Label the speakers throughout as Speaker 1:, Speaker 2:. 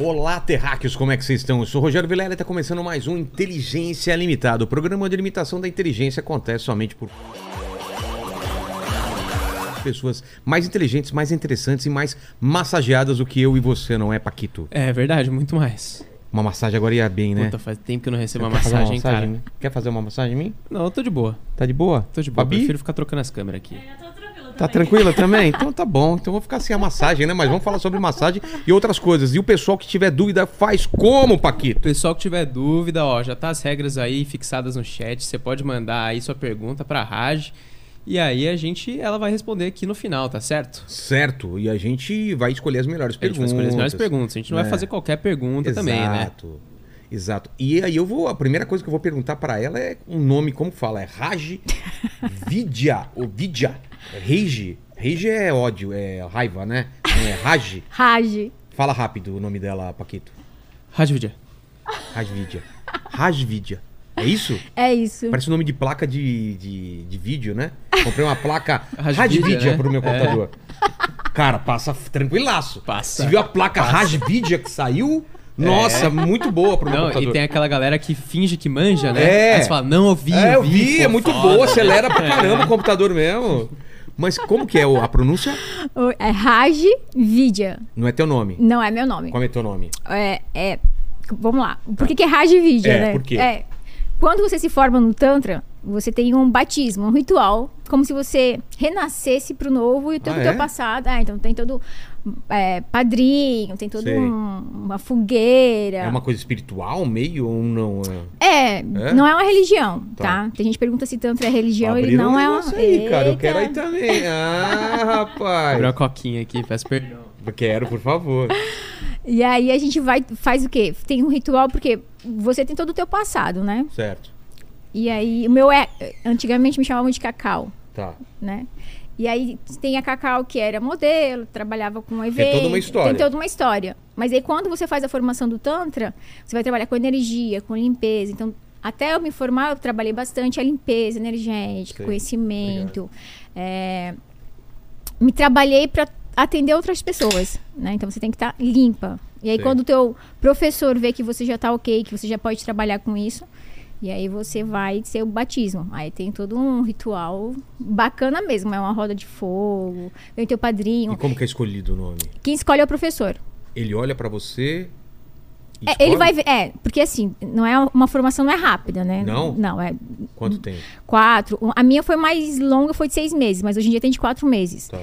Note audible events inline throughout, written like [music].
Speaker 1: Olá, terráqueos, como é que vocês estão? Eu sou o Rogério Vilela e está começando mais um Inteligência Limitada. O programa de limitação da inteligência acontece somente por pessoas mais inteligentes, mais interessantes e mais massageadas do que eu e você, não é, Paquito?
Speaker 2: É verdade, muito mais.
Speaker 1: Uma massagem agora ia bem, né?
Speaker 2: Puta, faz tempo que eu não recebo uma
Speaker 1: Quer fazer
Speaker 2: massagem, cara.
Speaker 1: né? Quer fazer uma massagem em mim?
Speaker 2: Não, eu tô de boa.
Speaker 1: Tá de boa?
Speaker 2: Tô de boa.
Speaker 1: Fabi?
Speaker 2: Prefiro ficar trocando as câmeras aqui.
Speaker 1: Tá tranquila também? Então tá bom. Então vou ficar sem a massagem, né? Mas vamos falar sobre massagem e outras coisas. E o pessoal que tiver dúvida faz como, Paquito?
Speaker 2: Pessoal que tiver dúvida, ó, já tá as regras aí fixadas no chat. Você pode mandar aí sua pergunta pra Raj. E aí a gente, ela vai responder aqui no final, tá certo?
Speaker 1: Certo. E a gente vai escolher as melhores
Speaker 2: A gente vai
Speaker 1: perguntas.
Speaker 2: escolher as melhores perguntas. A gente não
Speaker 1: É.
Speaker 2: vai fazer qualquer pergunta também, né?
Speaker 1: Exato. Exato. E aí eu vou. A primeira coisa que eu vou perguntar pra ela é um nome, como fala? É Raj Vidya. Ou Vidya. Rage. Rage é ódio, é raiva, né? Não é Raj.
Speaker 3: Raj.
Speaker 1: Fala rápido o nome dela, Paquito.
Speaker 2: Raj Vidya.
Speaker 1: Rajvidya. Rajvidya. É isso?
Speaker 3: É isso.
Speaker 1: Parece o nome de placa de, de, de vídeo, né? Comprei uma placa [laughs]
Speaker 2: Rajvidya,
Speaker 1: Rajvidya
Speaker 2: né?
Speaker 1: pro meu
Speaker 2: É.
Speaker 1: computador. Cara, passa tranquilaço.
Speaker 2: Passa.
Speaker 1: Você viu a placa Rajvidya que saiu? Nossa, muito boa pro meu
Speaker 2: Não,
Speaker 1: computador.
Speaker 2: e tem aquela galera que finge que manja, né?
Speaker 1: É.
Speaker 2: Aí você fala, não, eu vi,
Speaker 1: É, eu vi,
Speaker 2: pô,
Speaker 1: é muito
Speaker 2: foda.
Speaker 1: boa, acelera pra [laughs] caramba o computador mesmo. Mas como que é a pronúncia?
Speaker 3: É Raj Vidya.
Speaker 1: Não é teu nome.
Speaker 3: Não é meu nome.
Speaker 1: Como é teu nome?
Speaker 3: É, é- Vamos lá. Por que, que é Raj Vidya,
Speaker 1: É,
Speaker 3: né?
Speaker 1: por quê?
Speaker 3: É. Quando você se forma no Tantra, você tem um batismo, um ritual, como se você renascesse pro novo e todo
Speaker 1: Ah,
Speaker 3: o teu
Speaker 1: é?
Speaker 3: passado. Ah, então tem todo é, padrinho, tem todo
Speaker 1: Sei.
Speaker 3: um- uma fogueira.
Speaker 1: É uma coisa espiritual, meio ou não? É?
Speaker 3: É, não é uma religião,
Speaker 1: Tá.
Speaker 3: tá? Tem gente que pergunta se Tantra é religião, ele
Speaker 1: Abriram
Speaker 3: não
Speaker 1: um
Speaker 3: é uma.
Speaker 1: aí, cara. Eu quero aí também. [laughs] Ah, rapaz.
Speaker 2: Abriu uma coquinha aqui, peço perdão.
Speaker 1: Quero, por favor.
Speaker 3: E aí a gente vai, faz o quê? Tem um ritual, porque você tem todo o teu passado, né?
Speaker 1: Certo.
Speaker 3: E aí, o meu é. Antigamente me chamavam de cacau,
Speaker 1: Tá.
Speaker 3: né? E aí tem a Cacau que era modelo, trabalhava com evento.
Speaker 1: toda uma história.
Speaker 3: Tem toda uma história. Mas aí quando você faz a formação do Tantra, você vai trabalhar com energia, com limpeza. Então, até eu me formar, eu trabalhei bastante a limpeza energética,
Speaker 1: Sei.
Speaker 3: conhecimento. É, me trabalhei para atender outras pessoas, né? Então você tem que estar limpa. E aí
Speaker 1: Sei.
Speaker 3: quando o teu professor vê que você já está ok, que você já pode trabalhar com isso, e aí você vai ser o batismo. Aí tem todo um ritual bacana mesmo. É uma roda de fogo, vem teu
Speaker 1: E
Speaker 3: padrinho.
Speaker 1: como que é escolhido o nome?
Speaker 3: Quem escolhe é o professor.
Speaker 1: Ele olha pra você. e
Speaker 3: É, ele vai ver. É, porque assim, não é uma formação não é rápida, né?
Speaker 1: Não?
Speaker 3: Não, é
Speaker 1: Quanto tempo?
Speaker 3: quatro. A minha foi mais longa, foi de seis meses, mas hoje em dia tem de quatro meses.
Speaker 1: Tá.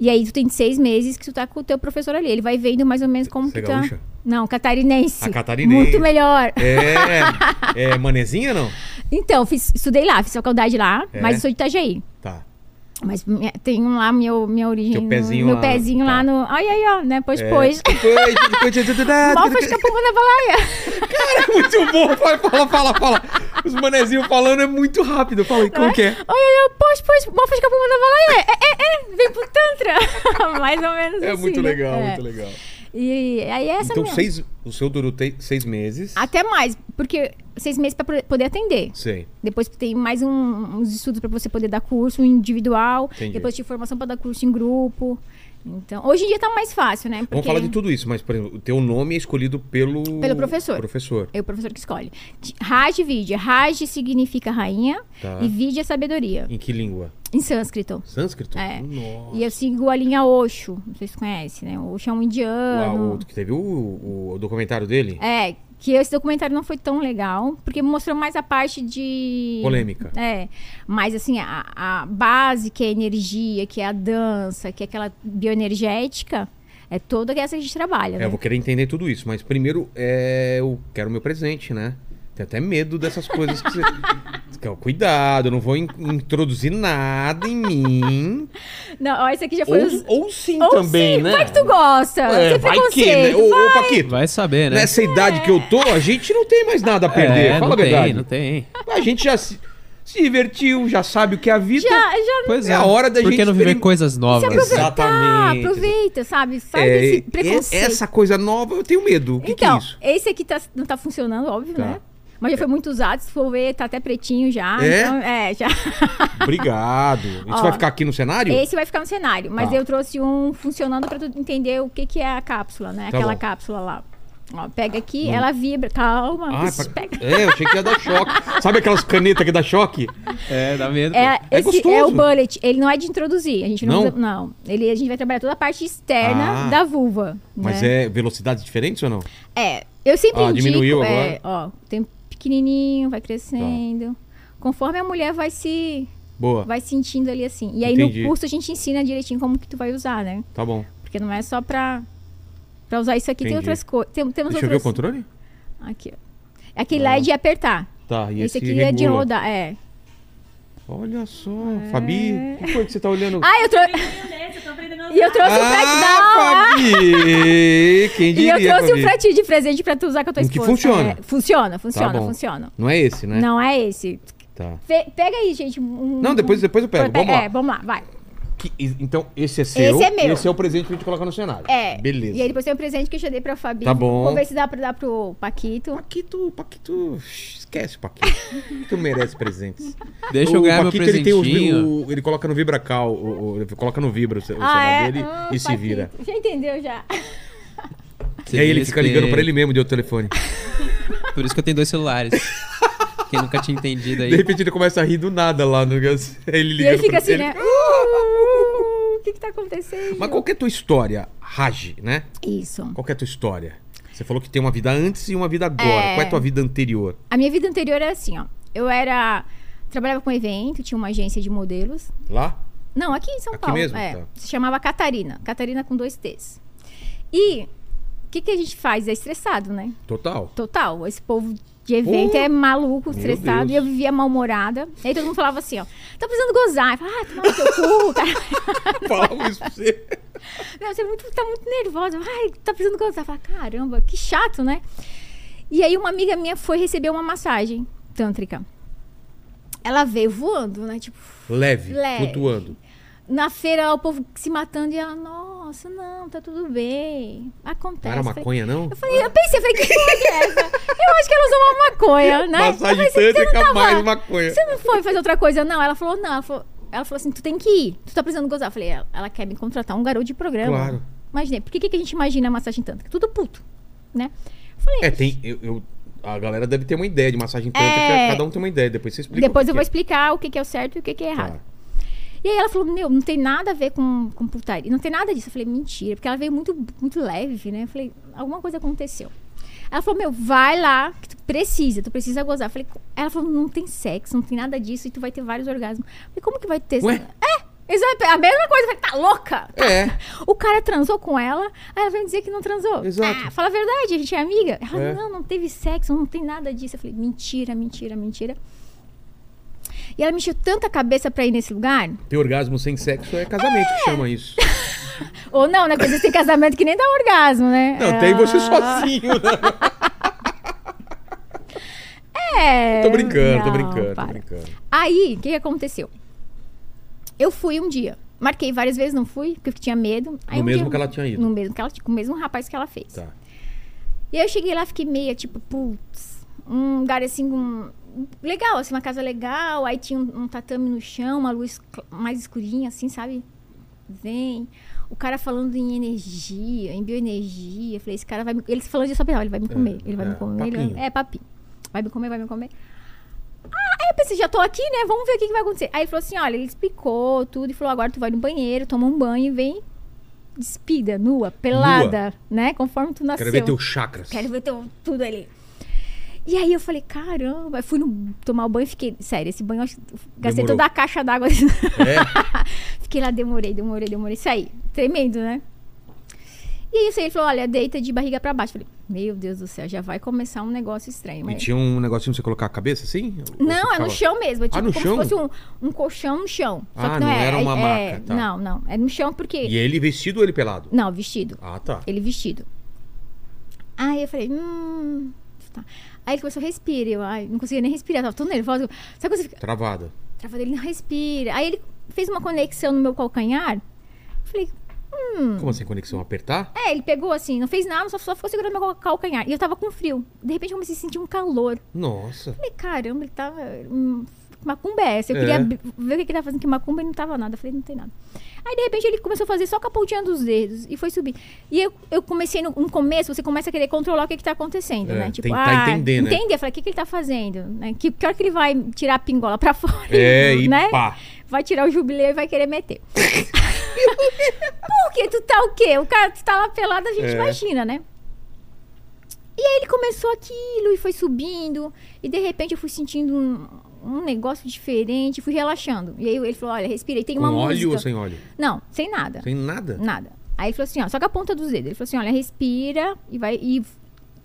Speaker 3: E aí tu tem seis meses que tu tá com o teu professor ali. Ele vai vendo mais ou menos como
Speaker 1: Você é
Speaker 3: que tá. Não, catarinense.
Speaker 1: A catarinense.
Speaker 3: Muito melhor.
Speaker 1: É. É [laughs] manezinha não?
Speaker 3: Então, fiz, estudei lá, fiz faculdade lá,
Speaker 1: É?
Speaker 3: mas sou de Itajaí. Mas minha- tem lá meu, minha origem.
Speaker 1: Teu
Speaker 3: no-
Speaker 1: pezinho
Speaker 3: meu
Speaker 1: lá,
Speaker 3: pezinho
Speaker 1: tá.
Speaker 3: lá no. Ai, ai, ó, né? Pois,
Speaker 1: É.
Speaker 3: pois. Mal faz capumba na balaia.
Speaker 1: É muito bom. Vai, fala, fala, fala. Os manezinhos falando é muito rápido. Fala aí, como que é?
Speaker 3: Ai, ai, ó, pois, pois. Mal faz capumba na balaia. É, é, é. Vem pro Tantra. [laughs] Mais ou menos
Speaker 1: É
Speaker 3: assim.
Speaker 1: muito
Speaker 3: né?
Speaker 1: legal,
Speaker 3: É.
Speaker 1: muito legal.
Speaker 3: E aí essa
Speaker 1: Então,
Speaker 3: minha-
Speaker 1: seis, o seu durou te- seis meses.
Speaker 3: Até mais, porque seis meses pra pro- poder atender.
Speaker 1: Sei.
Speaker 3: Depois tem mais um- uns estudos para você poder dar curso individual.
Speaker 1: Entendi.
Speaker 3: Depois tem formação para dar curso em grupo. Então, hoje em dia tá mais fácil, né?
Speaker 1: Vamos
Speaker 3: Porque
Speaker 1: falar de tudo isso, mas, por exemplo, o teu nome é escolhido pelo...
Speaker 3: Pelo professor.
Speaker 1: Professor.
Speaker 3: é o professor que escolhe. Raj Vidya. Raj significa rainha
Speaker 1: Tá.
Speaker 3: e Vidya é sabedoria.
Speaker 1: Em que língua?
Speaker 3: Em sânscrito.
Speaker 1: Sânscrito?
Speaker 3: É.
Speaker 1: Nossa.
Speaker 3: E eu sigo a linha Osho. Não sei se conhece, né? Osho é um
Speaker 1: Uau,
Speaker 3: indiano.
Speaker 1: o, que teve o, o- o documentário dele?
Speaker 3: É, que esse documentário não foi tão legal, porque mostrou mais a parte de.
Speaker 1: Polêmica.
Speaker 3: É. Mas assim, a, a base, que é a energia, que é a dança, que é aquela bioenergética, é toda essa que a gente trabalha.
Speaker 1: É,
Speaker 3: né?
Speaker 1: eu vou querer entender tudo isso, mas primeiro é, eu quero o meu presente, né? Tenho até medo dessas coisas que você. [laughs] Cuidado, eu não vou in- introduzir nada em mim.
Speaker 3: Não, ó, esse aqui já foi. os-
Speaker 1: Ou, ou sim
Speaker 3: Ou
Speaker 1: também,
Speaker 3: sim,
Speaker 1: né?
Speaker 3: Vai que tu gosta.
Speaker 1: É,
Speaker 3: Sem
Speaker 1: vai que, né? Ô, ô,
Speaker 3: vai.
Speaker 1: Paquito,
Speaker 2: Vai saber, né?
Speaker 1: nessa idade que eu tô, a gente não tem mais nada a perder.
Speaker 2: É,
Speaker 1: Fala
Speaker 2: não
Speaker 1: a verdade.
Speaker 2: tem, não tem.
Speaker 1: A gente já se, se divertiu, já sabe o que é a vida.
Speaker 3: Já, já
Speaker 2: Pois
Speaker 1: É
Speaker 2: é.
Speaker 1: a hora da
Speaker 2: Por que
Speaker 1: gente
Speaker 2: não viver
Speaker 1: experim-
Speaker 2: coisas
Speaker 3: se
Speaker 2: novas?
Speaker 3: aproveitar,
Speaker 1: Exatamente.
Speaker 3: aproveita, sabe? Sai
Speaker 1: É,
Speaker 3: desse preconceito.
Speaker 1: essa coisa nova, eu tenho medo. O que, que é
Speaker 3: então,
Speaker 1: isso?
Speaker 3: esse aqui tá- não tá funcionando, óbvio,
Speaker 1: Tá.
Speaker 3: né? Mas já foi muito usado, se for ver, tá até pretinho já.
Speaker 1: É?
Speaker 3: Então, é, já. [laughs]
Speaker 1: Obrigado. Isso vai ficar aqui no cenário?
Speaker 3: Esse vai ficar no cenário, mas
Speaker 1: Tá.
Speaker 3: eu trouxe um funcionando pra tu entender o que, que é a cápsula, né?
Speaker 1: Tá
Speaker 3: Aquela
Speaker 1: bom.
Speaker 3: cápsula lá. Ó, pega aqui, ela vibra. Calma,
Speaker 1: Ah,
Speaker 3: pss,
Speaker 1: pra-
Speaker 3: pega.
Speaker 1: É, eu achei que ia dar choque. [laughs] Sabe aquelas canetas que dá choque?
Speaker 2: É, dá medo.
Speaker 3: É,
Speaker 1: É
Speaker 3: esse
Speaker 1: gostoso.
Speaker 3: é o bullet. Ele não é de introduzir. A gente não,
Speaker 1: Não?
Speaker 3: usa- não. Ele, a gente vai trabalhar toda a parte externa
Speaker 1: Ah.
Speaker 3: da vulva.
Speaker 1: Mas
Speaker 3: né?
Speaker 1: é velocidades diferentes ou não?
Speaker 3: É, eu sempre
Speaker 1: Ah,
Speaker 3: indico.
Speaker 1: diminuiu
Speaker 3: é, ó, tem pequenininho, vai crescendo.
Speaker 1: Tá.
Speaker 3: Conforme a mulher vai se
Speaker 1: Boa.
Speaker 3: vai sentindo ali assim. E aí
Speaker 1: Entendi.
Speaker 3: no curso a gente ensina direitinho como que tu vai usar, né?
Speaker 1: Tá bom.
Speaker 3: Porque não é só pra, pra usar isso aqui, tem
Speaker 1: Entendi.
Speaker 3: outras coisas. Tem, temos
Speaker 1: Deixa eu ver o
Speaker 3: outras...
Speaker 1: controle?
Speaker 3: Aqui, ó. Aquele lá é de apertar.
Speaker 1: Tá, e
Speaker 3: esse
Speaker 1: esse,
Speaker 3: aqui é de
Speaker 1: regula.
Speaker 3: rodar, é.
Speaker 1: Olha só, Fabi, o que foi que você tá olhando?
Speaker 3: Ah, eu trouxe.
Speaker 4: Nesse, eu tô aprendendo a
Speaker 3: E eu trouxe um
Speaker 1: Ah,
Speaker 3: frete. Não,
Speaker 1: Fabi! Quem
Speaker 3: E
Speaker 1: diria,
Speaker 3: eu trouxe um
Speaker 1: Fabi?
Speaker 3: fretinho de presente pra tu usar com a tua
Speaker 1: Um que
Speaker 3: esposa.
Speaker 1: funciona.
Speaker 3: É, funciona, funciona,
Speaker 1: Tá
Speaker 3: funciona.
Speaker 1: Não é esse, né?
Speaker 3: Não é esse.
Speaker 1: Tá.
Speaker 3: Fe- pega aí, gente. um-
Speaker 1: Não, depois, depois eu pego. Vamos lá.
Speaker 3: É, vamos lá, vai.
Speaker 1: Que- então, esse é seu.
Speaker 3: Esse é meu.
Speaker 1: Esse é o presente que a gente coloca no cenário.
Speaker 3: É.
Speaker 1: Beleza.
Speaker 3: E aí depois tem um presente que eu já dei pra Fabi.
Speaker 1: Tá bom.
Speaker 3: Vou ver se dá pra dar pro Paquito.
Speaker 1: Paquito, Paquito. Esquece o Paquito. Paquito merece presentes.
Speaker 2: Deixa eu
Speaker 1: o
Speaker 2: ganhar meu
Speaker 1: Paquito, ele, tem os,
Speaker 2: presentinho.
Speaker 1: o- ele coloca no Vibracal, o, o- ele coloca no Vibra o, o
Speaker 3: Ah,
Speaker 1: celular
Speaker 3: é?
Speaker 1: dele
Speaker 3: Ah,
Speaker 1: e se
Speaker 3: Paquito.
Speaker 1: vira.
Speaker 3: Já entendeu, já.
Speaker 2: Você
Speaker 1: e aí ele fica ligando pra ele mesmo de outro telefone.
Speaker 2: Por isso que eu tenho dois celulares. [laughs] Quem nunca tinha entendido aí.
Speaker 1: De repente ele começa a rir do nada lá no. Ele
Speaker 3: E
Speaker 1: ligando
Speaker 3: ele fica assim,
Speaker 1: ele.
Speaker 3: né? Uh, O que que tá acontecendo?
Speaker 1: Mas qual que é a tua história, Raj, né?
Speaker 3: Isso.
Speaker 1: Qual que é a tua história? Você falou que tem uma vida antes e uma vida agora.
Speaker 3: É.
Speaker 1: Qual é a tua vida anterior?
Speaker 3: A minha vida anterior era assim, ó. Eu era... Trabalhava com evento, tinha uma agência de modelos.
Speaker 1: Lá?
Speaker 3: Não, aqui em São
Speaker 1: Aqui
Speaker 3: Paulo.
Speaker 1: mesmo?
Speaker 3: É.
Speaker 1: Tá.
Speaker 3: Se chamava Catarina. Catarina com dois T's. E o que, que a gente faz? É estressado, né?
Speaker 1: Total.
Speaker 3: Total. Esse povo de evento
Speaker 1: Oh,
Speaker 3: é maluco, estressado. E eu vivia mal-humorada. Aí todo mundo falava assim, ó. Tá precisando gozar. Eu falava, ah, toma no teu cu, [laughs] cara. [laughs]
Speaker 1: Fala isso pra você.
Speaker 3: Não, você é muito, tá muito nervosa. Ai, tá precisando gozar. Eu falava, caramba, que chato, né? E aí uma amiga minha foi receber uma massagem tântrica. Ela veio voando, né? Tipo,
Speaker 1: Leve,
Speaker 3: Leve.
Speaker 1: flutuando.
Speaker 3: na feira o povo se matando e ela, nossa, não, tá tudo bem. Acontece.
Speaker 1: Não era
Speaker 3: falei-
Speaker 1: maconha, não?
Speaker 3: Eu falei, eu pensei, eu falei, que porra é essa? Eu acho que ela usou uma maconha, né?
Speaker 1: Massagem
Speaker 3: você
Speaker 1: tântrica
Speaker 3: tava-
Speaker 1: mais maconha.
Speaker 3: Você não foi fazer outra coisa, não? Ela falou, não. Ela falou, ela falou assim, tu tem que ir. Tu tá precisando gozar. Eu falei, ela, ela quer me contratar um garoto de programa.
Speaker 1: Claro.
Speaker 3: Imaginei. Por que, que a gente imagina a massagem tântrica? Tudo puto, né? Eu falei,
Speaker 1: É, tem. Eu, eu- a galera deve ter uma ideia de massagem tântrica,
Speaker 3: É.
Speaker 1: cada um tem uma ideia. Depois você explica.
Speaker 3: depois eu vou
Speaker 1: que
Speaker 3: explicar o que, que é o certo e o que, que é
Speaker 1: é.
Speaker 3: errado.
Speaker 1: Tá.
Speaker 3: E aí ela falou, meu, não tem nada a ver com, com putaria. Não tem nada disso. Eu falei, mentira. Porque ela veio muito, muito leve, né? Eu falei, alguma coisa aconteceu. Ela falou, meu, vai lá, que tu precisa, tu precisa gozar. Eu falei, ela falou, não tem sexo, não tem nada disso, e tu vai ter vários orgasmos. Eu falei, como que vai ter?
Speaker 1: Ué?
Speaker 3: É, exato, a mesma coisa. Eu falei, tá louca?
Speaker 1: É. [laughs]
Speaker 3: O cara transou com ela, aí ela vem dizer que não transou.
Speaker 1: Exato.
Speaker 3: Ah, fala a verdade, a gente é amiga. Ela,
Speaker 1: É.
Speaker 3: não, não teve sexo, não tem nada disso. Eu falei, mentira, mentira, mentira. E ela me encheu tanta cabeça pra ir nesse lugar.
Speaker 1: Ter orgasmo sem sexo é casamento que chama isso. [laughs]
Speaker 3: Ou não, né? Porque têm casamento que nem dá orgasmo, né?
Speaker 1: Não, tem você
Speaker 3: Ah,
Speaker 1: sozinho, né? [laughs]
Speaker 3: É.
Speaker 1: Tô brincando, tô
Speaker 3: Não,
Speaker 1: brincando, tô
Speaker 3: para.
Speaker 1: brincando.
Speaker 3: Aí, o que, que aconteceu? Eu fui um dia. Marquei várias vezes, não fui, porque eu tinha medo. Aí
Speaker 1: No
Speaker 3: um
Speaker 1: mesmo
Speaker 3: dia-
Speaker 1: que ela tinha ido.
Speaker 3: No mesmo que ela, com o mesmo rapaz que ela fez.
Speaker 1: Tá.
Speaker 3: E aí eu cheguei lá, fiquei meia, tipo, putz, um lugar assim, um, legal, assim, uma casa legal, aí tinha um, um tatame no chão, uma luz mais escurinha, assim, sabe? Vem. O cara falando em energia, em bioenergia. Eu falei, esse cara vai me. Ele falando falei, não, ele vai me comer. Ele vai
Speaker 1: é,
Speaker 3: me comer. ele vai-
Speaker 1: papinho.
Speaker 3: É, papinho. Vai me comer, vai me comer. Ah, aí eu pensei, já tô aqui, né? Vamos ver o que, que vai acontecer. Aí ele falou assim: olha, ele explicou tudo e falou: agora tu vai no banheiro, toma um banho e vem despida, nua, pelada, né? Conforme tu nasceu.
Speaker 1: Quero ver teus chakras.
Speaker 3: Quero ver teu, tudo ali. E aí eu falei, caramba, fui no, tomar o banho e fiquei. Sério, esse banho eu gastei
Speaker 1: Demorou.
Speaker 3: toda a caixa d'água.
Speaker 1: É? [laughs]
Speaker 3: fiquei lá, demorei, demorei, demorei. Saí. Tremendo, né? E aí ele falou, olha, deita de barriga pra baixo. Falei, meu Deus do céu, já vai começar um negócio estranho.
Speaker 1: E
Speaker 3: Mas...
Speaker 1: tinha um negocinho pra você colocar a cabeça assim? Ou
Speaker 3: Não, é
Speaker 1: ficava-
Speaker 3: no chão mesmo. É tipo
Speaker 1: Ah, no
Speaker 3: como
Speaker 1: chão?
Speaker 3: se fosse um, um colchão no chão. Só
Speaker 1: Ah,
Speaker 3: que não,
Speaker 1: não
Speaker 3: é,
Speaker 1: era uma
Speaker 3: é-
Speaker 1: maca, tá.
Speaker 3: Não, não. É no chão porque.
Speaker 1: E ele vestido ou ele pelado?
Speaker 3: Não, vestido.
Speaker 1: Ah, tá.
Speaker 3: Ele vestido. Aí eu falei, hum. Tá. Aí ele começou a respirar. Eu ai, não conseguia nem respirar, tava tão nervosa. Sabe quando você fica.
Speaker 1: Travada.
Speaker 3: Travada, ele não respira. Aí ele fez uma conexão no meu calcanhar. Falei,
Speaker 1: Como assim, conexão? Apertar?
Speaker 3: é, ele pegou assim, não fez nada, só, só ficou segurando meu cal- calcanhar. E eu tava com frio. De repente eu comecei a sentir um calor.
Speaker 1: Nossa.
Speaker 3: Falei, caramba, ele tava. hum. Macumba é essa? Eu
Speaker 1: É.
Speaker 3: queria ab- ver o que que ele tava fazendo que macumba e não tava nada. Eu falei, não tem nada. Aí, de repente, ele começou a fazer só com a pontinha dos dedos e foi subir. E eu, eu comecei no, no começo, você começa a querer controlar o que que tá acontecendo,
Speaker 1: É,
Speaker 3: né? Tipo,
Speaker 1: tentar
Speaker 3: ah,
Speaker 1: entender, né?
Speaker 3: entender. Eu falei, o que que ele tá fazendo? Né? Que, que hora que ele vai tirar a pingola pra fora?
Speaker 1: É, e
Speaker 3: né?
Speaker 1: pá.
Speaker 3: Vai tirar o jubileu e vai querer meter. [laughs] Porque tu tá o quê? O cara tu tá lá pelado, a gente
Speaker 1: É.
Speaker 3: imagina, né? E aí ele começou aquilo e foi subindo. E de repente eu fui sentindo um, um negócio diferente, fui relaxando. E aí ele falou: Olha, respira. E tem
Speaker 1: Com
Speaker 3: uma
Speaker 1: óleo
Speaker 3: música.
Speaker 1: ou sem óleo?
Speaker 3: Não, sem nada.
Speaker 1: Sem nada?
Speaker 3: Nada. Aí ele falou assim: Ó, só com a ponta dos dedos. Ele falou assim: Olha, respira e vai. E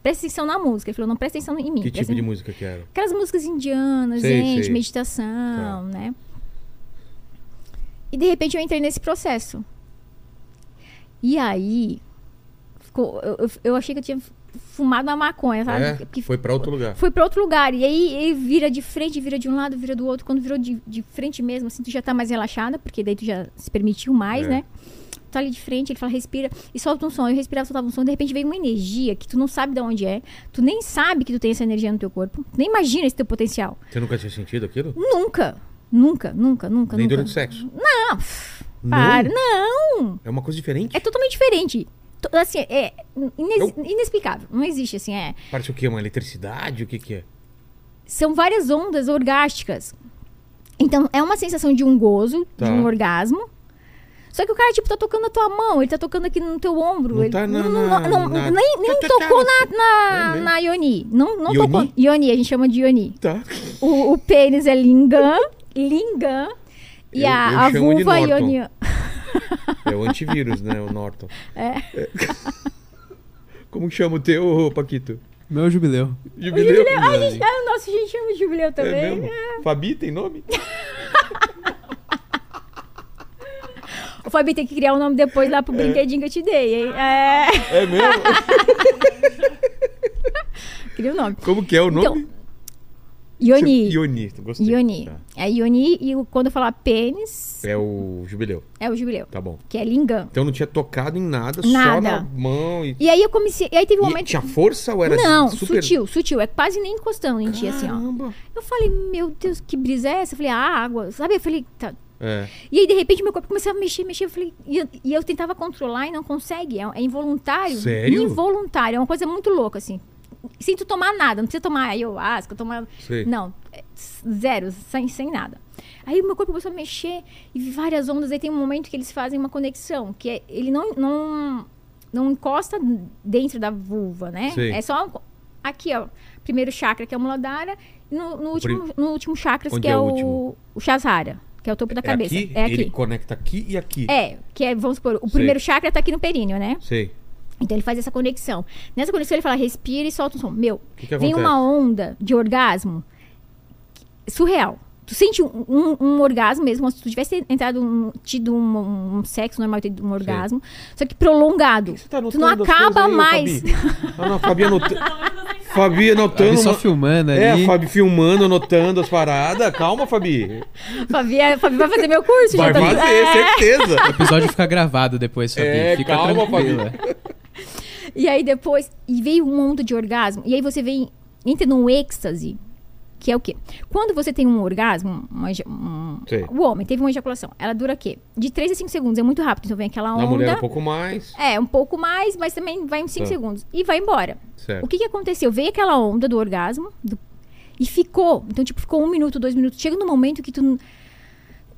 Speaker 3: presta atenção na música. Ele falou: Não presta atenção em mim.
Speaker 1: Que tipo de
Speaker 3: em-
Speaker 1: música que era?
Speaker 3: Aquelas músicas indianas,
Speaker 1: Sei,
Speaker 3: gente,
Speaker 1: sei.
Speaker 3: meditação, né? E de repente eu entrei nesse processo. E aí, ficou, eu, eu, eu achei que eu tinha fumado uma maconha, sabe?
Speaker 1: É,
Speaker 3: Porque
Speaker 1: foi pra outro lugar.
Speaker 3: foi pra outro lugar. E aí ele vira de frente, vira de um lado, vira do outro. Quando virou de, de frente mesmo, assim, tu já tá mais relaxada, porque daí tu já se permitiu mais,
Speaker 1: É.
Speaker 3: né? Tu tá ali de frente, ele fala, respira e solta um som. Eu respirava, soltava um som, de repente veio uma energia que tu não sabe de onde é. Tu nem sabe que tu tem essa energia no teu corpo. Tu nem imagina esse teu potencial.
Speaker 1: Você nunca tinha sentido aquilo?
Speaker 3: Nunca. Nunca, nunca, nunca.
Speaker 1: Nem
Speaker 3: nunca.
Speaker 1: durante o sexo?
Speaker 3: Não, para. Não.
Speaker 1: É uma coisa diferente?
Speaker 3: É totalmente diferente. Assim, é ines- inexplicável. Não existe, assim, é.
Speaker 1: Parece o quê? Uma eletricidade? O que que é?
Speaker 3: São várias ondas orgásticas. Então, é uma sensação de um gozo,
Speaker 1: Tá.
Speaker 3: de um orgasmo. Só que o cara, tipo, tá tocando na tua mão, ele tá tocando aqui no teu ombro.
Speaker 1: Não
Speaker 3: ele
Speaker 1: tá na-
Speaker 3: não- não-
Speaker 1: na-
Speaker 3: nem nem
Speaker 1: tá, tá, tá.
Speaker 3: tocou na, na,
Speaker 1: É
Speaker 3: na Ioni. Não, não
Speaker 1: Ioni?
Speaker 3: tocou. Ioni, a gente chama de Ioni.
Speaker 1: Tá.
Speaker 3: O, o pênis é lingam, lingam. E
Speaker 1: Eu-
Speaker 3: a,
Speaker 1: eu
Speaker 3: a vulva. Ioni.
Speaker 1: É o antivírus, né? O Norton.
Speaker 3: É. [laughs]
Speaker 1: Como que chama o teu,
Speaker 2: é
Speaker 1: Paquito?
Speaker 2: Meu jubileu.
Speaker 1: Jubileu?
Speaker 3: Ah, gente, ah, o nosso gente chama de jubileu
Speaker 1: É
Speaker 3: também.
Speaker 1: mesmo? Fabi tem nome? [laughs]
Speaker 3: O Fabi tem que criar um nome depois lá pro brinquedinho que eu te dei, hein? É,
Speaker 1: É mesmo? [laughs]
Speaker 3: cria o nome.
Speaker 1: Como que é o nome?
Speaker 3: Então, Ioni.
Speaker 1: Ioni. Gostei.
Speaker 3: Ioni.
Speaker 1: Tá.
Speaker 3: É Ioni e quando eu falar pênis,
Speaker 1: É o jubileu.
Speaker 3: é o jubileu.
Speaker 1: Tá bom.
Speaker 3: Que é lingam.
Speaker 1: Então não tinha tocado em nada, só
Speaker 3: Nada.
Speaker 1: na mão e...
Speaker 3: E aí eu comecei. E aí teve um
Speaker 1: E
Speaker 3: momento.
Speaker 1: tinha força ou era
Speaker 3: Não,
Speaker 1: super...
Speaker 3: sutil, sutil. É quase nem encostando em ti, assim, ó.
Speaker 1: Caramba.
Speaker 3: Eu falei, meu Deus, que brisa é essa? Eu falei, ah, água. Sabe? Eu falei, tá.
Speaker 1: É.
Speaker 3: E aí, de repente, meu corpo começou a mexer, mexer. Eu falei, e, eu, e eu tentava controlar e não consegue. É, é involuntário.
Speaker 1: Sério?
Speaker 3: Involuntário. É uma coisa muito louca, assim. Sem tu tomar nada. Não precisa tomar ayahuasca, tomar.
Speaker 1: Sei.
Speaker 3: Não. Zero, sem, sem nada. Aí o meu corpo começou a mexer e várias ondas. Aí tem um momento que eles fazem uma conexão, que é, ele não, não, não encosta dentro da vulva, né?
Speaker 1: Sei.
Speaker 3: É só aqui, ó. Primeiro chakra, que é o Muladhara, e no, no último, no último chakra,
Speaker 1: Onde
Speaker 3: que
Speaker 1: é
Speaker 3: é,
Speaker 1: o
Speaker 3: o,
Speaker 1: último?
Speaker 3: o Shasara, que é o topo da
Speaker 1: É
Speaker 3: cabeça.
Speaker 1: aqui?
Speaker 3: É aqui.
Speaker 1: Ele conecta aqui e aqui.
Speaker 3: É, que é, vamos supor, o
Speaker 1: Sei.
Speaker 3: primeiro chakra tá aqui no períneo, né?
Speaker 1: Sei.
Speaker 3: Então ele faz essa conexão. Nessa conexão ele fala, respira e solta um som. Meu,
Speaker 1: que que
Speaker 3: vem uma onda de orgasmo surreal. Tu sente um, um- um orgasmo mesmo, como se tu tivesse entrado, um- tido um, um sexo normal, tido um orgasmo, só que prolongado.
Speaker 1: Você tá
Speaker 3: tu não acaba
Speaker 1: aí,
Speaker 3: mais.
Speaker 1: Fabi? Ah, não, Fabi anotando. Fabi anotando.
Speaker 2: Fabi só filmando
Speaker 1: É,
Speaker 2: ali.
Speaker 1: a Fabi filmando, anotando as paradas. Calma, Fabi.
Speaker 3: Fabi, é- Fabi vai fazer meu curso.
Speaker 1: Vai
Speaker 3: já tá-
Speaker 1: fazer,
Speaker 3: É.
Speaker 1: certeza.
Speaker 2: O episódio fica gravado depois, Fabi.
Speaker 1: É,
Speaker 2: fica
Speaker 1: calma,
Speaker 2: tranquila.
Speaker 3: E aí depois, e veio um mundo de orgasmo. E aí você vem, entra num êxtase, que é o quê? Quando você tem um orgasmo, uma um- o homem teve uma ejaculação, ela dura o quê? De 3 a 5 segundos, é muito rápido. Então vem aquela
Speaker 1: Na
Speaker 3: onda.
Speaker 1: mulher um pouco mais.
Speaker 3: É, um pouco mais, mas também vai em 5
Speaker 1: Tá.
Speaker 3: segundos. E vai embora.
Speaker 1: Certo.
Speaker 3: O que que aconteceu? Veio aquela onda do orgasmo do- e ficou. Então, tipo, ficou um minuto, dois minutos. Chega no momento que tu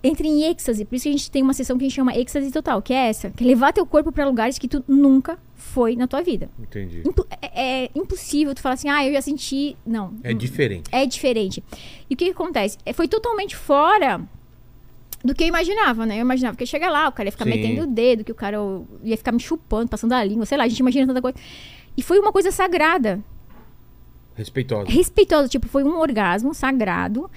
Speaker 3: entra em êxtase. Por isso que a gente tem uma sessão que a gente chama êxtase total, que é essa. Que é levar teu corpo pra lugares que tu nunca foi na tua vida.
Speaker 1: Entendi.
Speaker 3: Impo- é, é impossível tu falar assim, ah, eu já senti. Não.
Speaker 1: É diferente.
Speaker 3: É diferente. E o que, que acontece? É, Foi totalmente fora do que eu imaginava, né? Eu imaginava que ia chegar lá, o cara ia ficar
Speaker 1: Sim.
Speaker 3: metendo o dedo, que o cara ia ficar me chupando, passando a língua, sei lá, a gente imagina tanta coisa. E foi uma coisa sagrada,
Speaker 1: Respeitosa.
Speaker 3: respeitosa, tipo, foi um orgasmo sagrado.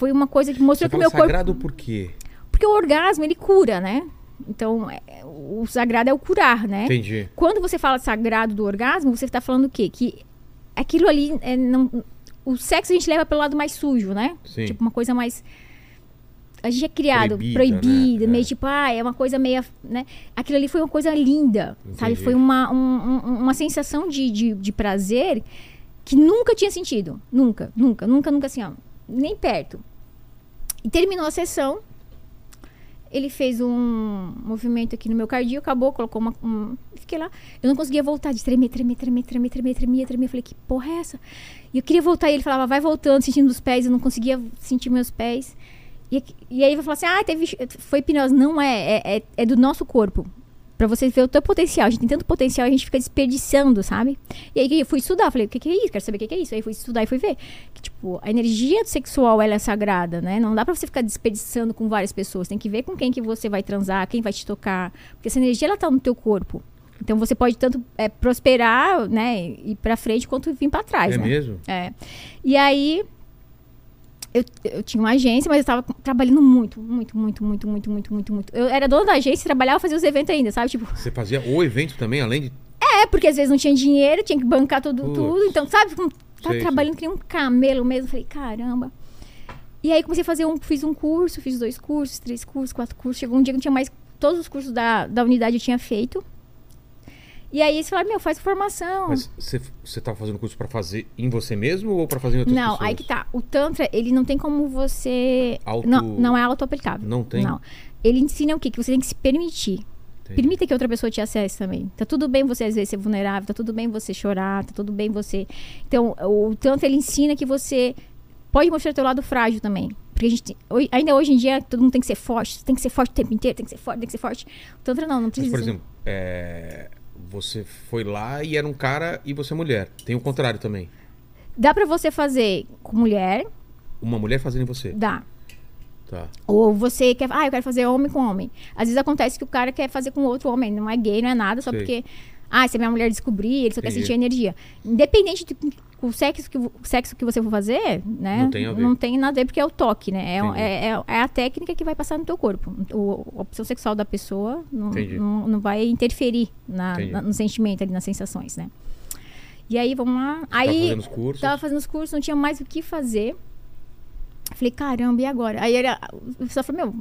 Speaker 3: Foi uma coisa que mostrou
Speaker 1: Você
Speaker 3: que meu corpo.
Speaker 1: sagrado por quê?
Speaker 3: Porque o orgasmo, ele cura, né? Então, é, o sagrado é o curar, né?
Speaker 1: Entendi.
Speaker 3: Quando você fala sagrado do orgasmo, você está falando o quê? Que aquilo ali é, não. O sexo a gente leva pelo lado mais sujo, né?
Speaker 1: Sim.
Speaker 3: Tipo, uma coisa mais. A gente é criado
Speaker 1: Proibida,
Speaker 3: proibida,
Speaker 1: né?
Speaker 3: meio
Speaker 1: É.
Speaker 3: tipo, ah, é uma coisa meio. Né? Aquilo ali foi uma coisa linda, sabe?
Speaker 1: Entendi.
Speaker 3: Foi uma, um- um- uma sensação de, de, de prazer que nunca tinha sentido. Nunca, nunca, nunca, nunca assim, ó. Nem perto. E terminou a sessão. Ele fez um movimento aqui no meu cardíaco, acabou, colocou uma. Um, fiquei lá. Eu não conseguia voltar, de tremer, tremer, tremer, tremer, tremer, tremer, tremer. Eu falei, que porra é essa? E eu queria voltar, e ele falava, vai voltando, sentindo os pés, eu não conseguia sentir meus pés. E, e aí vai falar assim, ah, teve, foi hipnose. Não é, é, é, é do nosso corpo. Pra você ver o teu potencial. A gente tem tanto potencial, a gente fica desperdiçando, sabe? E aí eu fui estudar, falei, o que, que é isso? Quero saber o que, que é isso. Aí fui estudar e fui ver. Que, tipo, a energia sexual, ela é sagrada, né? Não dá pra você ficar desperdiçando com várias pessoas. Tem que ver com quem que você vai transar, quem vai te tocar. Porque essa energia, ela tá no teu corpo. Então você pode tanto é, prosperar, né, ir pra frente, quanto vir pra trás,
Speaker 1: É
Speaker 3: né?
Speaker 1: mesmo?
Speaker 3: É. E aí, eu, eu tinha uma agência, mas eu tava trabalhando muito, muito, muito, muito, muito, muito, muito, muito. Eu era dona da agência, trabalhava, fazia os eventos ainda, sabe? Tipo,
Speaker 1: Você fazia o evento também, além de.
Speaker 3: é, porque às vezes não tinha dinheiro, tinha que bancar tudo, tudo. Então, sabe? Como tava
Speaker 1: Sei,
Speaker 3: trabalhando que nem um camelo mesmo. Falei, caramba. E aí comecei a fazer um, fiz um curso, fiz dois cursos, três cursos, quatro cursos. Chegou um dia que não tinha mais, todos os cursos da, da unidade eu tinha feito. E aí eles falaram, meu, faz formação.
Speaker 1: Mas você, você tava fazendo curso pra fazer em você mesmo ou pra fazer em outras
Speaker 3: Não,
Speaker 1: pessoas?
Speaker 3: aí que tá. O Tantra, ele não tem como você.
Speaker 1: Auto-
Speaker 3: Não, não é auto-aplicável.
Speaker 1: Não tem?
Speaker 3: Não. Ele ensina o quê? Que você tem que se permitir.
Speaker 1: Entendi.
Speaker 3: Permita que outra pessoa te acesse também. Tá tudo bem você, às vezes, ser vulnerável, tá tudo bem você chorar, tá tudo bem você. Então, o Tantra, ele ensina que você pode mostrar teu lado frágil também. Porque a gente, ainda hoje em dia, todo mundo tem que ser forte, tem que ser forte o tempo inteiro, tem que ser forte, tem que ser forte. O Tantra não, não
Speaker 1: Mas,
Speaker 3: precisa.
Speaker 1: por exemplo, é, você foi lá e era um cara e você é mulher. Tem o contrário também.
Speaker 3: Dá pra você fazer com mulher,
Speaker 1: Uma mulher fazendo em você.
Speaker 3: dá.
Speaker 1: Tá.
Speaker 3: Ou você quer, ah, eu quero fazer homem com homem. Às vezes acontece que o cara quer fazer com outro homem, não é gay, não é nada, só
Speaker 1: Sei.
Speaker 3: porque, ah, se a minha mulher descobrir, ele só quer
Speaker 1: Entendi.
Speaker 3: sentir energia. Independente do o sexo que, o sexo que você for fazer, né?
Speaker 1: Não tem a ver.
Speaker 3: Não tem nada a ver porque é o toque, né? É, é, é- é a técnica que vai passar no teu corpo. O, a opção sexual da pessoa não, não, não vai interferir na, na- no sentimento ali, nas sensações, né? E aí, vamos lá.
Speaker 1: Tava
Speaker 3: Aí,
Speaker 1: fazendo os cursos.
Speaker 3: Tava fazendo os cursos, não tinha mais o que fazer. Falei, caramba, e agora? Aí era, o pessoal falou, meu,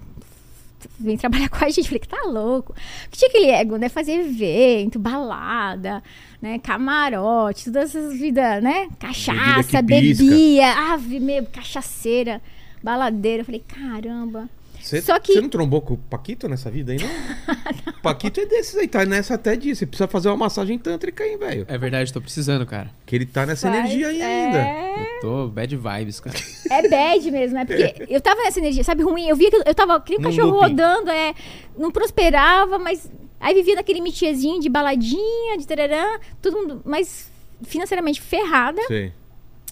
Speaker 3: vem trabalhar [laughs] com a gente. Falei, que tá louco. Porque tinha aquele ego, né? Fazer evento, balada, né? Camarote, todas essas vidas, né? Cachaça,
Speaker 1: que
Speaker 3: bebia, ave, meu, cachaceira, baladeira. Falei, caramba.
Speaker 1: Você,
Speaker 3: Só que-
Speaker 1: você não trombou com o Paquito nessa vida aí, não? [laughs] Paquito é desses aí, tá nessa até disso. Você precisa fazer uma massagem tântrica aí, velho.
Speaker 2: É verdade, tô precisando, cara.
Speaker 1: Que ele tá nessa
Speaker 3: Faz-
Speaker 1: energia aí ainda.
Speaker 3: É,
Speaker 2: Eu tô bad vibes, cara.
Speaker 3: é bad mesmo, né? Porque [laughs] eu tava nessa energia, sabe, ruim. Eu via que eu tava, que nem um cachorro
Speaker 1: looping.
Speaker 3: rodando, é, não prosperava, mas aí vivia naquele mitiezinho de baladinha, de tararã, todo mundo, mas financeiramente ferrada,
Speaker 1: Sei.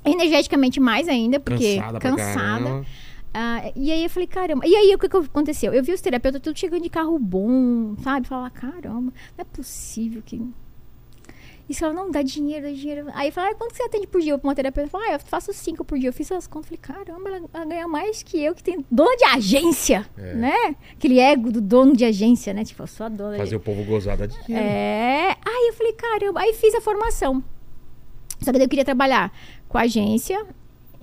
Speaker 3: energeticamente mais ainda, porque
Speaker 1: Cansada pra caramba.
Speaker 3: Ah, e aí eu falei, caramba. E aí o que, que aconteceu? Eu vi os terapeutas tudo chegando de carro bom, sabe? Falava, caramba, não é possível que. E você falava, não, dá dinheiro, dá dinheiro. Aí eu falava, ah, quanto você atende por dia pra uma terapeuta? Eu falava, ah, eu faço cinco por dia. Eu fiz as contas, falei, caramba, ela, ela ganha mais que eu, que tem dona de agência,
Speaker 1: É.
Speaker 3: né? Aquele ego do dono de agência, né? Tipo, eu sou a dona de
Speaker 1: Fazer o povo gozar da dinheiro.
Speaker 3: é. Aí eu falei, caramba. Aí fiz a formação. Só que eu queria trabalhar com a agência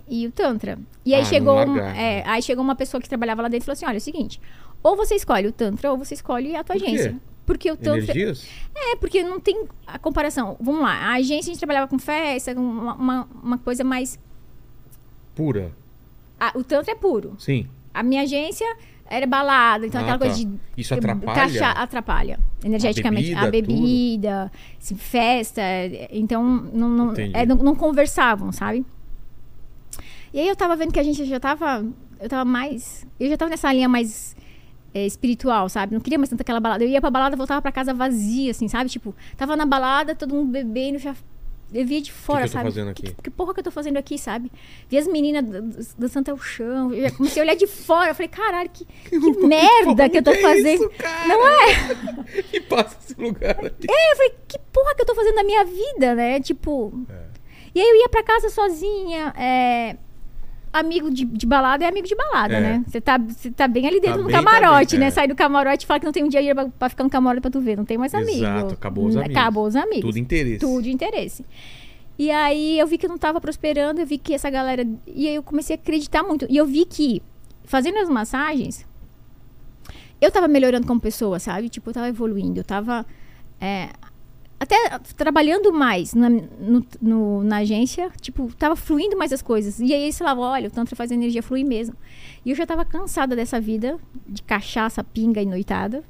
Speaker 3: e o Tantra. E aí
Speaker 1: Ah,
Speaker 3: chegou. um- é, aí chegou uma pessoa que trabalhava lá dentro e falou assim: olha, é o seguinte, ou você escolhe o Tantra ou você escolhe a tua
Speaker 1: Por quê?
Speaker 3: agência. Porque o Tantra.
Speaker 1: Energias?
Speaker 3: É, porque não tem a comparação. Vamos lá, a agência a gente trabalhava com festa, com uma, uma, uma coisa mais.
Speaker 1: Pura.
Speaker 3: ah, o Tantra é puro.
Speaker 1: Sim.
Speaker 3: A minha agência era balada, então
Speaker 1: Ah,
Speaker 3: aquela
Speaker 1: tá.
Speaker 3: coisa de.
Speaker 1: Isso atrapalha?
Speaker 3: Cacha- atrapalha. Energeticamente.
Speaker 1: A
Speaker 3: A
Speaker 1: bebida,
Speaker 3: bebida, assim, festa. Então, não, não, é, não, não conversavam, sabe? E aí eu tava vendo que a gente já tava. Eu tava mais. Eu já tava nessa linha mais. é, espiritual, sabe? Não queria mais tanto aquela balada. Eu ia pra balada, voltava pra casa vazia, assim, sabe? Tipo, tava na balada, todo mundo bebendo, já. Eu via de fora,
Speaker 1: que eu tô
Speaker 3: sabe?
Speaker 1: fazendo
Speaker 3: Que,
Speaker 1: aqui?
Speaker 3: que porra que eu tô fazendo aqui, sabe? Vi as meninas dan- dançando até o chão. Eu comecei a olhar de fora. Eu falei, caralho, que, [laughs] que merda que eu tô
Speaker 1: é
Speaker 3: fazendo.
Speaker 1: Isso, cara?
Speaker 3: Não é?
Speaker 1: que [laughs] passa esse lugar aqui.
Speaker 3: É, eu falei, que porra que eu tô fazendo na minha vida, né? Tipo.
Speaker 1: É.
Speaker 3: E aí eu ia pra casa sozinha. é, Amigo de, de balada é amigo de balada,
Speaker 1: É.
Speaker 3: né? Você tá, tá bem ali dentro
Speaker 1: Tá
Speaker 3: do
Speaker 1: bem, tá
Speaker 3: camarote,
Speaker 1: bem,
Speaker 3: né?
Speaker 1: é.
Speaker 3: Sai do camarote e fala que não tem um dinheiro pra, pra ficar no camarote pra tu ver. Não tem mais amigo.
Speaker 1: Exato, acabou os
Speaker 3: Né?
Speaker 1: amigos.
Speaker 3: Acabou os amigos.
Speaker 1: Tudo interesse.
Speaker 3: Tudo interesse. E aí eu vi que eu não tava prosperando, eu vi que essa galera. E aí eu comecei a acreditar muito. E eu vi que, fazendo as massagens, eu tava melhorando como pessoa, sabe? Tipo, eu tava evoluindo, eu tava. é, até trabalhando mais na, no- no- na agência, tipo, tava fluindo mais as coisas. E aí eles falavam, olha, o Tantra faz a energia fluir mesmo. E eu já tava cansada dessa vida de cachaça, pinga e noitada.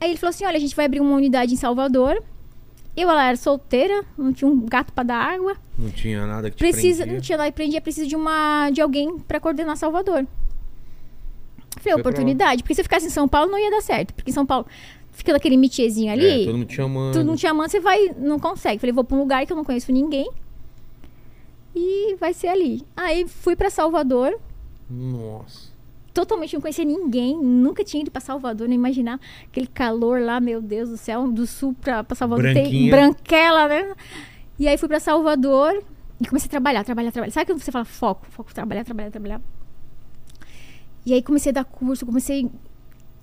Speaker 3: Aí ele falou assim, olha, a gente vai abrir uma unidade em Salvador. Eu, ela era solteira, não tinha um gato para dar água.
Speaker 1: Não tinha nada que te
Speaker 3: Precisa,
Speaker 1: prendia.
Speaker 3: não tinha lá e prendia, precisa de uma de alguém para coordenar Salvador. Falei,
Speaker 1: Foi
Speaker 3: oportunidade, porque se eu ficasse em São Paulo não ia dar certo, porque em São Paulo fica naquele métierzinho ali,
Speaker 1: É, todo mundo te chamando.
Speaker 3: tu não te amando, você vai, não consegue. Falei, vou pra um lugar que eu não conheço ninguém. E vai ser ali. Aí fui pra Salvador,
Speaker 1: Nossa.
Speaker 3: totalmente não conhecia ninguém, nunca tinha ido pra Salvador, não imaginar aquele calor lá, meu Deus do céu, do sul pra, pra Salvador, tem branquela, né? E aí fui pra Salvador e comecei a trabalhar, trabalhar, trabalhar. Sabe quando você fala foco, foco, trabalhar, trabalhar, trabalhar? E aí comecei a dar curso, comecei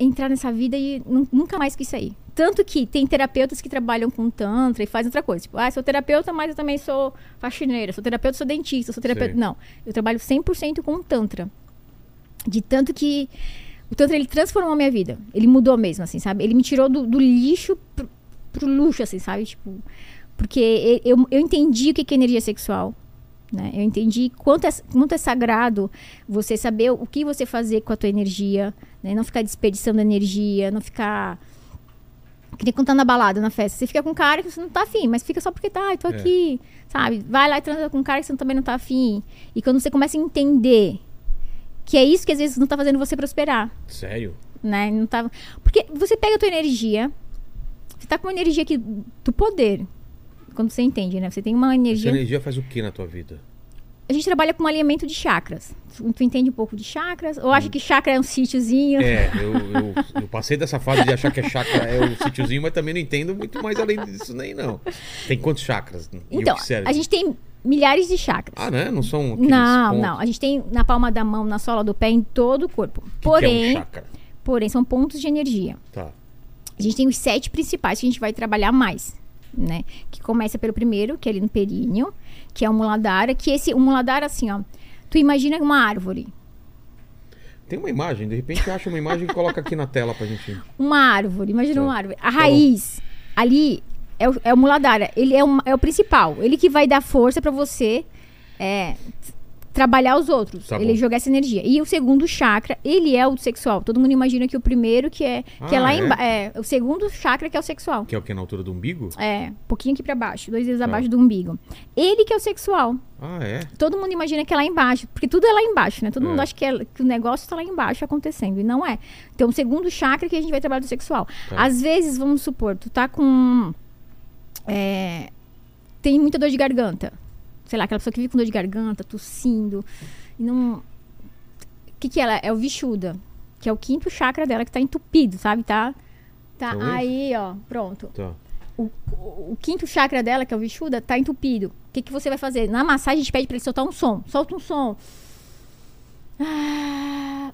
Speaker 3: entrar nessa vida e nu- nunca mais quis sair. Tanto que tem terapeutas que trabalham com tantra e fazem outra coisa. Tipo, ah, sou terapeuta, mas eu também sou faxineira. Sou terapeuta, sou dentista, sou terapeuta.
Speaker 1: Sei.
Speaker 3: Não, eu trabalho 100% com tantra. De tanto que o tantra, ele transformou a minha vida. Ele mudou mesmo, assim, sabe? Ele me tirou do, do lixo pro, pro luxo, assim, sabe? Tipo, porque eu, eu entendi o que é energia sexual. Né? Eu entendi quanto é, quanto é sagrado você saber o que você fazer com a tua energia, né? Não ficar desperdiçando energia, não ficar que nem tá na balada, na festa. Você fica com um cara que você não tá afim, mas fica só porque tá, ai, tô
Speaker 1: É.
Speaker 3: aqui, sabe? Vai lá e transa com um cara que você também não tá afim. E quando você começa a entender que é isso que às vezes não tá fazendo você prosperar,
Speaker 1: Sério?
Speaker 3: né? Não tá... Porque você pega a tua energia, você tá com uma energia aqui do poder. Quando você entende, né? Você tem uma
Speaker 1: Essa
Speaker 3: energia.
Speaker 1: energia faz o que na tua vida?
Speaker 3: A gente trabalha com alinhamento de chakras. Tu, entende um pouco de chakras? Ou acha que chakra é um sítiozinho?
Speaker 1: É, [laughs] eu, eu, eu passei dessa fase de achar que a chácara é o sítiozinho, mas também não entendo muito mais além disso nem não. Tem quantos chakras?
Speaker 3: Então,
Speaker 1: que
Speaker 3: a gente tem milhares de chakras.
Speaker 1: Ah, né? Não são
Speaker 3: Não,
Speaker 1: pontos?
Speaker 3: não. A gente tem na palma da mão, na sola do pé, em todo o corpo.
Speaker 1: Que que
Speaker 3: Porém,
Speaker 1: é um chakra?
Speaker 3: porém, são pontos de energia.
Speaker 1: Tá.
Speaker 3: A gente tem os sete principais que a gente vai trabalhar mais, né? Que começa pelo primeiro, que é ali no períneo, que é o muladhara, que esse o muladhara assim, ó. Tu imagina uma árvore.
Speaker 1: Tem uma imagem, de repente acha uma imagem e coloca aqui na tela pra gente.
Speaker 3: Uma árvore, imagina
Speaker 1: Tá.
Speaker 3: uma árvore. A raiz ali é o, é o muladhara, ele é, um- é o principal, ele que vai dar força pra você é, trabalhar os outros,
Speaker 1: Tá
Speaker 3: ele
Speaker 1: bom.
Speaker 3: jogar essa energia. E o segundo chakra, ele é o sexual. Todo mundo imagina que o primeiro que é que é
Speaker 1: Ah,
Speaker 3: lá
Speaker 1: é?
Speaker 3: embaixo, é o segundo chakra que é o sexual.
Speaker 1: Que é o que? Na altura do umbigo?
Speaker 3: É, um pouquinho aqui pra baixo, dois dedos
Speaker 1: Tá.
Speaker 3: abaixo do umbigo. Ele que é o sexual.
Speaker 1: Ah, é?
Speaker 3: Todo mundo imagina que é lá embaixo, porque tudo é lá embaixo, né? Todo
Speaker 1: É.
Speaker 3: mundo acha que, é- que o negócio tá lá embaixo acontecendo, e não é. Então, o segundo chakra que a gente vai trabalhar do sexual.
Speaker 1: Tá.
Speaker 3: Às vezes, vamos supor, tu tá com. é, tem muita dor de garganta. Sei lá, aquela pessoa que vive com dor de garganta, tossindo, e não. O que que ela é? É o Vishuda, que é o quinto chakra dela que tá entupido, sabe? Tá. Tá
Speaker 1: Então,
Speaker 3: aí, ó, pronto
Speaker 1: Tá.
Speaker 3: o, o- o quinto chakra dela, que é o Vishuda, tá entupido. O que, que você vai fazer? Na massagem, a gente pede pra ele soltar um som. Solta um som. Ah.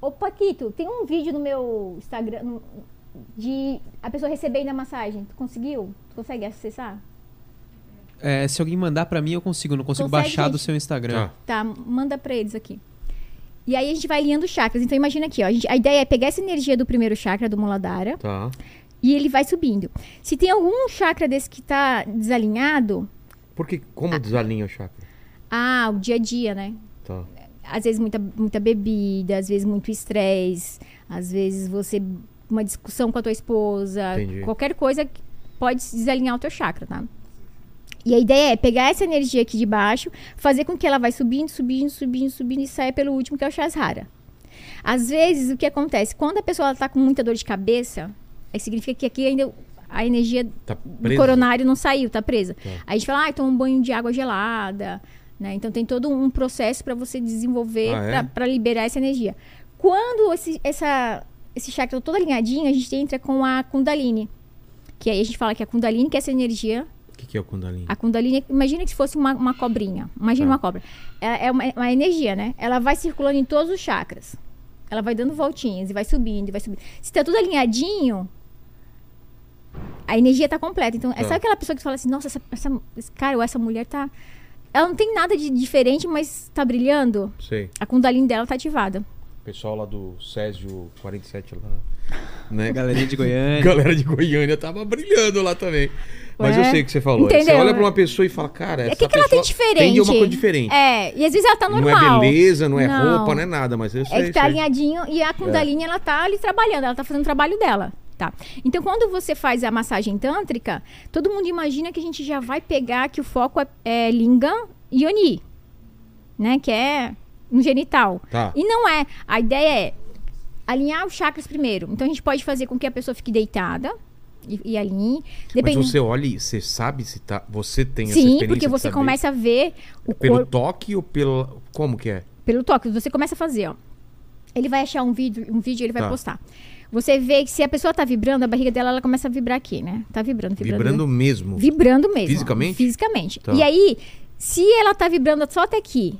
Speaker 3: Ô, Paquito, tem um vídeo no meu Instagram no- de a pessoa recebendo a massagem. Tu conseguiu? Tu consegue acessar?
Speaker 2: É, se alguém mandar pra mim, eu consigo. Não consigo
Speaker 3: Consegue,
Speaker 2: baixar do
Speaker 3: gente?
Speaker 2: seu Instagram.
Speaker 1: Tá.
Speaker 3: Tá, manda pra eles aqui. E aí a gente vai alinhando os chakras. Então imagina aqui, ó. A, gente- a ideia é pegar essa energia do primeiro chakra, do Muladhara,
Speaker 1: Tá.
Speaker 3: e ele vai subindo. Se tem algum chakra desse que tá desalinhado,
Speaker 1: Porque como desalinha o chakra?
Speaker 3: ah, o dia a dia, né?
Speaker 1: Tá.
Speaker 3: às vezes muita, muita bebida, às vezes muito estresse, às vezes você uma discussão com a tua esposa,
Speaker 1: Entendi.
Speaker 3: qualquer coisa pode desalinhar o teu chakra, tá? E a ideia é pegar essa energia aqui de baixo, fazer com que ela vai subindo, subindo, subindo, subindo e saia pelo último que é o Shasrara. Às vezes o que acontece, quando a pessoa ela tá com muita dor de cabeça, aí significa que aqui ainda a energia
Speaker 1: Tá
Speaker 3: do coronário não saiu, tá presa.
Speaker 1: Tá.
Speaker 3: Aí a gente fala, ah, toma um banho de água gelada, né? Então tem todo um processo para você desenvolver
Speaker 1: Ah, é?
Speaker 3: para liberar essa energia. Quando esse, essa, esse chakra todo alinhadinho, a gente entra com a Kundalini. Que aí a gente fala que a Kundalini, que é essa energia.
Speaker 1: O que, que é o Kundalini?
Speaker 3: A Kundalini, imagina que se fosse uma, uma cobrinha. Imagina
Speaker 1: Tá.
Speaker 3: uma cobra. É, é uma, uma energia, né? Ela vai circulando em todos os chakras. Ela vai dando voltinhas e vai subindo, e vai subindo. Se tá tudo alinhadinho, a energia tá completa. Então, é
Speaker 1: Tá.
Speaker 3: sabe aquela pessoa que fala assim, nossa, essa, essa- esse cara ou essa mulher tá. Ela não tem nada de diferente, mas tá brilhando?
Speaker 1: Sei.
Speaker 3: A Kundalini dela tá ativada.
Speaker 1: pessoal lá do Césio 47 lá. [laughs] Né?
Speaker 2: Galerinha de Goiânia.
Speaker 1: Galera de Goiânia tava brilhando lá também. Mas
Speaker 3: Ué,
Speaker 1: eu sei o que você falou. Você
Speaker 3: entendeu?
Speaker 1: olha pra uma pessoa e fala, cara,
Speaker 3: É
Speaker 1: essa
Speaker 3: que, que ela tem diferente?
Speaker 1: Tem uma coisa diferente.
Speaker 3: É, e às vezes ela tá
Speaker 1: não
Speaker 3: normal.
Speaker 1: é beleza, não é
Speaker 3: Não.
Speaker 1: roupa, não é nada, mas eu sei.
Speaker 3: É que tá
Speaker 1: sei.
Speaker 3: alinhadinho e a Kundalini ela tá ali trabalhando, ela tá fazendo o trabalho dela. Tá. Então, quando você faz a massagem tântrica, todo mundo imagina que a gente já vai pegar que o foco é, é lingam e yoni, né? Que é no genital.
Speaker 1: Tá.
Speaker 3: E não é. A ideia é alinhar os chakras primeiro. Então, a gente pode fazer com que a pessoa fique deitada e, e alinhe.
Speaker 1: Mas você olha e você sabe se tá. Você tem essa
Speaker 3: Sim,
Speaker 1: experiência
Speaker 3: porque
Speaker 1: de
Speaker 3: você começa a ver o
Speaker 1: Pelo
Speaker 3: corpo
Speaker 1: toque ou pelo. Como que é?
Speaker 3: pelo toque. Você começa a fazer, ó. Ele vai achar um vídeo, um vídeo ele vai
Speaker 1: Tá.
Speaker 3: postar. Você vê que se a pessoa tá vibrando, a barriga dela ela começa a vibrar aqui, né? Tá vibrando, vibrando.
Speaker 1: Vibrando mesmo.
Speaker 3: Vibrando mesmo.
Speaker 1: Fisicamente?
Speaker 3: Fisicamente.
Speaker 1: Tá.
Speaker 3: E aí, se ela tá vibrando só até aqui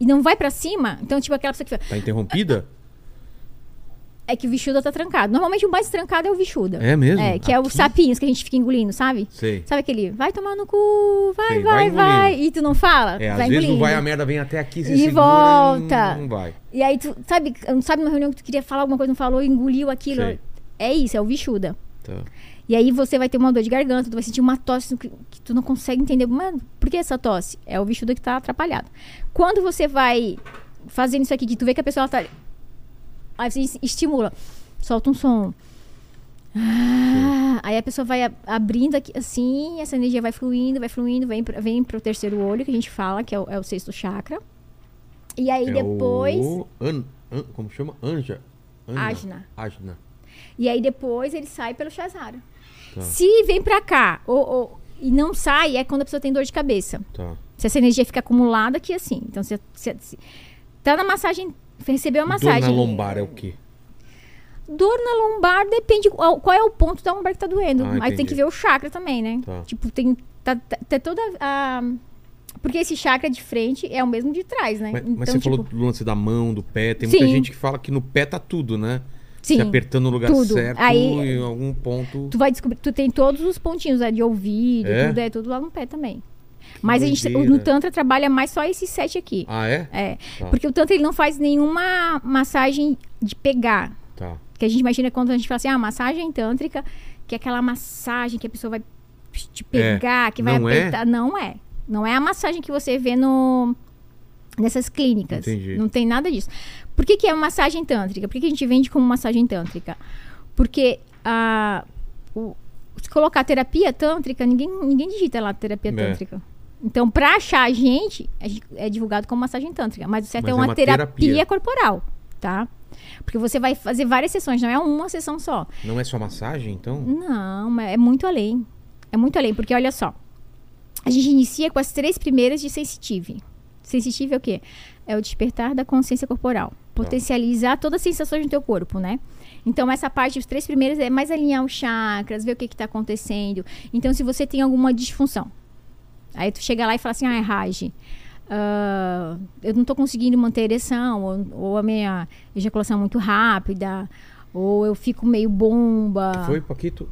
Speaker 3: e não vai pra cima, então, tipo, aquela pessoa que fala,
Speaker 1: Tá interrompida?
Speaker 3: É que o Vishuda tá trancado. Normalmente o mais trancado é o Vishuda.
Speaker 1: É mesmo?
Speaker 3: É, que é os
Speaker 1: Aqui?
Speaker 3: sapinhos que a gente fica engolindo, sabe?
Speaker 1: Sei.
Speaker 3: Sabe aquele, vai tomar no cu, vai,
Speaker 1: Sei,
Speaker 3: vai,
Speaker 1: vai
Speaker 3: vai. E tu não fala?
Speaker 1: É, às vezes não vai, a merda vem até aqui, você
Speaker 3: E
Speaker 1: segura
Speaker 3: volta.
Speaker 1: e não vai.
Speaker 3: E aí, tu sabe, sabe numa reunião que tu queria falar alguma coisa, não falou, engoliu aquilo.
Speaker 1: Sei.
Speaker 3: É isso, é o Vishuda.
Speaker 1: Tá.
Speaker 3: E aí você vai ter uma dor de garganta, tu vai sentir uma tosse que, que tu não consegue entender. Mano, por que essa tosse? É o Vishuda que tá atrapalhado. Quando você vai fazendo isso aqui, que tu vê que a pessoa tá. Aí você estimula, solta um som. Ah, aí a pessoa vai abrindo aqui, assim, essa energia vai fluindo, vai fluindo, vem, vem pro terceiro olho, que a gente fala, que é o, é o sexto chakra. E aí
Speaker 1: É
Speaker 3: depois.
Speaker 1: o An, An- como chama? Anja. Ana.
Speaker 3: Ajna.
Speaker 1: Ajna.
Speaker 3: E aí depois ele sai pelo Shazara.
Speaker 1: Tá.
Speaker 3: Se vem pra cá ou, ou- e não sai, é quando a pessoa tem dor de cabeça.
Speaker 1: Tá.
Speaker 3: Se essa energia fica acumulada aqui assim. Então, se, se, se- tá na massagem, recebeu a massagem.
Speaker 1: Dor na lombar é o quê?
Speaker 3: Dor na lombar depende qual, é o ponto da lombar que tá doendo.
Speaker 1: Ah,
Speaker 3: Aí tem que ver o chakra também, né?
Speaker 1: Tá.
Speaker 3: Tipo, tem tá, tá- tá toda a porque esse chakra de frente é o mesmo de trás, né?
Speaker 1: Mas, mas
Speaker 3: Então,
Speaker 1: você
Speaker 3: tipo,
Speaker 1: falou do lance da mão, do pé. Tem muita
Speaker 3: Sim.
Speaker 1: gente que fala que no pé tá tudo, né?
Speaker 3: sim.
Speaker 1: Se apertando no lugar
Speaker 3: tudo.
Speaker 1: certo
Speaker 3: Aí-
Speaker 1: em algum ponto.
Speaker 3: Tu vai descobrir, tu tem todos os pontinhos né, de ouvido,
Speaker 1: É?
Speaker 3: tudo é tudo lá no pé também. Mas a gente no tantra trabalha mais só esses sete aqui.
Speaker 1: Ah, é?
Speaker 3: É,
Speaker 1: Tá.
Speaker 3: porque o tantra ele não faz nenhuma massagem de pegar.
Speaker 1: Tá.
Speaker 3: Que a gente imagina quando a gente fala assim, ah, massagem tântrica, que é aquela massagem que a pessoa vai te pegar, que vai
Speaker 1: É. Não é?
Speaker 3: apertar. Não é. Não é a massagem que você vê no nessas clínicas.
Speaker 1: Entendi.
Speaker 3: Não tem nada disso. Por que, que é massagem tântrica? Por que, que a gente vende como massagem tântrica? Porque a, o- se colocar terapia tântrica, ninguém, ninguém digita lá terapia
Speaker 1: É.
Speaker 3: tântrica. Então, pra achar a gente, é divulgado como massagem tântrica. Mas o certo
Speaker 1: Mas
Speaker 3: é
Speaker 1: é
Speaker 3: uma,
Speaker 1: uma
Speaker 3: terapia,
Speaker 1: terapia.
Speaker 3: corporal, tá? Porque você vai fazer várias sessões, não é uma sessão só.
Speaker 1: Não é só massagem, então?
Speaker 3: Não, mas é muito além. É muito além, porque olha só. A gente inicia com as três primeiras de sensitive. Sensitive é o quê? É o despertar da consciência corporal. Potencializar todas as sensações do teu corpo, né? Então, essa parte, os três primeiros, é mais alinhar os chakras, ver o que está acontecendo. Então, se você tem alguma disfunção, aí tu chega lá e fala assim, ah, é Raj, ah, eu não estou conseguindo manter a ereção, ou, ou a minha ejaculação é muito rápida, ou eu fico meio bomba.
Speaker 1: Que foi, Paquito?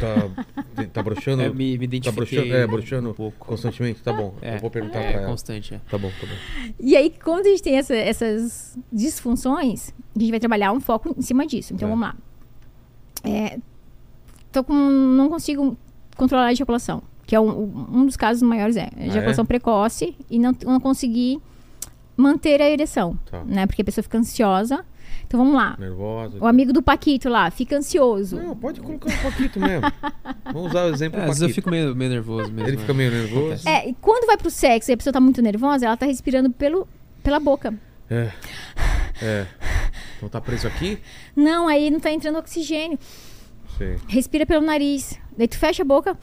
Speaker 1: Tá, tá broxando? [laughs]
Speaker 2: É, me, me
Speaker 1: tá
Speaker 2: identifiquei
Speaker 1: broxando, é, broxando
Speaker 2: um pouco.
Speaker 1: constantemente? Tá bom.
Speaker 2: É,
Speaker 1: eu vou perguntar
Speaker 2: é
Speaker 1: pra ela.
Speaker 2: constante, é.
Speaker 1: Tá bom, tá bom.
Speaker 3: E aí, quando a gente tem essa- essas disfunções, a gente vai trabalhar um foco em cima disso. Então,
Speaker 1: É.
Speaker 3: vamos lá. É, tô com, não consigo controlar a ejaculação, que é um, um dos casos maiores é
Speaker 1: Ah,
Speaker 3: ejaculação precoce e não, não conseguir manter a ereção,
Speaker 1: Tá.
Speaker 3: né? Porque a pessoa fica ansiosa. Então, vamos lá.
Speaker 1: Nervosa.
Speaker 3: O amigo do Paquito lá fica ansioso.
Speaker 1: Não, pode colocar um Paquito mesmo. Vamos usar o exemplo
Speaker 2: É,
Speaker 1: do
Speaker 2: às vezes eu fico meio, meio nervoso mesmo.
Speaker 1: Ele
Speaker 2: né?
Speaker 1: fica meio nervoso.
Speaker 3: É, e quando vai pro sexo e a pessoa tá muito nervosa, ela tá respirando pelo, pela boca.
Speaker 1: É. É. Então tá preso aqui?
Speaker 3: Não, aí não tá entrando oxigênio.
Speaker 1: Sei.
Speaker 3: respira pelo nariz. Daí tu fecha a boca,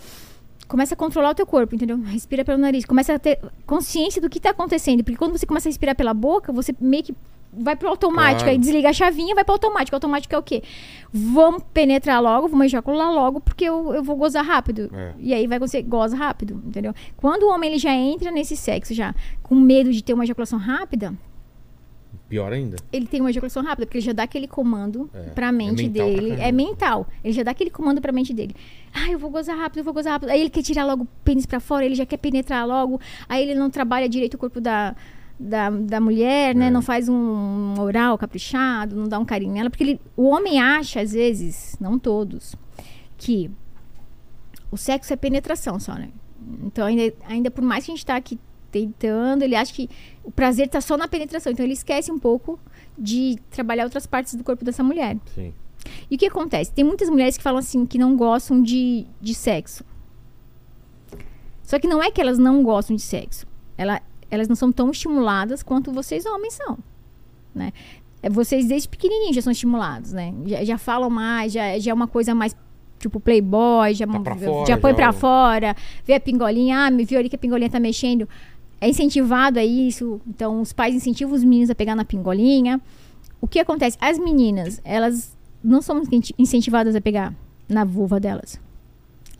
Speaker 3: começa a controlar o teu corpo, entendeu? Respira pelo nariz, começa a ter consciência do que tá acontecendo, porque quando você começa a respirar pela boca, você meio que vai pro automático,
Speaker 1: Claro.
Speaker 3: aí desliga a chavinha, vai pro automático. Automático é o quê? Vamos penetrar logo, vamos ejacular logo, porque eu, eu vou gozar rápido.
Speaker 1: É.
Speaker 3: E aí vai você goza rápido, entendeu? Quando o homem ele já entra nesse sexo já com medo de ter uma ejaculação rápida,
Speaker 1: Pior ainda.
Speaker 3: ele tem uma ejaculação rápida, porque ele já dá aquele comando
Speaker 1: É,
Speaker 3: pra
Speaker 1: é
Speaker 3: mente
Speaker 1: pra
Speaker 3: dele.
Speaker 1: caramba.
Speaker 3: é mental. Ele já dá aquele comando pra mente dele. Ah, eu vou gozar rápido, eu vou gozar rápido. Aí ele quer tirar logo o pênis pra fora, ele já quer penetrar logo. Aí ele não trabalha direito o corpo da, da, da mulher, né?
Speaker 1: É.
Speaker 3: Não faz um oral caprichado, não dá um carinho nela. Porque ele- o homem acha, às vezes, não todos, que o sexo é penetração só, né? Então, ainda, ainda por mais que a gente tá aqui tentando, ele acha que o prazer tá só na penetração. Então, ele esquece um pouco de trabalhar outras partes do corpo dessa mulher.
Speaker 1: Sim.
Speaker 3: E o que acontece? Tem muitas mulheres que falam assim, que não gostam de, de sexo. Só que não é que elas não gostam de sexo. Ela, elas não são tão estimuladas quanto vocês homens são, né? É, Vocês desde pequenininhos já são estimulados, né? Já, já falam mais, já, já é uma coisa mais tipo playboy, já,
Speaker 1: Tá pra
Speaker 3: já
Speaker 1: fora,
Speaker 3: põe
Speaker 1: já
Speaker 3: pra
Speaker 1: o-
Speaker 3: fora, vê a pingolinha, ah, me viu ali que a pingolinha tá mexendo. É incentivado a isso, então os pais incentivam os meninos a pegar na pingolinha. O que acontece? As meninas, elas não incenti- incentivadas a pegar na vulva delas.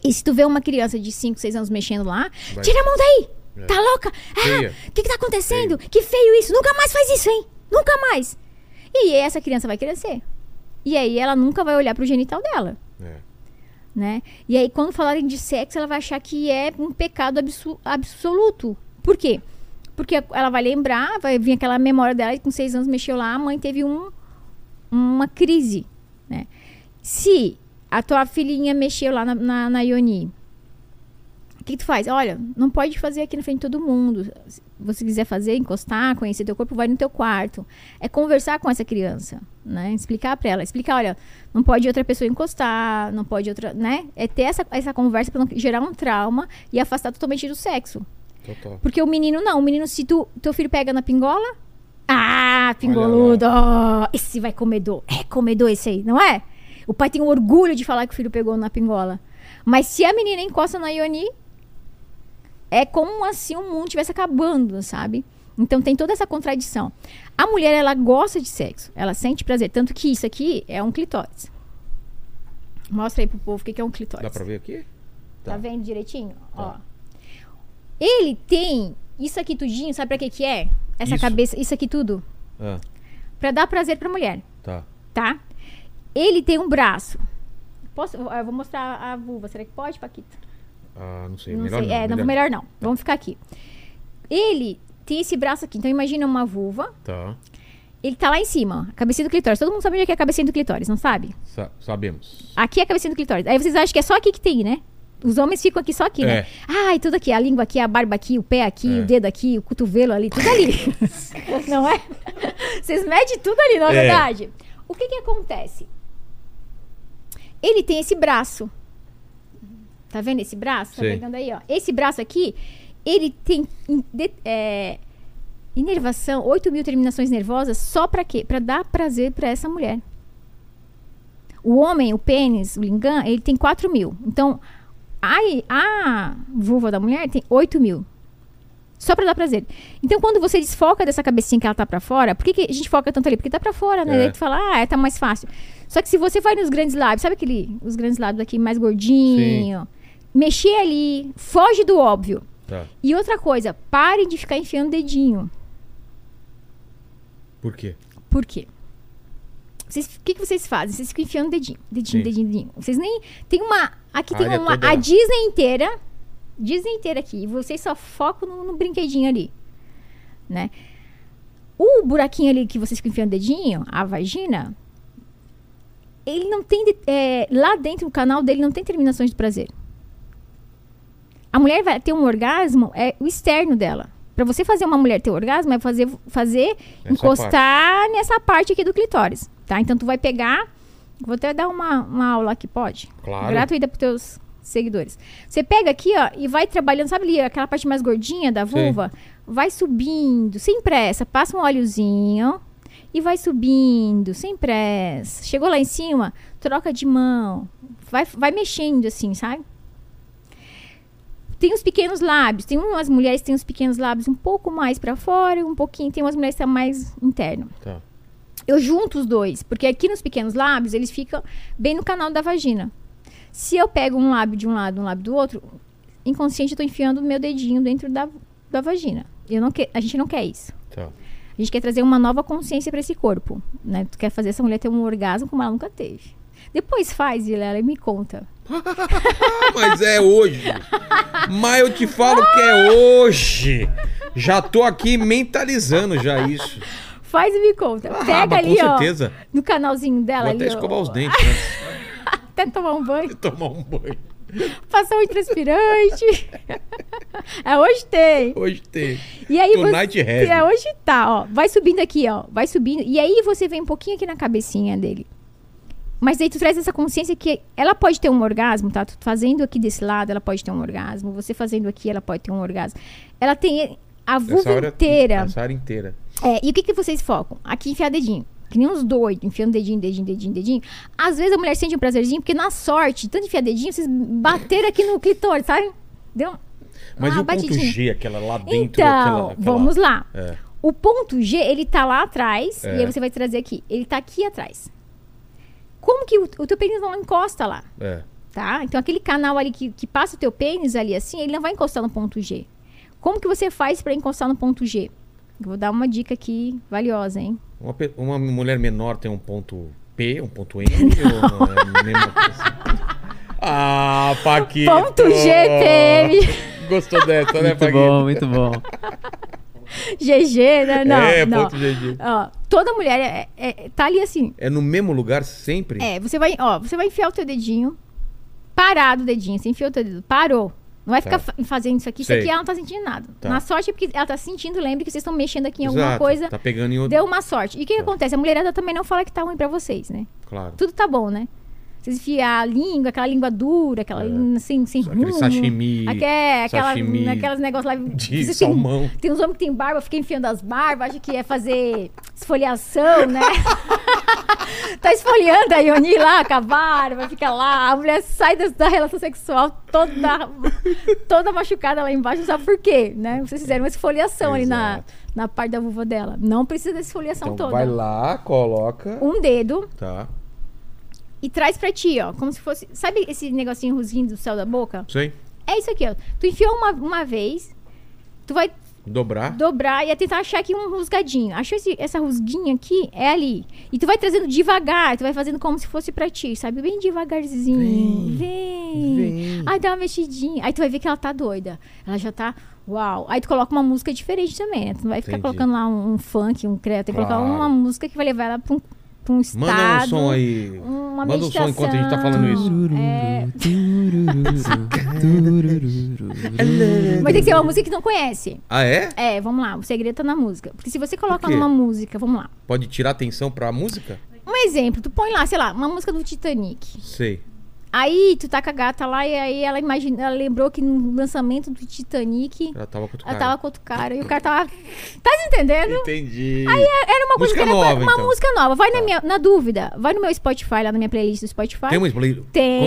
Speaker 3: E se tu vê uma criança de 5, 6 anos mexendo lá,
Speaker 1: Vai.
Speaker 3: tira a mão daí!
Speaker 1: É.
Speaker 3: Tá louca?
Speaker 1: Feia.
Speaker 3: Ah, o que, que tá acontecendo? Que feio isso! Nunca mais faz isso, hein? Nunca mais! E essa criança vai crescer. E aí ela nunca vai olhar pro genital dela,
Speaker 1: É.
Speaker 3: né? E aí quando falarem de sexo, ela vai achar que é um pecado absu- absoluto. Por quê? Porque ela vai lembrar, vai vir aquela memória dela que com seis anos mexeu lá, a mãe teve um, uma crise, né? Se a tua filhinha mexeu lá na, na, na Ioni, o que, que tu faz? Olha, não pode fazer aqui na frente de todo mundo. Se você quiser fazer, encostar, conhecer teu corpo, vai no teu quarto. É conversar com essa criança, né? Explicar pra ela. Explicar, olha, não pode outra pessoa encostar, não pode outra, né? É ter essa, essa conversa pra não gerar um trauma e afastar totalmente do sexo.
Speaker 1: Total.
Speaker 3: Porque o menino não. O menino, se tu, teu filho pega na pingola. Ah, pingoludo! ó, Esse vai comedor. É comedor esse aí, não é? O pai tem orgulho de falar que o filho pegou na pingola. Mas se a menina encosta na Ioni, é como assim o mundo estivesse acabando, sabe? Então tem toda essa contradição. A mulher, ela gosta de sexo. Ela sente prazer. Tanto que isso aqui é um clitóris. Mostra aí pro povo o que que é um clitóris.
Speaker 1: Dá pra ver aqui?
Speaker 3: Tá,
Speaker 1: Tá.
Speaker 3: vendo direitinho? Ó.
Speaker 1: Tá.
Speaker 3: Ele tem isso aqui tudinho, sabe pra que que é? Essa
Speaker 1: Isso.
Speaker 3: cabeça, isso aqui tudo,
Speaker 1: Ah,
Speaker 3: Pra dar prazer pra mulher,
Speaker 1: tá.
Speaker 3: tá? Ele tem um braço. Posso, eu vou mostrar a vulva, será que pode, Paquita?
Speaker 1: Ah, não sei.
Speaker 3: Não
Speaker 1: melhor
Speaker 3: sei,
Speaker 1: não.
Speaker 3: é, não, melhor não. Vamos ficar aqui. Ele tem esse braço aqui, então imagina uma vulva,
Speaker 1: Tá.
Speaker 3: ele tá lá em cima, ó, a cabecinha do clitóris. Todo mundo sabe onde é que é a cabecinha do clitóris, não sabe?
Speaker 1: Sa- sabemos.
Speaker 3: Aqui é a cabecinha do clitóris. Aí vocês acham que é só aqui que tem, né? Os homens ficam aqui só aqui, né?
Speaker 1: É.
Speaker 3: Ai, tudo aqui. A língua aqui, a barba aqui, o pé aqui,
Speaker 1: É.
Speaker 3: o dedo aqui, o cotovelo ali, tudo ali. [laughs] Não é? Vocês medem tudo ali, não é, verdade? O que que acontece? Ele tem esse braço. Tá vendo esse braço? Tá
Speaker 1: Sei.
Speaker 3: pegando aí, ó. Esse braço aqui, ele tem é, inervação, 8 mil terminações nervosas, só pra quê? Pra dar prazer pra essa mulher. O homem, o pênis, o lingam, ele tem 4 mil. Então, a, a vulva da mulher tem 8 mil. Só pra dar prazer. Então, quando você desfoca dessa cabecinha que ela tá pra fora, por que, que a gente foca tanto ali? Porque tá pra fora, né?
Speaker 1: É.
Speaker 3: Daí tu fala, ah, tá mais fácil. Só que se você vai nos grandes lábios, sabe aquele, os grandes lábios aqui mais gordinho? Mexer ali, foge do óbvio.
Speaker 1: Tá.
Speaker 3: E outra coisa, parem de ficar enfiando dedinho.
Speaker 1: Por quê?
Speaker 3: Por quê? Vocês- O que, que vocês fazem? Vocês ficam enfiando dedinho, dedinho,
Speaker 1: Sim.
Speaker 3: dedinho, dedinho. Vocês nem. Tem uma. Aqui
Speaker 1: A
Speaker 3: tem uma.
Speaker 1: toda-
Speaker 3: A Disney inteira. Disney inteira aqui. E vocês só focam no, no brinquedinho ali. Né? O buraquinho ali que vocês ficam enfiando dedinho, a vagina. Ele não tem. é, lá dentro do canal dele não tem terminações de prazer. A mulher vai ter um orgasmo, é o externo dela. Pra você fazer uma mulher ter orgasmo, é fazer, fazer
Speaker 1: Essa
Speaker 3: encostar nessa parte aqui do clitóris, tá? Então tu vai pegar, vou até dar uma, uma aula aqui, pode?
Speaker 1: Claro.
Speaker 3: Gratuita pros teus seguidores. Você pega aqui, ó, e vai trabalhando, sabe ali, aquela parte mais gordinha da vulva? Vai subindo, sem pressa, passa um óleozinho e vai subindo, sem pressa. Chegou lá em cima, troca de mão, vai, vai mexendo assim, sabe? Tem os pequenos lábios. Tem umas mulheres que têm os pequenos lábios um pouco mais pra fora, um pouquinho. Tem umas mulheres que são mais interno.
Speaker 1: Tá.
Speaker 3: Eu junto os dois, porque aqui nos pequenos lábios eles ficam bem no canal da vagina. Se eu pego um lábio de um lado, um lábio do outro, inconsciente eu tô enfiando o meu dedinho dentro da, da vagina. Eu não que, a gente não quer isso.
Speaker 1: Tá.
Speaker 3: A gente quer trazer uma nova consciência pra esse corpo, né? Tu quer fazer essa mulher ter um orgasmo como ela nunca teve. Depois faz, Vilela, e me conta. [laughs]
Speaker 1: Mas é hoje. Mas eu te falo que é hoje. Já tô aqui mentalizando já isso.
Speaker 3: Faz e me conta.
Speaker 1: Ah,
Speaker 3: Pega ali,
Speaker 1: com
Speaker 3: ó.
Speaker 1: certeza.
Speaker 3: No canalzinho dela
Speaker 1: Vou
Speaker 3: ali.
Speaker 1: até
Speaker 3: ó.
Speaker 1: escovar os dentes, né? [laughs]
Speaker 3: Até tomar um banho.
Speaker 1: Tomar um banho.
Speaker 3: Passar um transpirante. [laughs] é, hoje tem.
Speaker 1: Hoje tem.
Speaker 3: E aí
Speaker 1: Tonight
Speaker 3: você,
Speaker 1: heavy.
Speaker 3: é, hoje tá, ó. Vai subindo aqui, ó. Vai subindo. E aí você vem um pouquinho aqui na cabecinha dele. Mas aí tu traz essa consciência que ela pode ter um orgasmo, tá? Tu fazendo aqui desse lado, ela pode ter um orgasmo. Você fazendo aqui, ela pode ter um orgasmo. Ela tem a vulva
Speaker 1: Essa área-
Speaker 3: inteira.
Speaker 1: Essa área inteira.
Speaker 3: É, e o que, que vocês focam? Aqui enfiar dedinho. Que nem uns doidos, enfiando dedinho, dedinho, dedinho, dedinho. Às vezes a mulher sente um prazerzinho, porque na sorte, tanto enfiar dedinho, vocês bateram aqui no clitóris, sabe? Deu
Speaker 1: Mas
Speaker 3: uma
Speaker 1: e o ponto
Speaker 3: batidinha.
Speaker 1: G, aquela lá dentro?
Speaker 3: Então,
Speaker 1: aquela- aquela-
Speaker 3: vamos lá.
Speaker 1: É.
Speaker 3: O ponto G, ele tá lá atrás,
Speaker 1: É.
Speaker 3: e aí você vai trazer aqui. Ele tá aqui atrás. Como que o, o teu pênis não encosta lá,
Speaker 1: É.
Speaker 3: tá? Então, aquele canal ali que, que passa o teu pênis ali assim, ele não vai encostar no ponto G. Como que você faz pra encostar no ponto G? Eu Vou dar uma dica aqui valiosa, hein?
Speaker 1: Uma, uma mulher menor tem um ponto P, um ponto M, [laughs] ou não é a mesma coisa? [laughs] Ah, Paquito!
Speaker 3: Ponto G, PM. [laughs]
Speaker 1: Gostou dessa, né,
Speaker 2: Muito
Speaker 1: Paquito?
Speaker 2: bom, muito bom.
Speaker 3: GG, né? Não,
Speaker 1: é,
Speaker 3: não.
Speaker 1: ponto GG.
Speaker 3: Ó, toda mulher é, é- tá ali assim.
Speaker 1: É no mesmo lugar sempre?
Speaker 3: É, você vai, ó, você vai enfiar o teu dedinho, parado o dedinho, você enfiou o teu dedo, parou. Não vai ficar
Speaker 1: Tá.
Speaker 3: fa- fazendo isso aqui, isso
Speaker 1: Sei.
Speaker 3: aqui ela não tá sentindo nada.
Speaker 1: Tá.
Speaker 3: Na sorte é porque ela tá sentindo, lembre que vocês estão mexendo aqui em alguma
Speaker 1: Exato,
Speaker 3: coisa.
Speaker 1: Tá pegando em outro.
Speaker 3: Deu uma sorte. E o que, que
Speaker 1: Tá.
Speaker 3: acontece? A mulherada também não fala que tá ruim pra vocês, né?
Speaker 1: Claro.
Speaker 3: Tudo tá bom, né? Vocês enfiam a língua, aquela língua dura, aquela
Speaker 1: É.
Speaker 3: língua assim, sem
Speaker 1: Aquele
Speaker 3: rumo.
Speaker 1: sashimi,
Speaker 3: é, aquela,
Speaker 1: sashimi
Speaker 3: aquelas negócios lá.
Speaker 1: de
Speaker 3: vocês
Speaker 1: salmão.
Speaker 3: Tem, tem uns homens que tem barba, fica enfiando as barbas, acha que é fazer esfoliação, né? [laughs] tá esfoliando a Ioni lá com a barba, fica lá. A mulher sai da, da relação sexual toda, toda machucada lá embaixo, não sabe por quê, né? Vocês fizeram uma esfoliação ali na,
Speaker 1: Exato.
Speaker 3: na parte da vulva dela. Não precisa dessa esfoliação
Speaker 1: Então
Speaker 3: toda.
Speaker 1: vai lá, coloca.
Speaker 3: Um dedo
Speaker 1: Tá.
Speaker 3: E traz pra ti, ó. Como se fosse. Sabe esse negocinho rusguinho do céu da boca?
Speaker 1: Sei.
Speaker 3: É isso aqui, ó. Tu enfiou uma, uma vez, tu vai
Speaker 1: Dobrar.
Speaker 3: dobrar e tentar achar aqui um rusgadinho. Achou esse- essa rusguinha aqui? É ali. E tu vai trazendo devagar, tu vai fazendo como se fosse pra ti, sabe? Bem devagarzinho. Vem.
Speaker 1: Vem.
Speaker 3: Aí dá uma mexidinha. Aí tu vai ver que ela tá doida. Ela já tá. Uau. Aí tu coloca uma música diferente também, né? Tu não vai ficar
Speaker 1: Entendi.
Speaker 3: colocando lá um, um funk, um credo. Tem que colocar
Speaker 1: Claro.
Speaker 3: uma música que vai levar ela pra um, um estado.
Speaker 1: Manda um som aí.
Speaker 3: Uma
Speaker 1: Manda um som enquanto a gente tá
Speaker 3: meditação.
Speaker 1: falando isso.
Speaker 3: É, mas tem que ser uma música que não conhece.
Speaker 1: Ah, é?
Speaker 3: É, vamos lá, o segredo tá na música. Porque se você coloca numa música, vamos lá.
Speaker 1: Pode tirar atenção pra música?
Speaker 3: Um exemplo, tu põe lá, sei lá, uma música do Titanic.
Speaker 1: Sei.
Speaker 3: Aí tu tá com a gata lá e aí ela imagina, ela lembrou que no lançamento do Titanic
Speaker 1: Ela tava com outro
Speaker 3: ela
Speaker 1: cara.
Speaker 3: tava com outro cara e o cara tava. Tá entendendo?
Speaker 1: Entendi.
Speaker 3: Era uma coisa
Speaker 1: Música
Speaker 3: que era
Speaker 1: nova,
Speaker 3: uma
Speaker 1: então.
Speaker 3: música nova. Vai
Speaker 1: Tá.
Speaker 3: na minha, na dúvida, vai no meu Spotify, lá na minha playlist do Spotify.
Speaker 1: Tem uma play... Como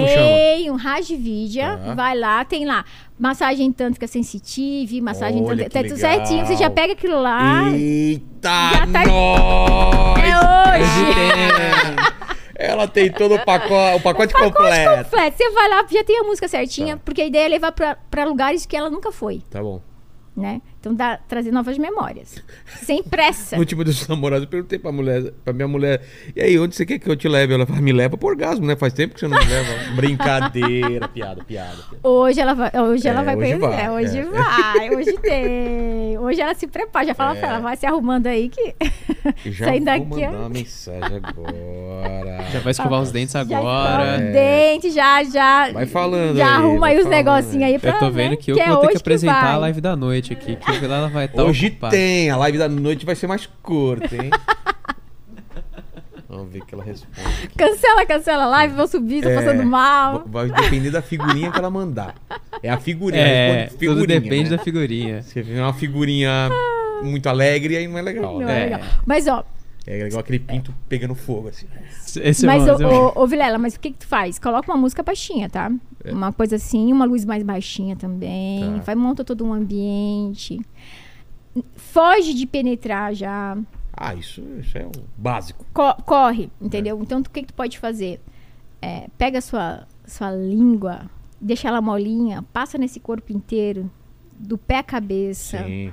Speaker 1: chama?
Speaker 3: Tem um Rajvidya,
Speaker 1: Tá.
Speaker 3: vai lá, tem lá massagem tântrica sensitive, massagem
Speaker 1: Olha
Speaker 3: tântrica, tá tudo certinho, você já pega aquilo lá.
Speaker 1: Eita,
Speaker 3: Já tá-
Speaker 1: nós!
Speaker 3: É hoje. [laughs]
Speaker 1: Ela tem todo o pacote, o pacote completo.
Speaker 3: Completo. Você vai lá, já tem a música certinha,
Speaker 1: Tá.
Speaker 3: porque a ideia é levar pra, pra lugares que ela nunca foi,
Speaker 1: Tá bom.
Speaker 3: né? Então dá, trazer novas memórias. Sem pressa. [laughs]
Speaker 1: No último dos namorados, eu perguntei pra mulher, pra minha mulher, e aí, onde você quer que eu te leve? Ela fala, me leva pro orgasmo, né? Faz tempo que você não me leva. [laughs] Brincadeira, piada, piada. piada.
Speaker 3: Hoje ela vai, hoje ela
Speaker 1: É,
Speaker 3: vai
Speaker 1: hoje
Speaker 3: conhecer.
Speaker 1: vai,
Speaker 3: hoje
Speaker 1: é.
Speaker 3: vai, [laughs] hoje tem. Hoje ela se prepara, já fala
Speaker 1: É.
Speaker 3: pra ela, vai se arrumando aí que
Speaker 1: já
Speaker 3: saindo
Speaker 1: vou
Speaker 3: daqui.
Speaker 1: mandar
Speaker 3: ó.
Speaker 1: uma mensagem agora.
Speaker 2: Já vai escovar os dentes
Speaker 3: Já
Speaker 2: agora.
Speaker 3: os dentes, já, já.
Speaker 1: Vai falando
Speaker 3: Já
Speaker 1: aí,
Speaker 3: arruma aí os negocinhos aí pra
Speaker 2: Eu tô vendo
Speaker 3: né?
Speaker 2: que eu
Speaker 3: é
Speaker 2: vou ter que apresentar a live da noite aqui, que ela vai estar
Speaker 1: Hoje
Speaker 2: ocupada.
Speaker 1: tem, a live da noite vai ser mais curta, hein? Vamos ver o que ela responde.
Speaker 3: Cancela, cancela a live, vou subir, tô
Speaker 1: É,
Speaker 3: passando mal.
Speaker 1: Vai depender da figurinha que ela mandar. É a figurinha.
Speaker 2: É,
Speaker 1: figurinha,
Speaker 2: tudo depende
Speaker 1: né?
Speaker 2: da figurinha.
Speaker 1: Se vier uma figurinha muito alegre, aí não é legal.
Speaker 3: Não
Speaker 1: né?
Speaker 3: é legal. Mas, ó,
Speaker 1: É igual aquele pinto pegando fogo, assim.
Speaker 2: Esse é
Speaker 3: mas,
Speaker 2: é bom.
Speaker 3: ô, ô, Vilela, mas o que que tu faz? Coloca uma música baixinha, tá?
Speaker 1: É.
Speaker 3: Uma coisa assim, uma luz mais baixinha também.
Speaker 1: Tá.
Speaker 3: Vai, monta todo um ambiente. Foge de penetrar já.
Speaker 1: Ah, isso, isso é o básico.
Speaker 3: Co- corre, entendeu? Então, o que, que tu pode fazer? É, pega a sua, sua língua, deixa ela molinha, passa nesse corpo inteiro, do pé à cabeça.
Speaker 1: Sim.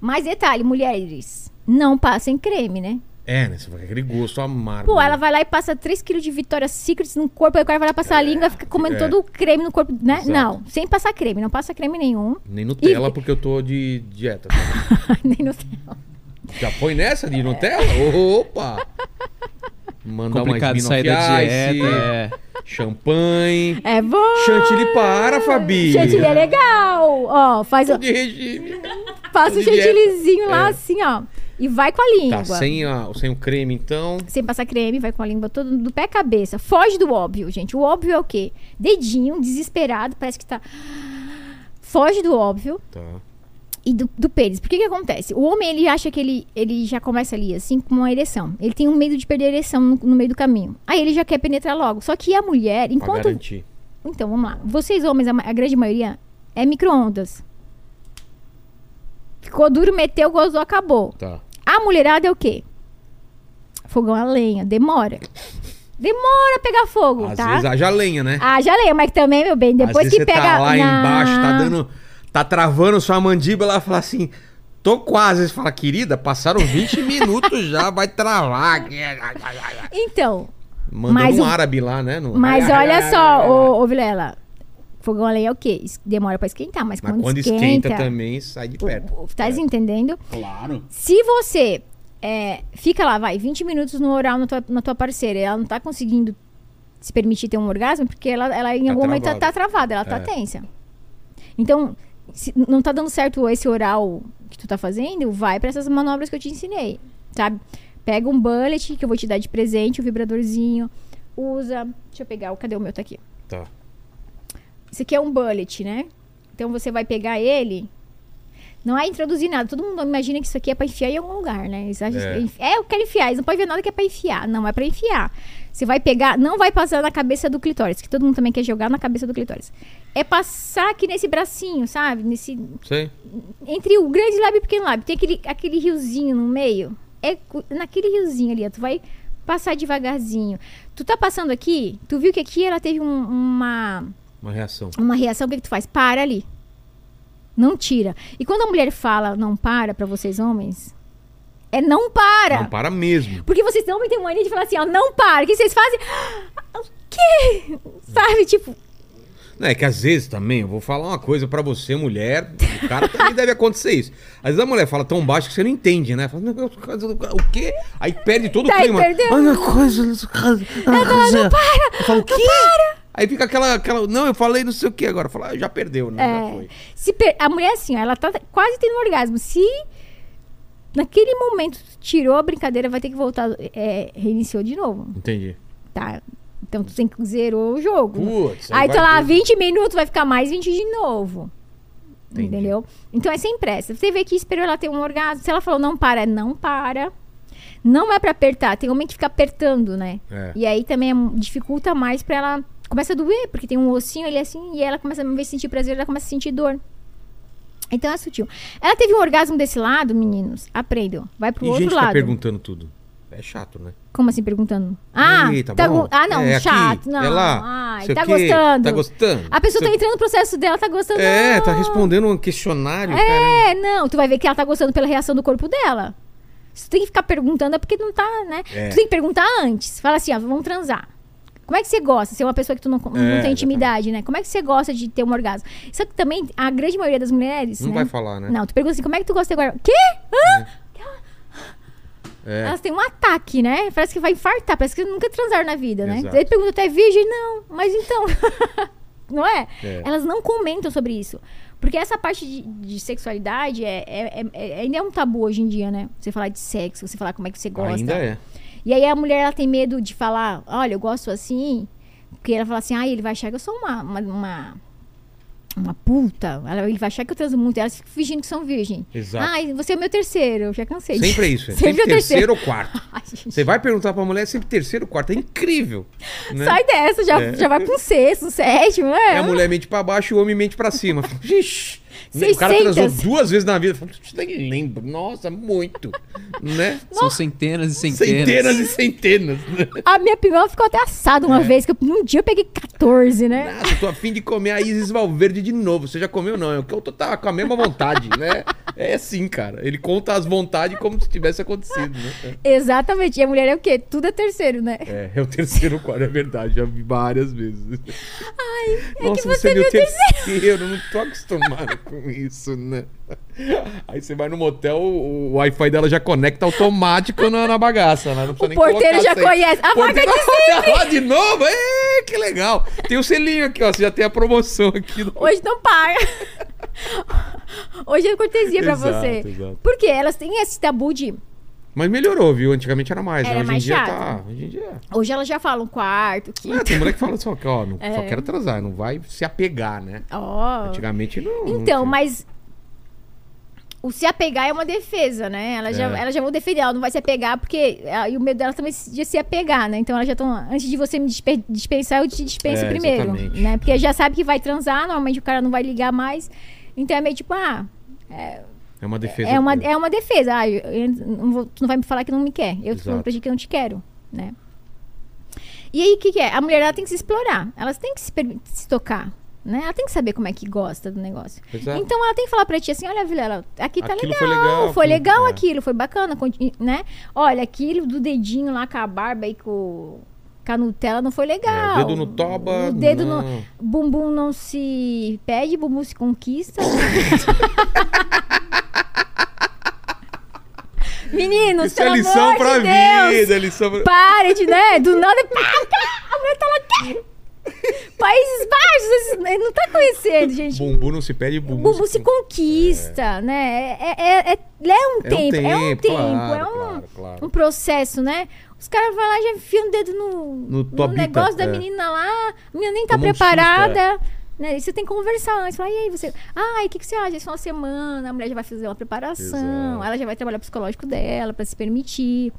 Speaker 3: Mas detalhe, mulheres, não passem creme, né?
Speaker 1: É, né? Você vai aquele gosto amargo.
Speaker 3: Pô,
Speaker 1: né?
Speaker 3: ela vai lá e passa 3kg de Victoria's Secrets no corpo, aí o cara vai lá passar a língua e fica comendo
Speaker 1: é.
Speaker 3: todo o creme no corpo, né?
Speaker 1: Exato.
Speaker 3: Não, sem passar creme, não passa creme nenhum.
Speaker 1: Nem Nutella, porque eu tô de dieta. [laughs]
Speaker 3: Nem no céu.
Speaker 1: Já foi nessa de Nutella? Opa! Mandar
Speaker 2: Complicado
Speaker 1: mais
Speaker 2: sair da dieta. É.
Speaker 3: É
Speaker 1: champanhe.
Speaker 3: bom!
Speaker 1: Chantilly para, Fabi!
Speaker 3: Chantilly é legal! Ó, faz o,
Speaker 1: Tô de regime.
Speaker 3: passa o chantillyzinho lá
Speaker 1: É.
Speaker 3: assim, ó. E vai com a língua.
Speaker 1: Tá, sem, a, sem o creme, então.
Speaker 3: Sem passar creme, vai com a língua todo do pé à cabeça. Foge do óbvio, gente. O óbvio é o quê? Dedinho, desesperado, parece que tá. Foge do óbvio
Speaker 1: Tá.
Speaker 3: e do, do pênis. Por que que acontece? O homem, ele acha que ele, ele já começa ali, assim, com uma ereção. Ele tem um medo de perder a ereção no, no meio do caminho. Aí ele já quer penetrar logo. Só que a mulher,
Speaker 1: Pra
Speaker 3: enquanto.
Speaker 1: garantir.
Speaker 3: Então, vamos lá. Vocês, homens, a, a grande maioria, é micro-ondas. Ficou duro, meteu, gozou, acabou.
Speaker 1: Tá.
Speaker 3: A mulherada é o quê? Fogão a lenha. Demora. Demora a pegar fogo,
Speaker 1: Às
Speaker 3: tá?
Speaker 1: vezes haja lenha, né?
Speaker 3: Ah, já lenha, mas também, meu bem, depois que
Speaker 1: você
Speaker 3: pega.
Speaker 1: tá lá
Speaker 3: Não.
Speaker 1: embaixo, tá dando. Tá travando sua mandíbula, ela fala assim. Tô quase. Você fala, querida, passaram 20 [laughs] minutos já, vai travar. aqui."
Speaker 3: Então,
Speaker 1: Mandando
Speaker 3: Mas
Speaker 1: um
Speaker 3: o-
Speaker 1: árabe lá, né? no-
Speaker 3: mas olha só, ô, ô Vilela. Fogão a lenha é o quê? Demora pra esquentar, mas,
Speaker 1: Mas
Speaker 3: quando,
Speaker 1: quando
Speaker 3: esquenta.
Speaker 1: esquenta também, sai de perto.
Speaker 3: Tá entendendo?
Speaker 1: Claro.
Speaker 3: Se você é, fica lá, vai, 20 minutos no oral na tua, na tua parceira e ela não tá conseguindo se permitir ter um orgasmo, porque ela, ela em
Speaker 1: Tá
Speaker 3: algum momento tá,
Speaker 1: travada.
Speaker 3: tá travada, ela tá
Speaker 1: É.
Speaker 3: tensa. Então, se não tá dando certo esse oral que tu tá fazendo, vai pra essas manobras que eu te ensinei, sabe? Pega um bullet que eu vou te dar de presente, o vibradorzinho, usa. Deixa eu pegar, o- cadê o meu? Tá aqui.
Speaker 1: Tá.
Speaker 3: Isso aqui é um bullet, né? Então você vai pegar ele. Não é introduzir nada. Todo mundo imagina que isso aqui é pra enfiar em algum lugar, né?
Speaker 1: É.
Speaker 3: é, eu quero enfiar. Eles não podem ver nada que é pra enfiar. Não, é pra enfiar. Você vai pegar, não vai passar na cabeça do clitóris, que todo mundo também quer jogar na cabeça do clitóris. É passar aqui nesse bracinho, sabe? Nesse
Speaker 1: Sei.
Speaker 3: entre o grande lábio e o pequeno lábio, tem aquele, aquele riozinho no meio. É naquele riozinho ali, ó, tu vai passar devagarzinho. Tu tá passando aqui, tu viu que aqui ela teve um- uma
Speaker 1: Uma reação.
Speaker 3: uma reação, o que, que tu faz? Para ali. Não tira. E quando a mulher fala não para pra vocês homens, é não para.
Speaker 1: Não para mesmo.
Speaker 3: Porque vocês homens têm mania de falar assim, ó, não para. O que vocês fazem? "Ah, [gasps] O quê? Sabe, tipo,
Speaker 1: Não, é que às vezes também, eu vou falar uma coisa pra você, mulher, o cara também deve acontecer isso. Às vezes a mulher fala tão baixo que você não entende, né? Fala, "Não, o quê? Aí perde todo
Speaker 3: Tá
Speaker 1: o clima.
Speaker 3: entendendo?
Speaker 1: Olha a coisa. Não para! Eu falo, o quê? Aí fica aquela, aquela. Não, eu falei não sei o que agora. Fala, ah, já perdeu, né? Já
Speaker 3: É,
Speaker 1: foi.
Speaker 3: se per- a mulher assim, ó, ela tá quase tendo um orgasmo. Se naquele momento tirou a brincadeira, vai ter que voltar, é, reiniciou de novo,
Speaker 1: Entendi.
Speaker 3: tá? Então tu tem que zerou o jogo. né?
Speaker 1: Putz,
Speaker 3: Aí
Speaker 1: vai
Speaker 3: tá lá,
Speaker 1: ter-
Speaker 3: 20 minutos, vai ficar mais 20 de novo.
Speaker 1: Entendi.
Speaker 3: Entendeu? Então é sem pressa. Você vê que esperou ela ter um orgasmo. Se ela falou não para, não para. Não é pra apertar. Tem homem que fica apertando, né?
Speaker 1: É.
Speaker 3: E aí também é- dificulta mais pra ela. Começa a doer, porque tem um ossinho ali assim, e ela começa, de sentir prazer, ela começa a sentir dor. Então é sutil. Ela teve um orgasmo desse lado, meninos. Aprendam. Vai pro
Speaker 1: E
Speaker 3: outro
Speaker 1: gente
Speaker 3: lado.
Speaker 1: tá perguntando tudo. É chato, né?
Speaker 3: Como assim perguntando? Ah,
Speaker 1: Ei, tá
Speaker 3: tá go- ah não,
Speaker 1: É aqui,
Speaker 3: chato. Não.
Speaker 1: é lá,
Speaker 3: Ai, tá
Speaker 1: quê,
Speaker 3: gostando.
Speaker 1: Tá gostando?
Speaker 3: A pessoa
Speaker 1: Sei-
Speaker 3: tá entrando no processo dela, tá gostando.
Speaker 1: É, tá
Speaker 3: não.
Speaker 1: respondendo um questionário.
Speaker 3: É, não, tu vai ver que ela tá gostando pela reação do corpo dela. Se tu tem que ficar perguntando é porque não tá, né?
Speaker 1: É.
Speaker 3: Tu tem que perguntar antes. Fala assim, ó, vamos transar. Como é que você gosta? Você é uma pessoa que tu não, não
Speaker 1: É,
Speaker 3: tem intimidade, né? Como é que você gosta de ter um orgasmo? Só que também, a grande maioria das mulheres.
Speaker 1: Não
Speaker 3: né?
Speaker 1: vai falar, né?
Speaker 3: Não, tu pergunta assim, como é que tu gosta de ter orgasmo? Quê? Hã?
Speaker 1: É.
Speaker 3: Elas têm um ataque, né? Parece que vai infartar, parece que nunca transaram na vida, né?
Speaker 1: Exato.
Speaker 3: Aí pergunta, tu é virgem? Não, mas então. [laughs] não é?
Speaker 1: É.
Speaker 3: Elas não comentam sobre isso. Porque essa parte de, de sexualidade é, é- é- é- ainda é um tabu hoje em dia, né? Você falar de sexo, você falar como é que você gosta.
Speaker 1: Ainda é.
Speaker 3: E aí a mulher ela tem medo de falar, olha, eu gosto assim, porque ela fala assim, ah, ele vai achar que eu sou uma, uma, uma, uma puta. Ela- Ele vai achar que eu transo muito. Elas ficam fingindo que são virgem.
Speaker 1: Exato.
Speaker 3: Ah, você é o meu terceiro, eu já cansei.
Speaker 1: Sempre é isso. [laughs] É
Speaker 3: Sempre
Speaker 1: sempre,
Speaker 3: o terceiro.
Speaker 1: terceiro ou [laughs] quarto.
Speaker 3: Ai, gente.
Speaker 1: Você vai perguntar pra mulher, é sempre terceiro ou quarto. É incrível. Né?
Speaker 3: Sai dessa, já,
Speaker 1: É.
Speaker 3: já vai pro sexto, sétimo, é.
Speaker 1: É a mulher mente pra baixo e o homem mente pra cima. [laughs] Ixi, O cara
Speaker 3: 600.
Speaker 1: transou duas vezes na vida. Fala, "Você nem lembra. Nossa, muito. né?
Speaker 2: São centenas e centenas.
Speaker 1: Centenas e centenas.
Speaker 3: A minha piroca ficou até assada
Speaker 1: É.
Speaker 3: uma vez, que eu- num dia eu peguei 14, né?
Speaker 1: Nossa, eu tô afim de comer a Isis Valverde de novo. Você já comeu, não? Eu que eu tô tava com a mesma vontade, né? É assim, cara. Ele conta as vontades como se tivesse acontecido, né?
Speaker 3: Exatamente. E a mulher é o quê? Tudo é terceiro, né?
Speaker 1: É, é o terceiro quadro, é verdade. Já vi várias vezes. Ai,
Speaker 3: é
Speaker 1: Nossa,
Speaker 3: que
Speaker 1: você
Speaker 3: você
Speaker 1: é meu
Speaker 3: viu
Speaker 1: terceiro. Eu não tô acostumado com isso, né? Aí você vai no motel, o Wi-Fi dela já conecta automático na, na bagaça, né? Não precisa
Speaker 3: O
Speaker 1: nem
Speaker 3: porteiro já
Speaker 1: senha.
Speaker 3: conhece. A
Speaker 1: Porteiro-
Speaker 3: de [laughs]
Speaker 1: Olha lá de novo! Ê, que legal! Tem o selinho aqui, ó. Você já tem a promoção aqui. do-
Speaker 3: Hoje não paga. [laughs] Hoje é cortesia pra
Speaker 1: Exato,
Speaker 3: você.
Speaker 1: exato.
Speaker 3: Por quê? Elas têm esse tabu de.
Speaker 1: Mas melhorou, viu? Antigamente era mais, né?
Speaker 3: Era
Speaker 1: Hoje em
Speaker 3: mais
Speaker 1: dia
Speaker 3: chato.
Speaker 1: tá. Hoje em dia.
Speaker 3: Hoje elas já falam quarto,
Speaker 1: Não,
Speaker 3: quinto.
Speaker 1: tem mulher que fala só que, ó, não, só
Speaker 3: É.
Speaker 1: quero transar, não vai se apegar, né?
Speaker 3: Ó.
Speaker 1: Antigamente não. não
Speaker 3: Então,
Speaker 1: tinha.
Speaker 3: mas. O se apegar é uma defesa, né? Elas já,
Speaker 1: É.
Speaker 3: elas já vão defender, ela não vai se apegar, porque. ah, E o medo dela também de se apegar, né? Então elas já estão. Antes de você me dispe- dispensar, eu te dispenso
Speaker 1: É,
Speaker 3: primeiro.
Speaker 1: exatamente.
Speaker 3: Né? Porque já sabe que vai transar, normalmente o cara não vai ligar mais. Então é meio tipo, ah,
Speaker 1: É uma defesa.
Speaker 3: é uma, é uma defesa. Ah, eu- eu não vou- tu não vai me falar que não me quer. Eu tô
Speaker 1: Exato.
Speaker 3: falando pra ti que eu não te quero, né? E aí, o que, que é? A mulher tem que se explorar. Elas têm que se, se tocar. Né? Ela tem que saber como é que gosta do negócio.
Speaker 1: Exato.
Speaker 3: Então ela tem que falar pra ti assim: olha, Vilela, aqui tá
Speaker 1: Aquilo
Speaker 3: legal.
Speaker 1: foi legal,
Speaker 3: Foi
Speaker 1: aquilo-
Speaker 3: legal
Speaker 1: é.
Speaker 3: aquilo, foi bacana, né? Olha, aquilo do dedinho lá com a barba e com, com a Nutella não foi legal.
Speaker 1: É, o dedo no toba,
Speaker 3: O dedo
Speaker 1: não.
Speaker 3: no. Bumbum não se pede, bumbum se conquista. [laughs] Meninos,
Speaker 1: Isso é lição pra
Speaker 3: de Deus,
Speaker 1: vida, é lição pra...
Speaker 3: Pare de, né? Do nada. A mulher tá lá. Países Baixos, ele não tá conhecendo, gente.
Speaker 1: Bumbum não se pede, bumbum,
Speaker 3: Bumbum se conquista, né? É, é, é, é um tempo, é um tempo,
Speaker 1: claro,
Speaker 3: é um,
Speaker 1: claro, claro.
Speaker 3: um processo, né? Os caras vão lá e já enfiam o dedo no,
Speaker 1: No tobita,
Speaker 3: negócio da
Speaker 1: é.
Speaker 3: menina lá, a menina nem tá
Speaker 1: Toma um susto,
Speaker 3: preparada. Né? E você tem que conversar antes. Fala, e aí, você. Ai, o que, que você acha? Isso é uma semana, a mulher já vai fazer uma preparação,
Speaker 1: Exato.
Speaker 3: ela já vai trabalhar o psicológico dela pra se permitir.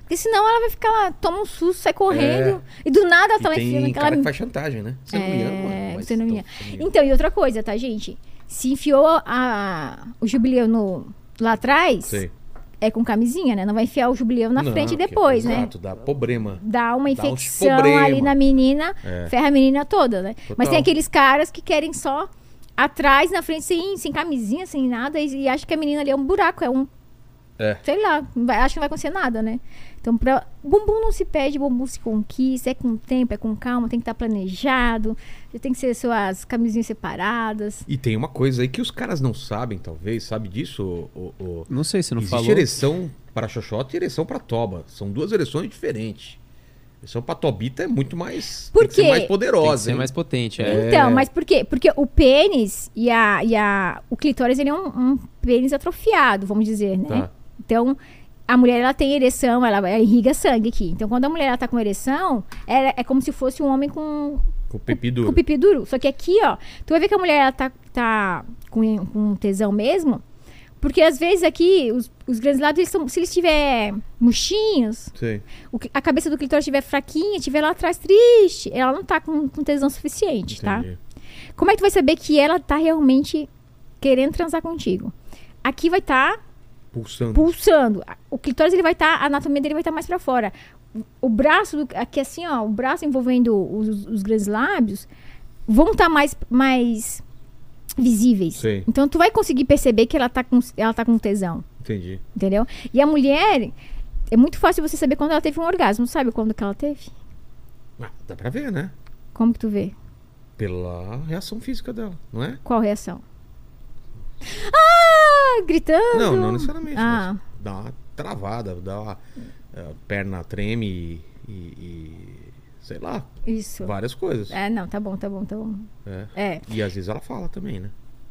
Speaker 3: Porque senão ela vai ficar lá, toma um susto, sai correndo. E do nada ela
Speaker 1: E
Speaker 3: tá lá
Speaker 1: tem
Speaker 3: aquela
Speaker 1: cara que faz chantagem, né? Você não me ama,
Speaker 3: é,
Speaker 1: mas
Speaker 3: você não me ama. Então, e outra coisa, tá, gente? Se enfiou a, o jubileu no, lá atrás,
Speaker 1: Sei.
Speaker 3: É com camisinha, né? Não vai enfiar o jubileu na
Speaker 1: Não,
Speaker 3: frente
Speaker 1: que-
Speaker 3: depois, né?
Speaker 1: Exato, dá problema.
Speaker 3: Dá uma
Speaker 1: Dá
Speaker 3: infecção
Speaker 1: problema.
Speaker 3: ali na menina,
Speaker 1: É.
Speaker 3: ferra a menina toda, né? Mas
Speaker 1: Total.
Speaker 3: tem aqueles caras que querem só atrás, na frente, sem, sem camisinha, sem nada, e, e acham que a menina ali é um buraco, é um.
Speaker 1: É.
Speaker 3: Sei lá, vai, acho que não vai acontecer nada, né? Então, pra, bumbum não se pede, bumbum se conquista, é com tempo, é com calma, tem que estar planejado, já tem que ser suas camisinhas separadas.
Speaker 1: E tem uma coisa aí que os caras não sabem, talvez, sabe disso? O, o, o-
Speaker 2: Não sei se não
Speaker 1: Existe
Speaker 2: falou.
Speaker 1: ereção para xoxota e ereção para toba. São duas ereções diferentes. Ereção para tobita é muito mais,
Speaker 3: Por
Speaker 1: tem que ser
Speaker 3: quê?
Speaker 1: mais
Speaker 2: Tem que
Speaker 1: poderosa.
Speaker 2: ser
Speaker 1: hein?
Speaker 2: mais potente, é.
Speaker 3: Então, mas por quê? Porque o pênis e a, e a o clitóris ele é um, um pênis atrofiado, vamos dizer, né?
Speaker 1: Tá.
Speaker 3: Então, a mulher ela tem ereção, ela, ela irriga sangue aqui. Então, quando a mulher ela tá com ereção, ela- é como se fosse um homem com,
Speaker 1: Com pipi duro.
Speaker 3: com pipi duro. Só que aqui, ó, tu vai ver que a mulher ela tá, tá com, com tesão mesmo. Porque às vezes aqui, os, os grandes lados, eles são, se eles tiver murchinhos, o a cabeça do clitóris estiver fraquinha, estiver lá atrás triste, ela não tá com, com tesão suficiente, tá?
Speaker 1: Entendi.
Speaker 3: Como é que tu vai saber que ela tá realmente querendo transar contigo? Aqui vai estar
Speaker 1: Pulsando.
Speaker 3: pulsando. O clitóris ele vai estar, a anatomia dele vai estar mais pra fora. O braço, aqui assim, ó, o braço envolvendo os, os grandes lábios vão estar mais, mais visíveis.
Speaker 1: Sei.
Speaker 3: Então tu vai conseguir perceber que ela tá com, ela tá com tesão,
Speaker 1: Entendi.
Speaker 3: entendeu? E a mulher é muito fácil você saber quando ela teve um orgasmo, sabe quando que ela teve?
Speaker 1: Ah, dá pra ver, né?
Speaker 3: Como que tu vê?
Speaker 1: Pela reação física dela, não é?
Speaker 3: Qual reação? Ah, gritando.
Speaker 1: Não, não necessariamente.
Speaker 3: Ah.
Speaker 1: dá uma travada, dá uma a perna treme e, e- e- sei lá,
Speaker 3: Isso.
Speaker 1: várias coisas.
Speaker 3: É, não, tá bom, tá bom, tá bom.
Speaker 1: É.
Speaker 3: É.
Speaker 1: E às vezes ela fala também, né?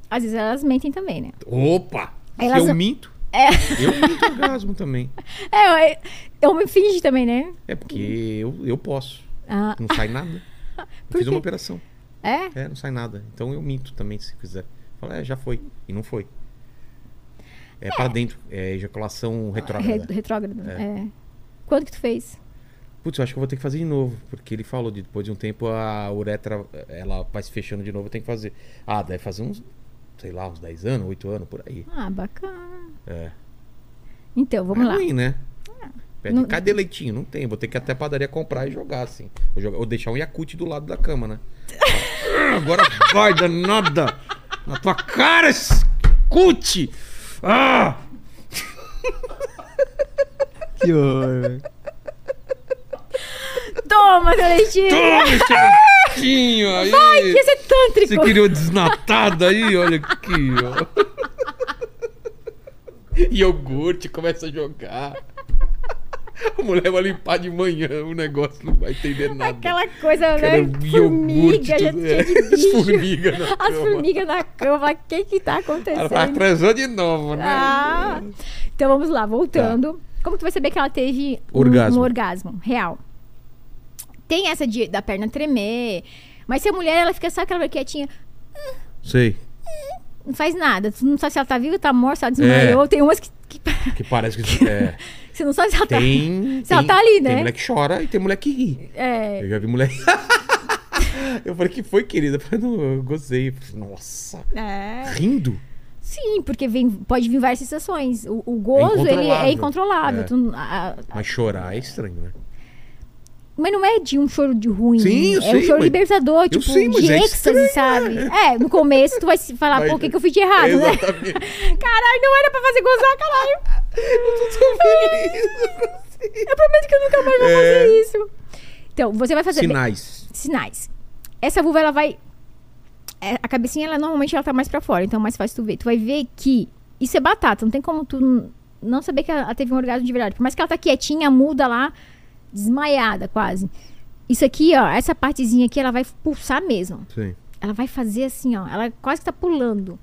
Speaker 3: Às vezes elas mentem também, né?
Speaker 1: Opa!
Speaker 3: Elas
Speaker 1: eu minto,
Speaker 3: É,
Speaker 1: eu minto orgasmo também. [laughs]
Speaker 3: é, eu, eu me finge também, né?
Speaker 1: É porque eu, eu posso.
Speaker 3: Ah,
Speaker 1: Não sai nada. [laughs] Fiz uma operação.
Speaker 3: é?
Speaker 1: É, não sai nada. Então eu minto também, se quiser. Fala, é, já foi. E não foi. É, pra dentro. É ejaculação
Speaker 3: Re-
Speaker 1: retrógrada.
Speaker 3: retrógrado.
Speaker 1: É.
Speaker 3: É. Quando que tu fez?
Speaker 1: Putz, eu acho que eu vou ter que fazer de novo. Porque ele falou de depois de um tempo a uretra ela vai se fechando de novo, eu tenho que fazer. Ah, deve fazer uns sei lá, uns 10 anos, 8 anos, por aí.
Speaker 3: Ah, bacana.
Speaker 1: É.
Speaker 3: Então, vamos
Speaker 1: é
Speaker 3: lá.
Speaker 1: ruim, né? Pede,
Speaker 3: Não-
Speaker 1: cadê leitinho? Não tem. Vou ter que ir até a padaria comprar e jogar, assim. Ou, jogar- ou deixar um Yakut do lado da cama, né? Ah, [laughs] Agora vai, danada! Na tua cara, Yakut! Ah! [laughs]
Speaker 2: Que horror.
Speaker 3: Toma, seu leitinho!
Speaker 1: Toma [laughs] esse leitinho aí!
Speaker 3: Ai, que esse é tântrico!
Speaker 1: Você queria o desnatado aí? Olha aqui, ó. [laughs] Iogurte, começa a jogar. [laughs] A mulher vai limpar de manhã, o negócio não vai entender nada.
Speaker 3: Aquela coisa, né? Formiga, já
Speaker 1: tudo, é.
Speaker 3: de
Speaker 1: As
Speaker 3: bicho.
Speaker 1: formigas na
Speaker 3: As
Speaker 1: cama.
Speaker 3: formigas na cama. O que que tá
Speaker 1: Ela
Speaker 3: acontecendo?
Speaker 1: vai transou de novo, né?
Speaker 3: Ah, então vamos lá, voltando. Como que tu vai saber que ela teve um-
Speaker 1: Orgasmo.
Speaker 3: Um, orgasmo real? Tem essa de, da perna tremer, mas se a mulher ela fica só aquela quietinha,
Speaker 1: Sei.
Speaker 3: não faz nada. Tu não sabe se ela tá viva, tá morta, se ela desmaiou. Tem umas que, que
Speaker 1: Que parece que. [laughs] É,
Speaker 3: você não sabe se ela
Speaker 1: tem.
Speaker 3: Se ela
Speaker 1: tem-
Speaker 3: tá ali, né?
Speaker 1: Tem mulher que chora e tem mulher que ri.
Speaker 3: tá. É,
Speaker 1: Eu já vi mulher. [laughs] eu falei que foi, querida. Eu falei, não, eu gozei. Eu falei, Nossa,
Speaker 3: é.
Speaker 1: rindo?
Speaker 3: Sim, porque vem, pode vir várias sensações. O, o gozo, ele é
Speaker 1: incontrolável.
Speaker 3: incontrolável.
Speaker 1: É.
Speaker 3: Tu- a- a-
Speaker 1: Mas chorar é estranho, né?
Speaker 3: Mas não é de um choro de ruim.
Speaker 1: Sim, eu
Speaker 3: é um
Speaker 1: sei,
Speaker 3: choro
Speaker 1: mas-
Speaker 3: libertador,
Speaker 1: eu
Speaker 3: tipo,
Speaker 1: sei,
Speaker 3: de
Speaker 1: é
Speaker 3: êxtase,
Speaker 1: estranho,
Speaker 3: sabe? É, no começo tu vai falar,
Speaker 1: Mas-
Speaker 3: pô, o que, que eu fiz de errado, né?
Speaker 1: Exatamente. [laughs]
Speaker 3: Caralho, não era pra fazer gozar, caralho. Eu prometo que eu nunca mais vou
Speaker 1: É.
Speaker 3: fazer isso. Então, você vai fazer
Speaker 1: Sinais.
Speaker 3: sinais. Essa vulva, ela vai... é, a cabecinha, ela normalmente ela tá mais pra fora, então é mais fácil tu ver. Tu vai ver que isso é batata, não tem como tu não saber que ela teve um orgasmo de verdade. Por mais que ela tá quietinha, muda lá, desmaiada quase. Isso aqui, ó, essa partezinha aqui, ela vai pulsar mesmo.
Speaker 1: Sim.
Speaker 3: Ela vai fazer assim, ó. Ela quase que tá pulando.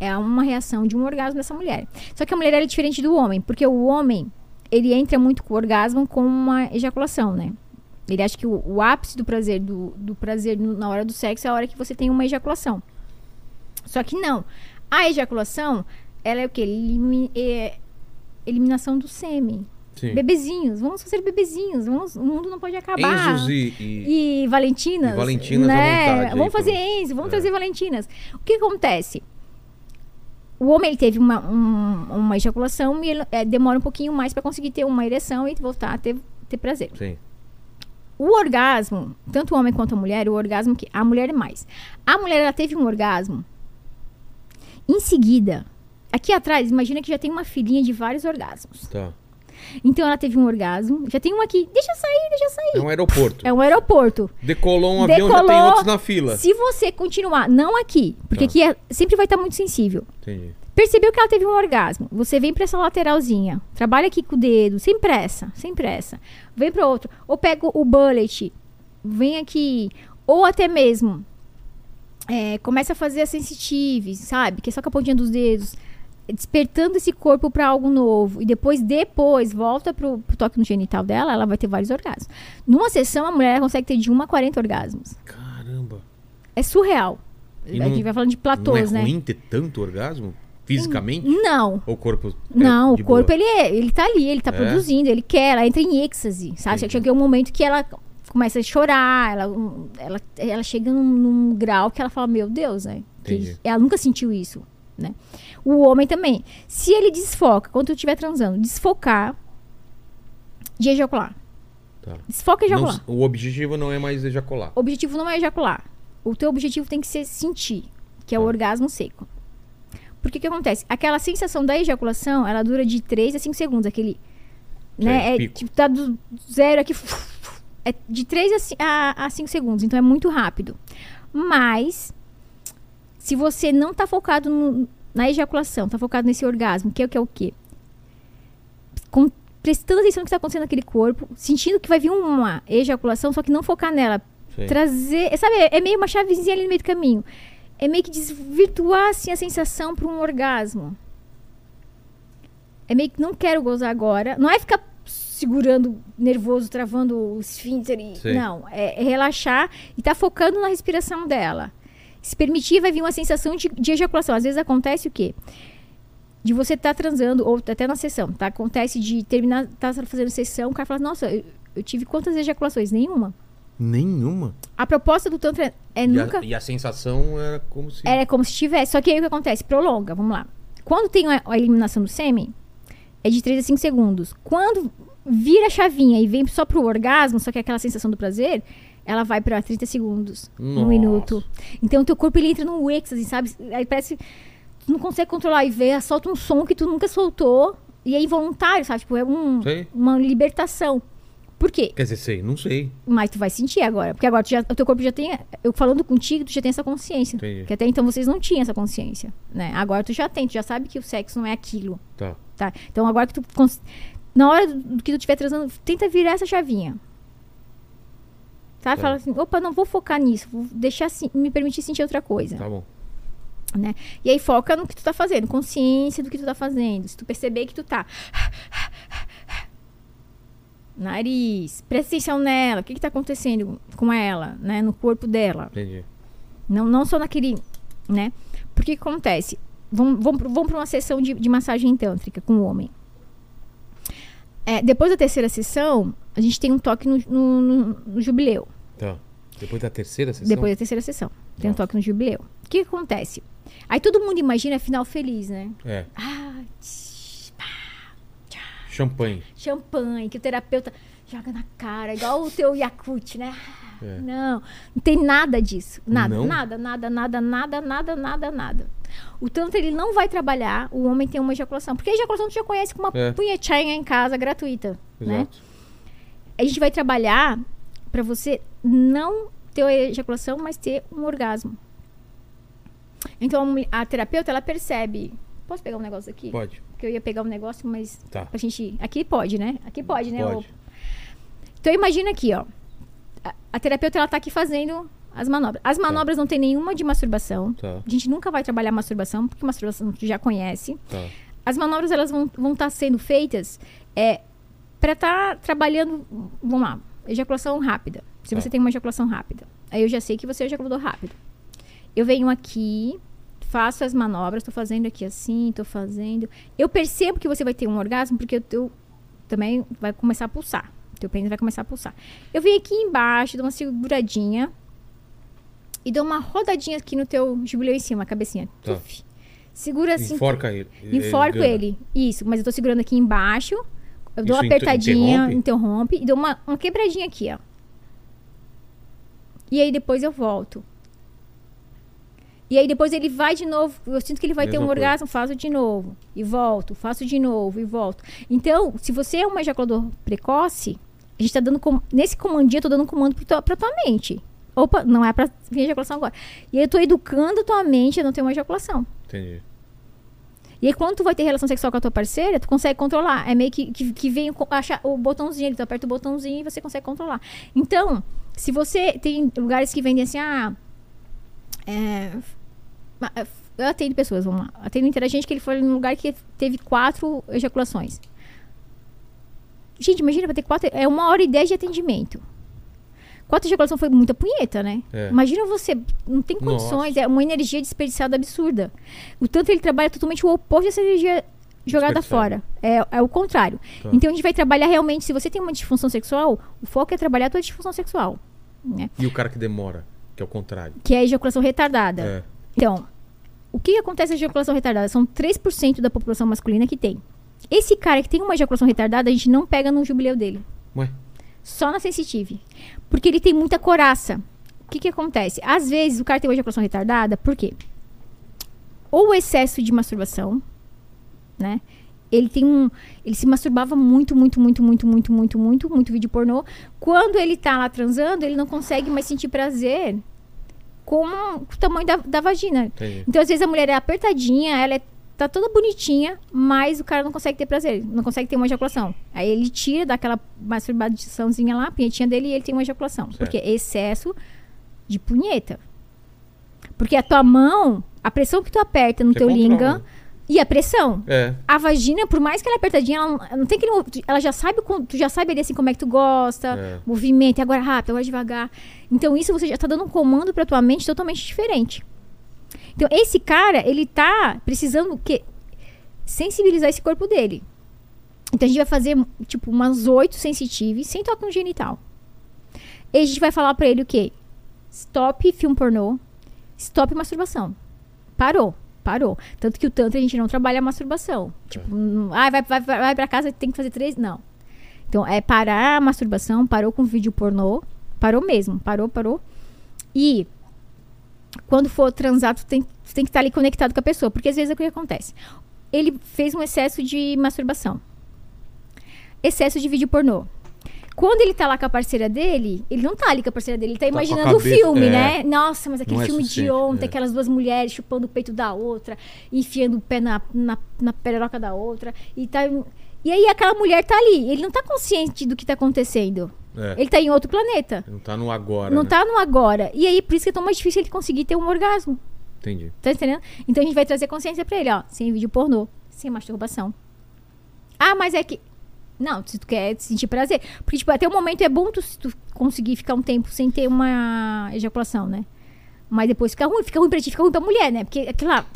Speaker 3: É uma reação de um orgasmo dessa mulher. Só que a mulher é diferente do homem, porque o homem, ele entra muito com o orgasmo com uma ejaculação, né? Ele acha que o, o ápice do prazer, do, do prazer no- na hora do sexo é a hora que você tem uma ejaculação. Só que não. A ejaculação, ela é o quê? Elimi- é eliminação do sêmen.
Speaker 1: Sim.
Speaker 3: Bebezinhos. Vamos fazer bebezinhos. Vamos, o mundo não pode acabar.
Speaker 1: Enzos e. e-
Speaker 3: E Valentinas.
Speaker 1: E Valentinas à
Speaker 3: né?
Speaker 1: vontade aí,
Speaker 3: Vamos fazer
Speaker 1: pronto.
Speaker 3: Enzo, vamos
Speaker 1: É.
Speaker 3: trazer Valentinas. O que acontece? O homem ele teve uma, um- uma ejaculação e ele, é, demora um pouquinho mais para conseguir ter uma ereção e voltar a ter, ter prazer.
Speaker 1: Sim.
Speaker 3: O orgasmo, tanto o homem quanto a mulher, o orgasmo que a mulher é mais. A mulher ela teve um orgasmo. Em seguida, aqui atrás, imagina que já tem uma filhinha de vários orgasmos.
Speaker 1: Tá.
Speaker 3: Então ela teve um orgasmo, já tem um aqui. Deixa eu sair, deixa eu sair.
Speaker 1: É um aeroporto.
Speaker 3: É um aeroporto.
Speaker 1: Decolou um avião, já tem
Speaker 3: Decolou.
Speaker 1: outros na fila.
Speaker 3: Se você continuar, não aqui, porque
Speaker 1: Tá.
Speaker 3: aqui é- sempre vai estar muito sensível.
Speaker 1: Entendi.
Speaker 3: Percebeu que ela teve um orgasmo. Você vem pra essa lateralzinha. Trabalha aqui com o dedo, sem pressa, sem pressa. Vem pra outro. Ou pega o bullet, vem aqui. Ou até mesmo é, começa a fazer a sensitive, sabe? Que é só com a pontinha dos dedos. Despertando esse corpo pra algo novo. E depois, depois, volta pro, pro toque no genital dela, ela vai ter vários orgasmos. Numa sessão, a mulher consegue ter de 1 a 40 orgasmos.
Speaker 1: Caramba.
Speaker 3: É surreal.
Speaker 1: E
Speaker 3: a
Speaker 1: não-
Speaker 3: gente vai falando de platôs,
Speaker 1: não é
Speaker 3: né?
Speaker 1: ruim ter tanto orgasmo? Fisicamente?
Speaker 3: Não.
Speaker 1: Ou o corpo. é
Speaker 3: Não, o corpo
Speaker 1: boa?
Speaker 3: ele, é, ele tá ali, ele tá
Speaker 1: É?
Speaker 3: produzindo, ele quer, ela entra em êxtase, sabe?
Speaker 1: Entendi.
Speaker 3: Chega um momento que ela começa a chorar, ela, ela, ela chega num, num grau que ela fala, meu Deus, né? Ela nunca sentiu isso, né? O homem também. Se ele desfoca, quando tu estiver transando, desfocar de ejacular.
Speaker 1: Tá.
Speaker 3: Desfoca e
Speaker 1: Não-
Speaker 3: ejacular.
Speaker 1: o objetivo não é mais ejacular.
Speaker 3: O objetivo não é ejacular. O teu objetivo tem que ser sentir, que é o
Speaker 1: Tá.
Speaker 3: orgasmo seco. Porque o que acontece? Aquela sensação da ejaculação, ela dura de 3 a 5 segundos. Aquele. Né?
Speaker 1: É,
Speaker 3: É, tipo, tá do zero aqui. É de 3 a ci- a, a 5 segundos. Então é muito rápido. Mas, se você não tá focado no- na ejaculação, tá focado nesse orgasmo, que é o que é o quê? Com- prestando atenção no que está acontecendo naquele corpo, sentindo que vai vir uma ejaculação, só que não focar nela,
Speaker 1: Sim.
Speaker 3: trazer. Sabe, é meio uma chavezinha ali no meio do caminho. É meio que desvirtuar assim, a sensação para um orgasmo. É meio que não quero gozar agora. Não é ficar segurando nervoso, travando o esfíncter. e-. Não, é, é relaxar e tá focando na respiração dela. Se permitir, vai vir uma sensação de, de ejaculação. Às vezes acontece o quê? De você estar transando, ou até na sessão, tá? Acontece de terminar, tá fazendo sessão, o cara fala, nossa, eu, eu tive quantas ejaculações? Nenhuma.
Speaker 1: Nenhuma.
Speaker 3: A proposta do Tantra é
Speaker 1: E,
Speaker 3: nunca.
Speaker 1: a, e a sensação era como se.
Speaker 3: É como se tivesse. Só que aí o que acontece? Prolonga, vamos lá. Quando tem a, a eliminação do sêmen, é de 3 a 5 segundos. Quando vira a chavinha e vem só pro orgasmo, só que é aquela sensação do prazer, ela vai pra 30 segundos, um
Speaker 1: Nossa.
Speaker 3: minuto. Então o teu corpo ele entra num êxtase, sabe? Aí parece. Tu não consegue controlar e vê, solta um som que tu nunca soltou. E é involuntário, sabe? Tipo, é um,
Speaker 1: Sei.
Speaker 3: uma libertação. Por quê?
Speaker 1: Quer dizer, sei, não sei.
Speaker 3: Mas tu vai sentir agora. Porque agora já, o teu corpo já tem. Eu falando contigo, tu já tem essa consciência.
Speaker 1: Entendi.
Speaker 3: Que até então vocês não tinham essa consciência. Né? Agora tu já tem, tu já sabe que o sexo não é aquilo.
Speaker 1: Tá.
Speaker 3: Tá? Então agora que tu. Na hora do que tu estiver transando, tenta virar essa chavinha. Sabe?
Speaker 1: Tá.
Speaker 3: Fala assim, opa, não vou focar nisso, vou deixar me permitir sentir outra coisa.
Speaker 1: Tá bom.
Speaker 3: Né? E aí foca no que tu tá fazendo, consciência do que tu tá fazendo. Se tu perceber que tu tá. Nariz, presta atenção nela, o que que tá acontecendo com ela, né? No corpo dela.
Speaker 1: Entendi.
Speaker 3: Não, não só naquele, né? Porque o que acontece? Vamos, vamos, uma sessão de, de massagem tântrica com o homem. É, depois da terceira sessão, a gente tem um toque no, no- no- no jubileu.
Speaker 1: Depois da terceira sessão?
Speaker 3: Depois da terceira sessão. Tem um toque no jubileu. O que, que acontece? Aí todo mundo imagina final feliz, né?
Speaker 1: É.
Speaker 3: Ah, tch,
Speaker 1: Champanhe.
Speaker 3: champanhe, que o terapeuta joga na cara, igual o teu Yakut, né?
Speaker 1: É.
Speaker 3: Não, não tem nada disso. Nada,
Speaker 1: Não?
Speaker 3: nada, nada, nada, nada, nada, nada, nada. O tanto ele não vai trabalhar, o homem tem uma ejaculação. Porque a ejaculação tu já conhece com uma
Speaker 1: É.
Speaker 3: punhetinha em casa gratuita, né?
Speaker 1: Exato.
Speaker 3: A gente vai trabalhar pra você não ter a ejaculação, mas ter um orgasmo. Então a a terapeuta ela percebe. Posso pegar um negócio aqui?
Speaker 1: Pode.
Speaker 3: Porque eu ia pegar um negócio, mas
Speaker 1: Tá.
Speaker 3: pra gente. Aqui pode, né? Aqui pode, né?
Speaker 1: Pode.
Speaker 3: Então imagina aqui, ó. A, a terapeuta ela tá aqui fazendo as manobras. As manobras não tem nenhuma de masturbação.
Speaker 1: Tá.
Speaker 3: A gente nunca vai trabalhar masturbação, porque masturbação tu já conhece.
Speaker 1: Tá.
Speaker 3: As manobras elas vão vão estar sendo feitas é para estar trabalhando, vamos lá, ejaculação rápida. Se você tem uma ejaculação rápida, aí eu já sei que você é ejaculador rápido. Eu venho aqui, faço as manobras, tô fazendo aqui assim, tô fazendo. Eu percebo que você vai ter um orgasmo porque o teu também vai começar a pulsar. O teu pênis vai começar a pulsar. Eu venho aqui embaixo, dou uma seguradinha e dou uma rodadinha aqui no teu jubileu em cima, a cabecinha.
Speaker 1: Tá.
Speaker 3: Tuf. Segura assim.
Speaker 1: Enforca ele.
Speaker 3: Enforco
Speaker 1: gana.
Speaker 3: ele. Isso, mas eu tô segurando aqui embaixo. Eu dou
Speaker 1: Isso
Speaker 3: uma apertadinha,
Speaker 1: interrompe?
Speaker 3: interrompe, e dou uma, uma quebradinha aqui, ó. E aí depois eu volto. E aí depois ele vai de novo. Eu sinto que ele vai ter
Speaker 1: Mesma
Speaker 3: um
Speaker 1: coisa.
Speaker 3: orgasmo, faço de novo. E volto, faço de novo e volto. Então, se você é um ejaculador precoce, a gente tá dando. com- Nesse comandinho, eu tô dando um comando pra tua, pra tua mente. Opa, não é pra vir ejaculação agora. E aí eu tô educando tua mente a não ter uma ejaculação.
Speaker 1: Entendi.
Speaker 3: E aí, quando tu vai ter relação sexual com a tua parceira, tu consegue controlar. É meio que, que, que vem acha- o botãozinho, tu aperta o botãozinho e você consegue controlar. Então, se você tem lugares que vendem assim, ah. é, é, eu atendo pessoas, vamos lá. Atendo interagente que ele foi num lugar que teve quatro ejaculações. Gente, imagina pra ter quatro. É uma hora e dez de atendimento. Quatro ejaculações foi muita punheta, né?
Speaker 1: É.
Speaker 3: Imagina você. Não tem
Speaker 1: Nossa.
Speaker 3: condições. É uma energia desperdiçada absurda. O tanto ele trabalha totalmente o oposto dessa energia jogada fora. É, é o contrário.
Speaker 1: Tá.
Speaker 3: Então a gente vai trabalhar realmente. Se você tem uma disfunção sexual, o foco é trabalhar a tua disfunção sexual. Né?
Speaker 1: E o cara que demora, que é o contrário.
Speaker 3: Que é a ejaculação retardada.
Speaker 1: É.
Speaker 3: Então, o que acontece com a ejaculação retardada? São 3% da população masculina que tem. Esse cara que tem uma ejaculação retardada, a gente não pega no jubileu dele.
Speaker 1: Ué?
Speaker 3: Só na sensitive. Porque ele tem muita coraça. O que que acontece? Às vezes o cara tem uma ejaculação retardada, por quê? Ou o excesso de masturbação, né? Ele tem um. Ele se masturbava muito, muito, muito, muito, muito, muito, muito, muito vídeo pornô. Quando ele tá lá transando, ele não consegue mais sentir prazer com o tamanho da, da vagina.
Speaker 1: Entendi.
Speaker 3: Então, às vezes, a mulher é apertadinha, ela é, tá toda bonitinha, mas o cara não consegue ter prazer, não consegue ter uma ejaculação. Aí ele tira daquela masturbaçãozinha lá, a punhetinha dele, e ele tem uma ejaculação.
Speaker 1: Certo.
Speaker 3: Porque excesso de punheta. Porque a tua mão, a pressão que tu aperta no
Speaker 1: Você
Speaker 3: teu
Speaker 1: controla.
Speaker 3: linga e a pressão.
Speaker 1: É.
Speaker 3: A vagina, por mais que ela é apertadinha, ela não, tem mov- Ela já sabe, tu já sabe ali assim como é que tu gosta,
Speaker 1: É.
Speaker 3: movimento, e agora rápido, agora devagar. Então isso você já tá dando um comando pra tua mente totalmente diferente. Então esse cara, ele tá precisando o quê? Sensibilizar esse corpo dele. Então a gente vai fazer tipo umas oito sensitives sem toque no genital. E a gente vai falar pra ele o quê? Stop filme pornô, stop masturbação. Parou, parou. Tanto que o tanto a gente não trabalha a masturbação. Tipo, não- ah, vai, vai, vai, vai pra casa tem que fazer três. Não. Então, é parar a masturbação, parou com vídeo pornô, parou mesmo, parou, parou. E quando for transar, tu tem, tu tem que estar ali conectado com a pessoa. Porque às vezes é o que acontece. Ele fez um excesso de masturbação. Excesso de vídeo pornô. Quando ele tá lá com a parceira dele, ele não tá ali com a parceira dele, ele tá
Speaker 1: a
Speaker 3: imaginando o filme,
Speaker 1: é.
Speaker 3: né? Nossa, mas aquele
Speaker 1: Não é
Speaker 3: filme de
Speaker 1: suficiente,
Speaker 3: ontem,
Speaker 1: é.
Speaker 3: aquelas duas mulheres chupando o peito da outra, enfiando o pé na, na, na pereroca da outra. E, tá, e aí aquela mulher tá ali, ele não tá consciente do que tá acontecendo.
Speaker 1: É.
Speaker 3: Ele tá em outro planeta.
Speaker 1: Não tá no agora.
Speaker 3: Não
Speaker 1: né?
Speaker 3: tá no agora. E aí, por isso que é tão mais difícil ele conseguir ter um orgasmo.
Speaker 1: Entendi.
Speaker 3: Tá entendendo? Então a gente vai trazer consciência pra ele, ó. Sem vídeo pornô, sem masturbação. Ah, mas é que. Não, se tu quer sentir prazer. Porque, tipo, até o momento é bom tu, se tu conseguir ficar um tempo sem ter uma ejaculação, né? Mas depois fica ruim, fica ruim pra ti, fica ruim pra mulher, né? Porque aquilo lá,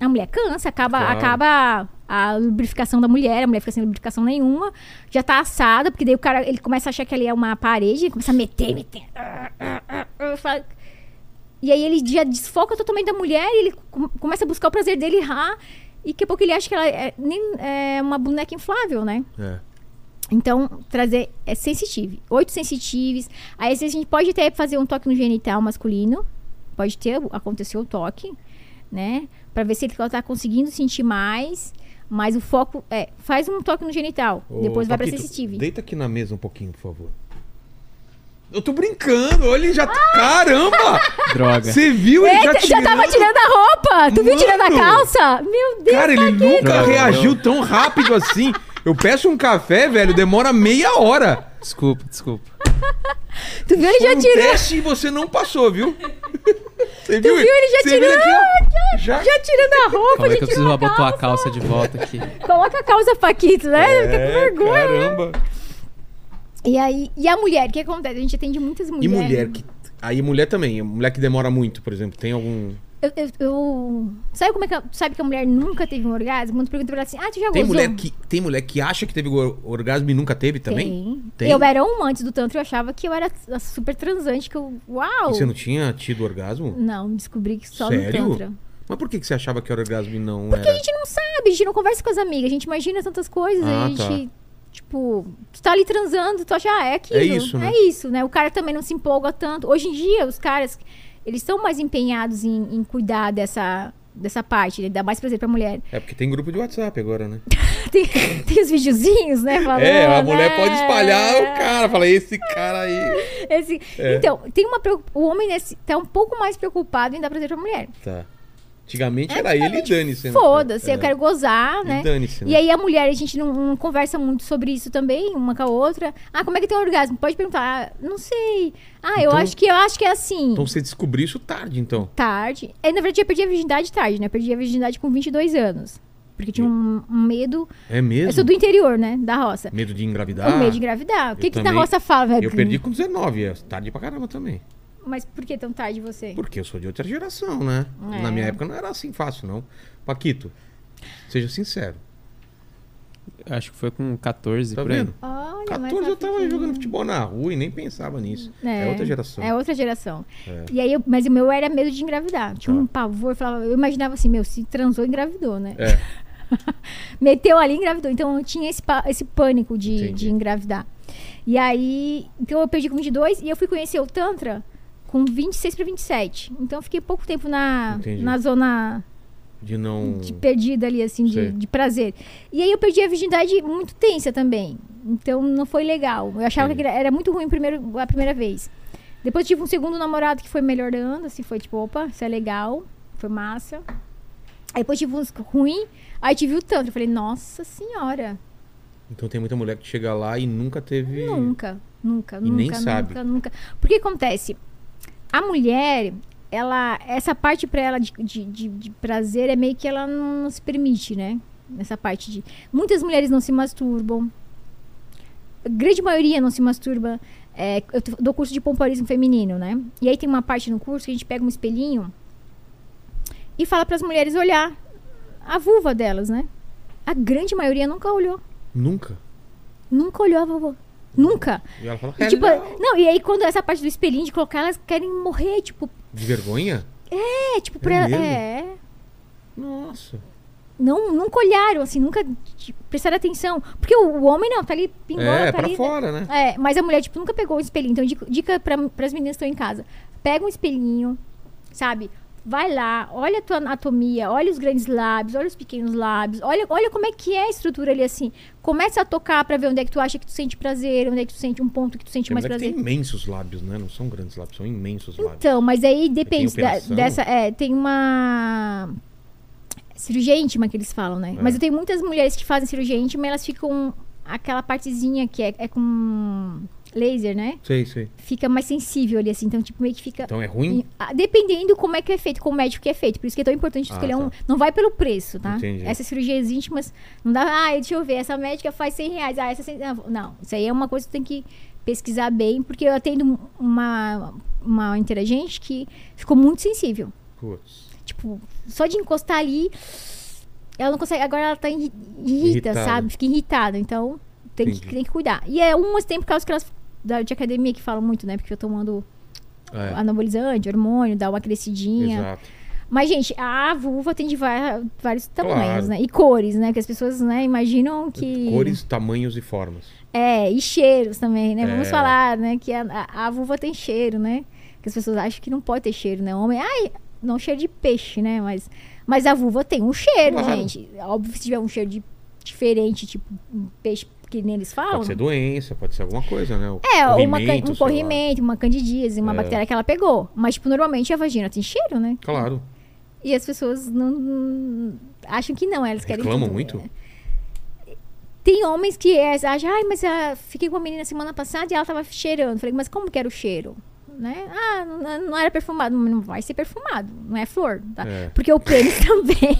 Speaker 3: a mulher cansa, acaba,
Speaker 1: Claro.
Speaker 3: acaba a lubrificação da mulher, a mulher fica sem lubrificação nenhuma, já tá assada, porque daí o cara ele começa a achar que ali é uma parede, ele começa a meter, meter. Ah, ah, ah, e aí ele já desfoca totalmente da mulher e ele com- começa a buscar o prazer dele errar. E daqui a pouco ele acha que ela é, nem, é uma boneca inflável, né?
Speaker 1: É.
Speaker 3: Então, trazer é sensitive. Oito sensitives. Aí a gente pode até fazer um toque no genital masculino. Pode ter, aconteceu o toque, né? Pra ver se ele tá conseguindo sentir mais. Mas o foco é, faz um toque no genital.
Speaker 1: Ô,
Speaker 3: depois vai pra
Speaker 1: Paquito,
Speaker 3: sensitive.
Speaker 1: Deita aqui na mesa um pouquinho, por favor. Eu tô brincando, olha, ele já. Caramba!
Speaker 2: Droga.
Speaker 1: Você viu ele
Speaker 3: Eita, já, tava tirando a roupa! Tu viu tirando a calça? Meu Deus,
Speaker 1: Cara, ele
Speaker 3: Paquito.
Speaker 1: nunca
Speaker 2: Droga.
Speaker 1: reagiu tão rápido assim. Eu peço um café, velho, demora meia hora.
Speaker 2: Desculpa, desculpa.
Speaker 3: Tu viu? Ele já
Speaker 1: um
Speaker 3: tirou.
Speaker 1: teste e você não passou, viu? Você viu?
Speaker 3: viu? Ele já
Speaker 1: Você
Speaker 3: tirou.
Speaker 1: aqui? Já.
Speaker 3: Já tirando a roupa, já
Speaker 2: que eu preciso botar
Speaker 3: calça.
Speaker 2: a calça de volta aqui. [laughs]
Speaker 3: Coloca a calça, Paquito, né? Fica com
Speaker 1: É,
Speaker 3: vergonha.
Speaker 1: Caramba.
Speaker 3: E aí, e a mulher, o que acontece? A gente atende muitas
Speaker 1: E
Speaker 3: mulheres.
Speaker 1: mulher que. Aí mulher também, mulher que demora muito, por exemplo, tem algum.
Speaker 3: Eu, eu, eu- Sabe como é que. a- Sabe que a mulher nunca teve um orgasmo? Quando pergunta pra ela assim, ah, tu já
Speaker 1: Tem
Speaker 3: gozou?
Speaker 1: mulher que tem mulher que acha que teve or- orgasmo e nunca teve também?
Speaker 3: Tem.
Speaker 1: Tem?
Speaker 3: Eu era uma antes do tanto, eu achava que eu era super transante, que eu. Uau!
Speaker 1: E você não tinha tido orgasmo?
Speaker 3: Não, descobri que só
Speaker 1: Sério?
Speaker 3: no Tantra.
Speaker 1: Mas por que que você achava que era orgasmo e não
Speaker 3: Porque
Speaker 1: era?
Speaker 3: a gente não sabe, a gente não conversa com as amigas, a gente imagina tantas coisas,
Speaker 1: Ah,
Speaker 3: a gente. Tipo, tu tá ali transando, tu acha, ah, é aquilo.
Speaker 1: É isso, né?
Speaker 3: É isso, né? O cara também não se empolga tanto. Hoje em dia, os caras, eles estão mais empenhados em, em cuidar dessa, dessa parte, né? Dá mais prazer pra mulher.
Speaker 1: É porque tem grupo de WhatsApp agora, né? [laughs]
Speaker 3: Tem, tem os videozinhos, né? Falando,
Speaker 1: é, a mulher
Speaker 3: né?
Speaker 1: pode espalhar o cara, fala, esse cara aí. [laughs]
Speaker 3: Esse-
Speaker 1: É.
Speaker 3: Então, tem uma o homem nesse, tá um pouco mais preocupado em dar prazer pra mulher.
Speaker 1: Tá. Antigamente era ele e dane-se. né?
Speaker 3: Foda-se,
Speaker 1: É.
Speaker 3: eu quero gozar,
Speaker 1: E
Speaker 3: né?
Speaker 1: dane-se, né?
Speaker 3: E aí a mulher, a gente não, não conversa muito sobre isso também, uma com a outra. Ah, como é que tem o orgasmo? Pode perguntar. Ah, não sei. Ah, eu
Speaker 1: Então-
Speaker 3: acho que eu acho que é assim.
Speaker 1: Então você descobriu isso tarde, então.
Speaker 3: Tarde. É, na verdade, eu perdi a virgindade tarde, né? Eu perdi a virgindade com 22 anos. Porque eu tinha um, um medo.
Speaker 1: É mesmo?
Speaker 3: Eu sou do interior, né? Da roça.
Speaker 1: Medo de engravidar?
Speaker 3: o medo de engravidar. O que,
Speaker 1: eu
Speaker 3: que na roça fala, velho?
Speaker 1: Eu perdi com 19, é tarde pra caramba também.
Speaker 3: Mas por que tão tarde você?
Speaker 1: Porque eu sou de outra geração, né?
Speaker 3: É.
Speaker 1: Na minha época não era assim fácil, não. Paquito, seja sincero.
Speaker 2: Acho que foi com 14
Speaker 1: Tá
Speaker 2: por aí.
Speaker 1: vendo?
Speaker 3: Olha,
Speaker 1: 14 eu tava jogando futebol na rua e nem pensava nisso. É, outra geração.
Speaker 3: É outra geração.
Speaker 1: É.
Speaker 3: E aí, eu- mas o meu era medo de engravidar. Tinha
Speaker 1: Tá.
Speaker 3: um pavor, eu, falava, eu imaginava assim, meu, se transou, engravidou, né?
Speaker 1: É. [laughs]
Speaker 3: Meteu ali, engravidou. Então eu tinha esse, esse pânico de,
Speaker 1: Entendi.
Speaker 3: de engravidar. E aí, então eu perdi com 22 e eu fui conhecer o Tantra com 26 para 27. Então eu fiquei pouco tempo na,
Speaker 1: Entendi.
Speaker 3: na zona
Speaker 1: De não.
Speaker 3: de perdida ali, assim, de, de prazer. E aí eu perdi a virgindade muito tensa também. Então não foi legal. Eu achava
Speaker 1: Entendi.
Speaker 3: que era- muito ruim primeiro, a primeira vez. Depois tive um segundo namorado que foi melhorando, assim, foi tipo, opa, isso é legal, foi massa. Aí depois tive uns ruim, aí tive o tanto. Eu falei, nossa senhora,
Speaker 1: Então tem muita mulher que chega lá e nunca teve.
Speaker 3: nunca, nunca,
Speaker 1: E
Speaker 3: nunca,
Speaker 1: nem
Speaker 3: nunca,
Speaker 1: sabe.
Speaker 3: nunca. Porque acontece, a mulher, ela, essa parte pra ela de, de, de- de prazer é meio que ela não, se permite, né? Nessa parte de. Muitas mulheres não se masturbam. A grande maioria não se masturba. É, eu dou curso de pompoarismo feminino, né? E aí tem uma parte no curso que a gente pega um espelhinho e fala para as mulheres olhar a vulva delas, né? A grande maioria nunca olhou.
Speaker 1: Nunca.
Speaker 3: Nunca olhou a vulva. Nunca.
Speaker 1: E ela fala,
Speaker 3: E, tipo, não, e aí quando essa parte do espelhinho de colocar, elas querem morrer, tipo,
Speaker 1: De vergonha?
Speaker 3: é, tipo, pra.
Speaker 1: É mesmo?
Speaker 3: É.
Speaker 1: Nossa.
Speaker 3: Não, nunca olharam, assim, nunca tipo, prestaram atenção. Porque o, o homem não, tá ali, pingola,
Speaker 1: é,
Speaker 3: tá
Speaker 1: pra
Speaker 3: ali.
Speaker 1: fora, né?
Speaker 3: É, mas a mulher, tipo, nunca pegou o espelhinho. Então, dica, dica pra, pras meninas que estão em casa. Pega um espelhinho, sabe? Vai lá, olha a tua anatomia, olha os grandes lábios, olha os pequenos lábios, olha, olha como é que é a estrutura ali, assim. Começa a tocar pra ver onde é que tu acha que tu sente prazer, onde é que tu sente um ponto que tu sente
Speaker 1: Tem
Speaker 3: mais
Speaker 1: que
Speaker 3: prazer.
Speaker 1: tem imensos lábios, né? Não são grandes lábios, são imensos lábios.
Speaker 3: Então, mas aí depende da- dessa. É, tem uma cirurgia íntima que eles falam, né?
Speaker 1: É.
Speaker 3: Mas eu tenho muitas mulheres que fazem cirurgia íntima e elas ficam. Aquela partezinha que é, é com laser, né?
Speaker 1: Sei, sei.
Speaker 3: Fica mais sensível ali, assim. Então, tipo, meio que fica.
Speaker 1: Então é ruim?
Speaker 3: Ah, Dependendo como é que é feito, com o médico que é feito. Por isso que é tão importante
Speaker 1: Ah,
Speaker 3: escolher um.
Speaker 1: tá.
Speaker 3: Não vai pelo preço, tá?
Speaker 1: Entendi.
Speaker 3: Essas cirurgias íntimas, não dá. Ah, deixa eu ver, essa médica faz 100 reais. Ah, essa 100... Não, não, isso aí é uma coisa que tem que pesquisar bem, porque eu atendo uma, uma interagente que ficou muito sensível.
Speaker 1: Putz.
Speaker 3: Tipo, só de encostar ali, ela não consegue. Agora ela tá irri- irrita,
Speaker 1: Irritada.
Speaker 3: sabe? Fica irritada. Então, tem que, tem que cuidar. E é umas tem por causa que elas. Da, de academia que falam muito, né? Porque eu tomando
Speaker 1: É,
Speaker 3: anabolizante, hormônio, dá uma crescidinha.
Speaker 1: exato.
Speaker 3: Mas, gente, a vulva tem de vários tamanhos,
Speaker 1: Claro.
Speaker 3: né? E cores, né? Que as pessoas, né, imaginam que.
Speaker 1: Cores, tamanhos e formas.
Speaker 3: É, e cheiros também, né? Vamos
Speaker 1: É.
Speaker 3: falar, né? Que a, a, a vulva tem cheiro, né? Que as pessoas acham que não pode ter cheiro, né? Homem, ai, não cheiro de peixe, né? Mas, mas a vulva tem um cheiro,
Speaker 1: Claro.
Speaker 3: gente. Óbvio se tiver um cheiro de, diferente, tipo um peixe que nem eles falam.
Speaker 1: Pode ser doença, pode ser alguma coisa, né? O
Speaker 3: É, uma,
Speaker 1: corrimento,
Speaker 3: um
Speaker 1: sei lá.
Speaker 3: corrimento, uma candidíase, uma
Speaker 1: É.
Speaker 3: bactéria que ela pegou. Mas, tipo, normalmente a vagina tem cheiro, né?
Speaker 1: Claro.
Speaker 3: E as pessoas não, não- acham que não, elas querem
Speaker 1: Reclamam
Speaker 3: tudo.
Speaker 1: muito?
Speaker 3: Tem homens que é, acham, ai, mas ah, fiquei com a menina semana passada e ela tava cheirando. Falei, mas como que era o cheiro? Né? Ah, não, não era perfumado. Não vai ser perfumado, não é flor, tá?
Speaker 1: É.
Speaker 3: Porque o pênis [laughs] também.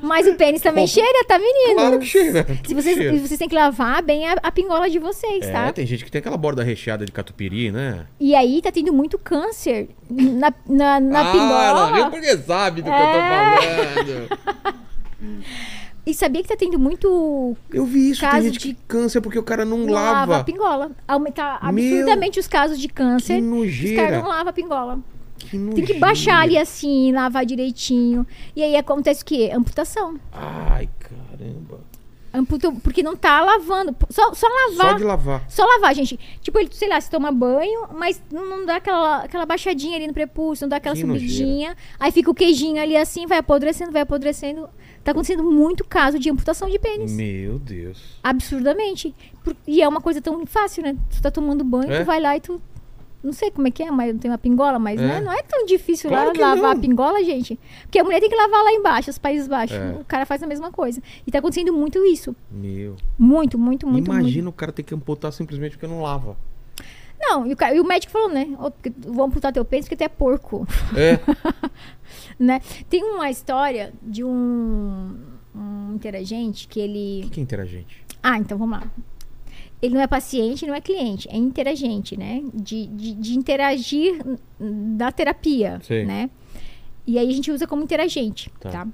Speaker 3: mas o pênis também
Speaker 1: Bom,
Speaker 3: cheira, tá, menino?
Speaker 1: Claro que cheira.
Speaker 3: Se vocês,
Speaker 1: cheira.
Speaker 3: vocês têm que lavar bem a, a pingola de vocês,
Speaker 1: É,
Speaker 3: tá?
Speaker 1: tem gente que tem aquela borda recheada de catupiry, né?
Speaker 3: E aí tá tendo muito câncer na, na, na
Speaker 1: ah,
Speaker 3: pingola.
Speaker 1: não, porque sabe do que
Speaker 3: É.
Speaker 1: eu tô falando. [laughs]
Speaker 3: E sabia que tá tendo muito
Speaker 1: Eu vi isso, tem
Speaker 3: Caso
Speaker 1: gente
Speaker 3: de-
Speaker 1: que cansa porque o cara não,
Speaker 3: lava.
Speaker 1: lava.
Speaker 3: a pingola. Aumentar
Speaker 1: Meu,
Speaker 3: absurdamente os casos de
Speaker 1: Que
Speaker 3: câncer. Os caras
Speaker 1: nojeira.
Speaker 3: não lavam a pingola.
Speaker 1: Que
Speaker 3: Tem
Speaker 1: nojeira.
Speaker 3: que baixar ali assim, lavar direitinho. E aí acontece o quê? Amputação.
Speaker 1: Ai, caramba.
Speaker 3: Amputa, porque não tá lavando. Só, só lavar.
Speaker 1: Só de lavar.
Speaker 3: Só lavar, gente. Tipo, ele, sei lá, se toma banho, mas não, dá aquela, aquela baixadinha ali no prepúcio, não dá aquela
Speaker 1: Que
Speaker 3: subidinha. Aí fica o queijinho ali assim, vai apodrecendo, vai apodrecendo. Tá acontecendo muito caso de amputação de pênis.
Speaker 1: Meu Deus.
Speaker 3: Absurdamente. Por- e é uma coisa tão fácil, né? Tu tá tomando banho,
Speaker 1: É.
Speaker 3: tu vai lá e tu. Não sei como é que é, mas tem uma pingola, mas
Speaker 1: É.
Speaker 3: né? não é tão difícil
Speaker 1: Claro
Speaker 3: lá lavar
Speaker 1: não.
Speaker 3: a pingola, gente. Porque a mulher tem que lavar lá embaixo, os Países Baixos.
Speaker 1: É.
Speaker 3: O cara faz a mesma coisa. E tá acontecendo muito isso.
Speaker 1: Meu.
Speaker 3: Muito, muito, muito.
Speaker 1: Imagina
Speaker 3: muito.
Speaker 1: o cara ter que amputar simplesmente porque não lava.
Speaker 3: Não, e o, cara- e o médico falou, né? "Ó, porque Vou amputar teu pênis porque tu é porco.
Speaker 1: É. [laughs]
Speaker 3: né? Tem uma história de um, um interagente que ele.
Speaker 1: O que é interagente?
Speaker 3: Ah, então vamos lá. Ele não é paciente, não é cliente, é interagente, né? De, de, de interagir da terapia,
Speaker 1: Sei.
Speaker 3: né? E aí a gente usa como interagente,
Speaker 1: Tá.
Speaker 3: tá?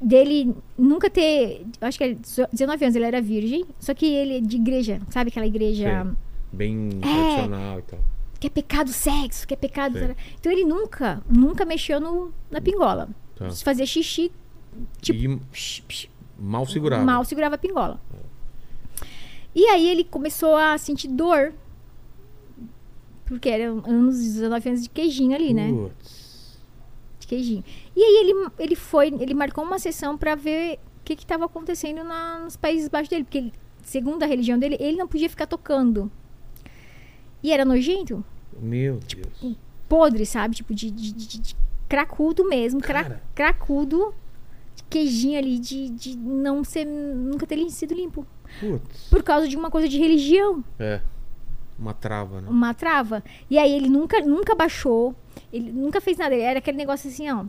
Speaker 3: Dele nunca ter. Acho que ele, 19 anos ele era virgem, só que ele é de igreja, sabe aquela igreja
Speaker 1: Sei. Bem
Speaker 3: É.
Speaker 1: tradicional e tal.
Speaker 3: Que é pecado sexo, que é pecado.
Speaker 1: Sei.
Speaker 3: Então ele nunca, nunca mexeu no, na pingola.
Speaker 1: Tá.
Speaker 3: Fazia xixi, tipo,
Speaker 1: E
Speaker 3: psh, psh,
Speaker 1: mal segurava.
Speaker 3: mal segurava a pingola. E aí ele começou a sentir dor. Porque eram anos, 19 anos de queijinho ali, né?
Speaker 1: Putz.
Speaker 3: De queijinho. E aí ele, ele foi, ele marcou uma sessão pra ver o que estava acontecendo na- nos Países Baixos dele. Porque, ele- segundo a religião dele, ele não podia ficar tocando. E era nojento,
Speaker 1: Meu
Speaker 3: Tipo,
Speaker 1: Deus.
Speaker 3: podre, sabe? Tipo, de, de, de- de cracudo mesmo. cra- cracudo. Queijinho ali, de, de não ser, nunca ter sido limpo.
Speaker 1: Putz.
Speaker 3: Por causa de uma coisa de religião.
Speaker 1: É. Uma trava, né?
Speaker 3: uma trava. E aí ele nunca, nunca baixou, ele nunca fez nada. Era aquele negócio assim, ó.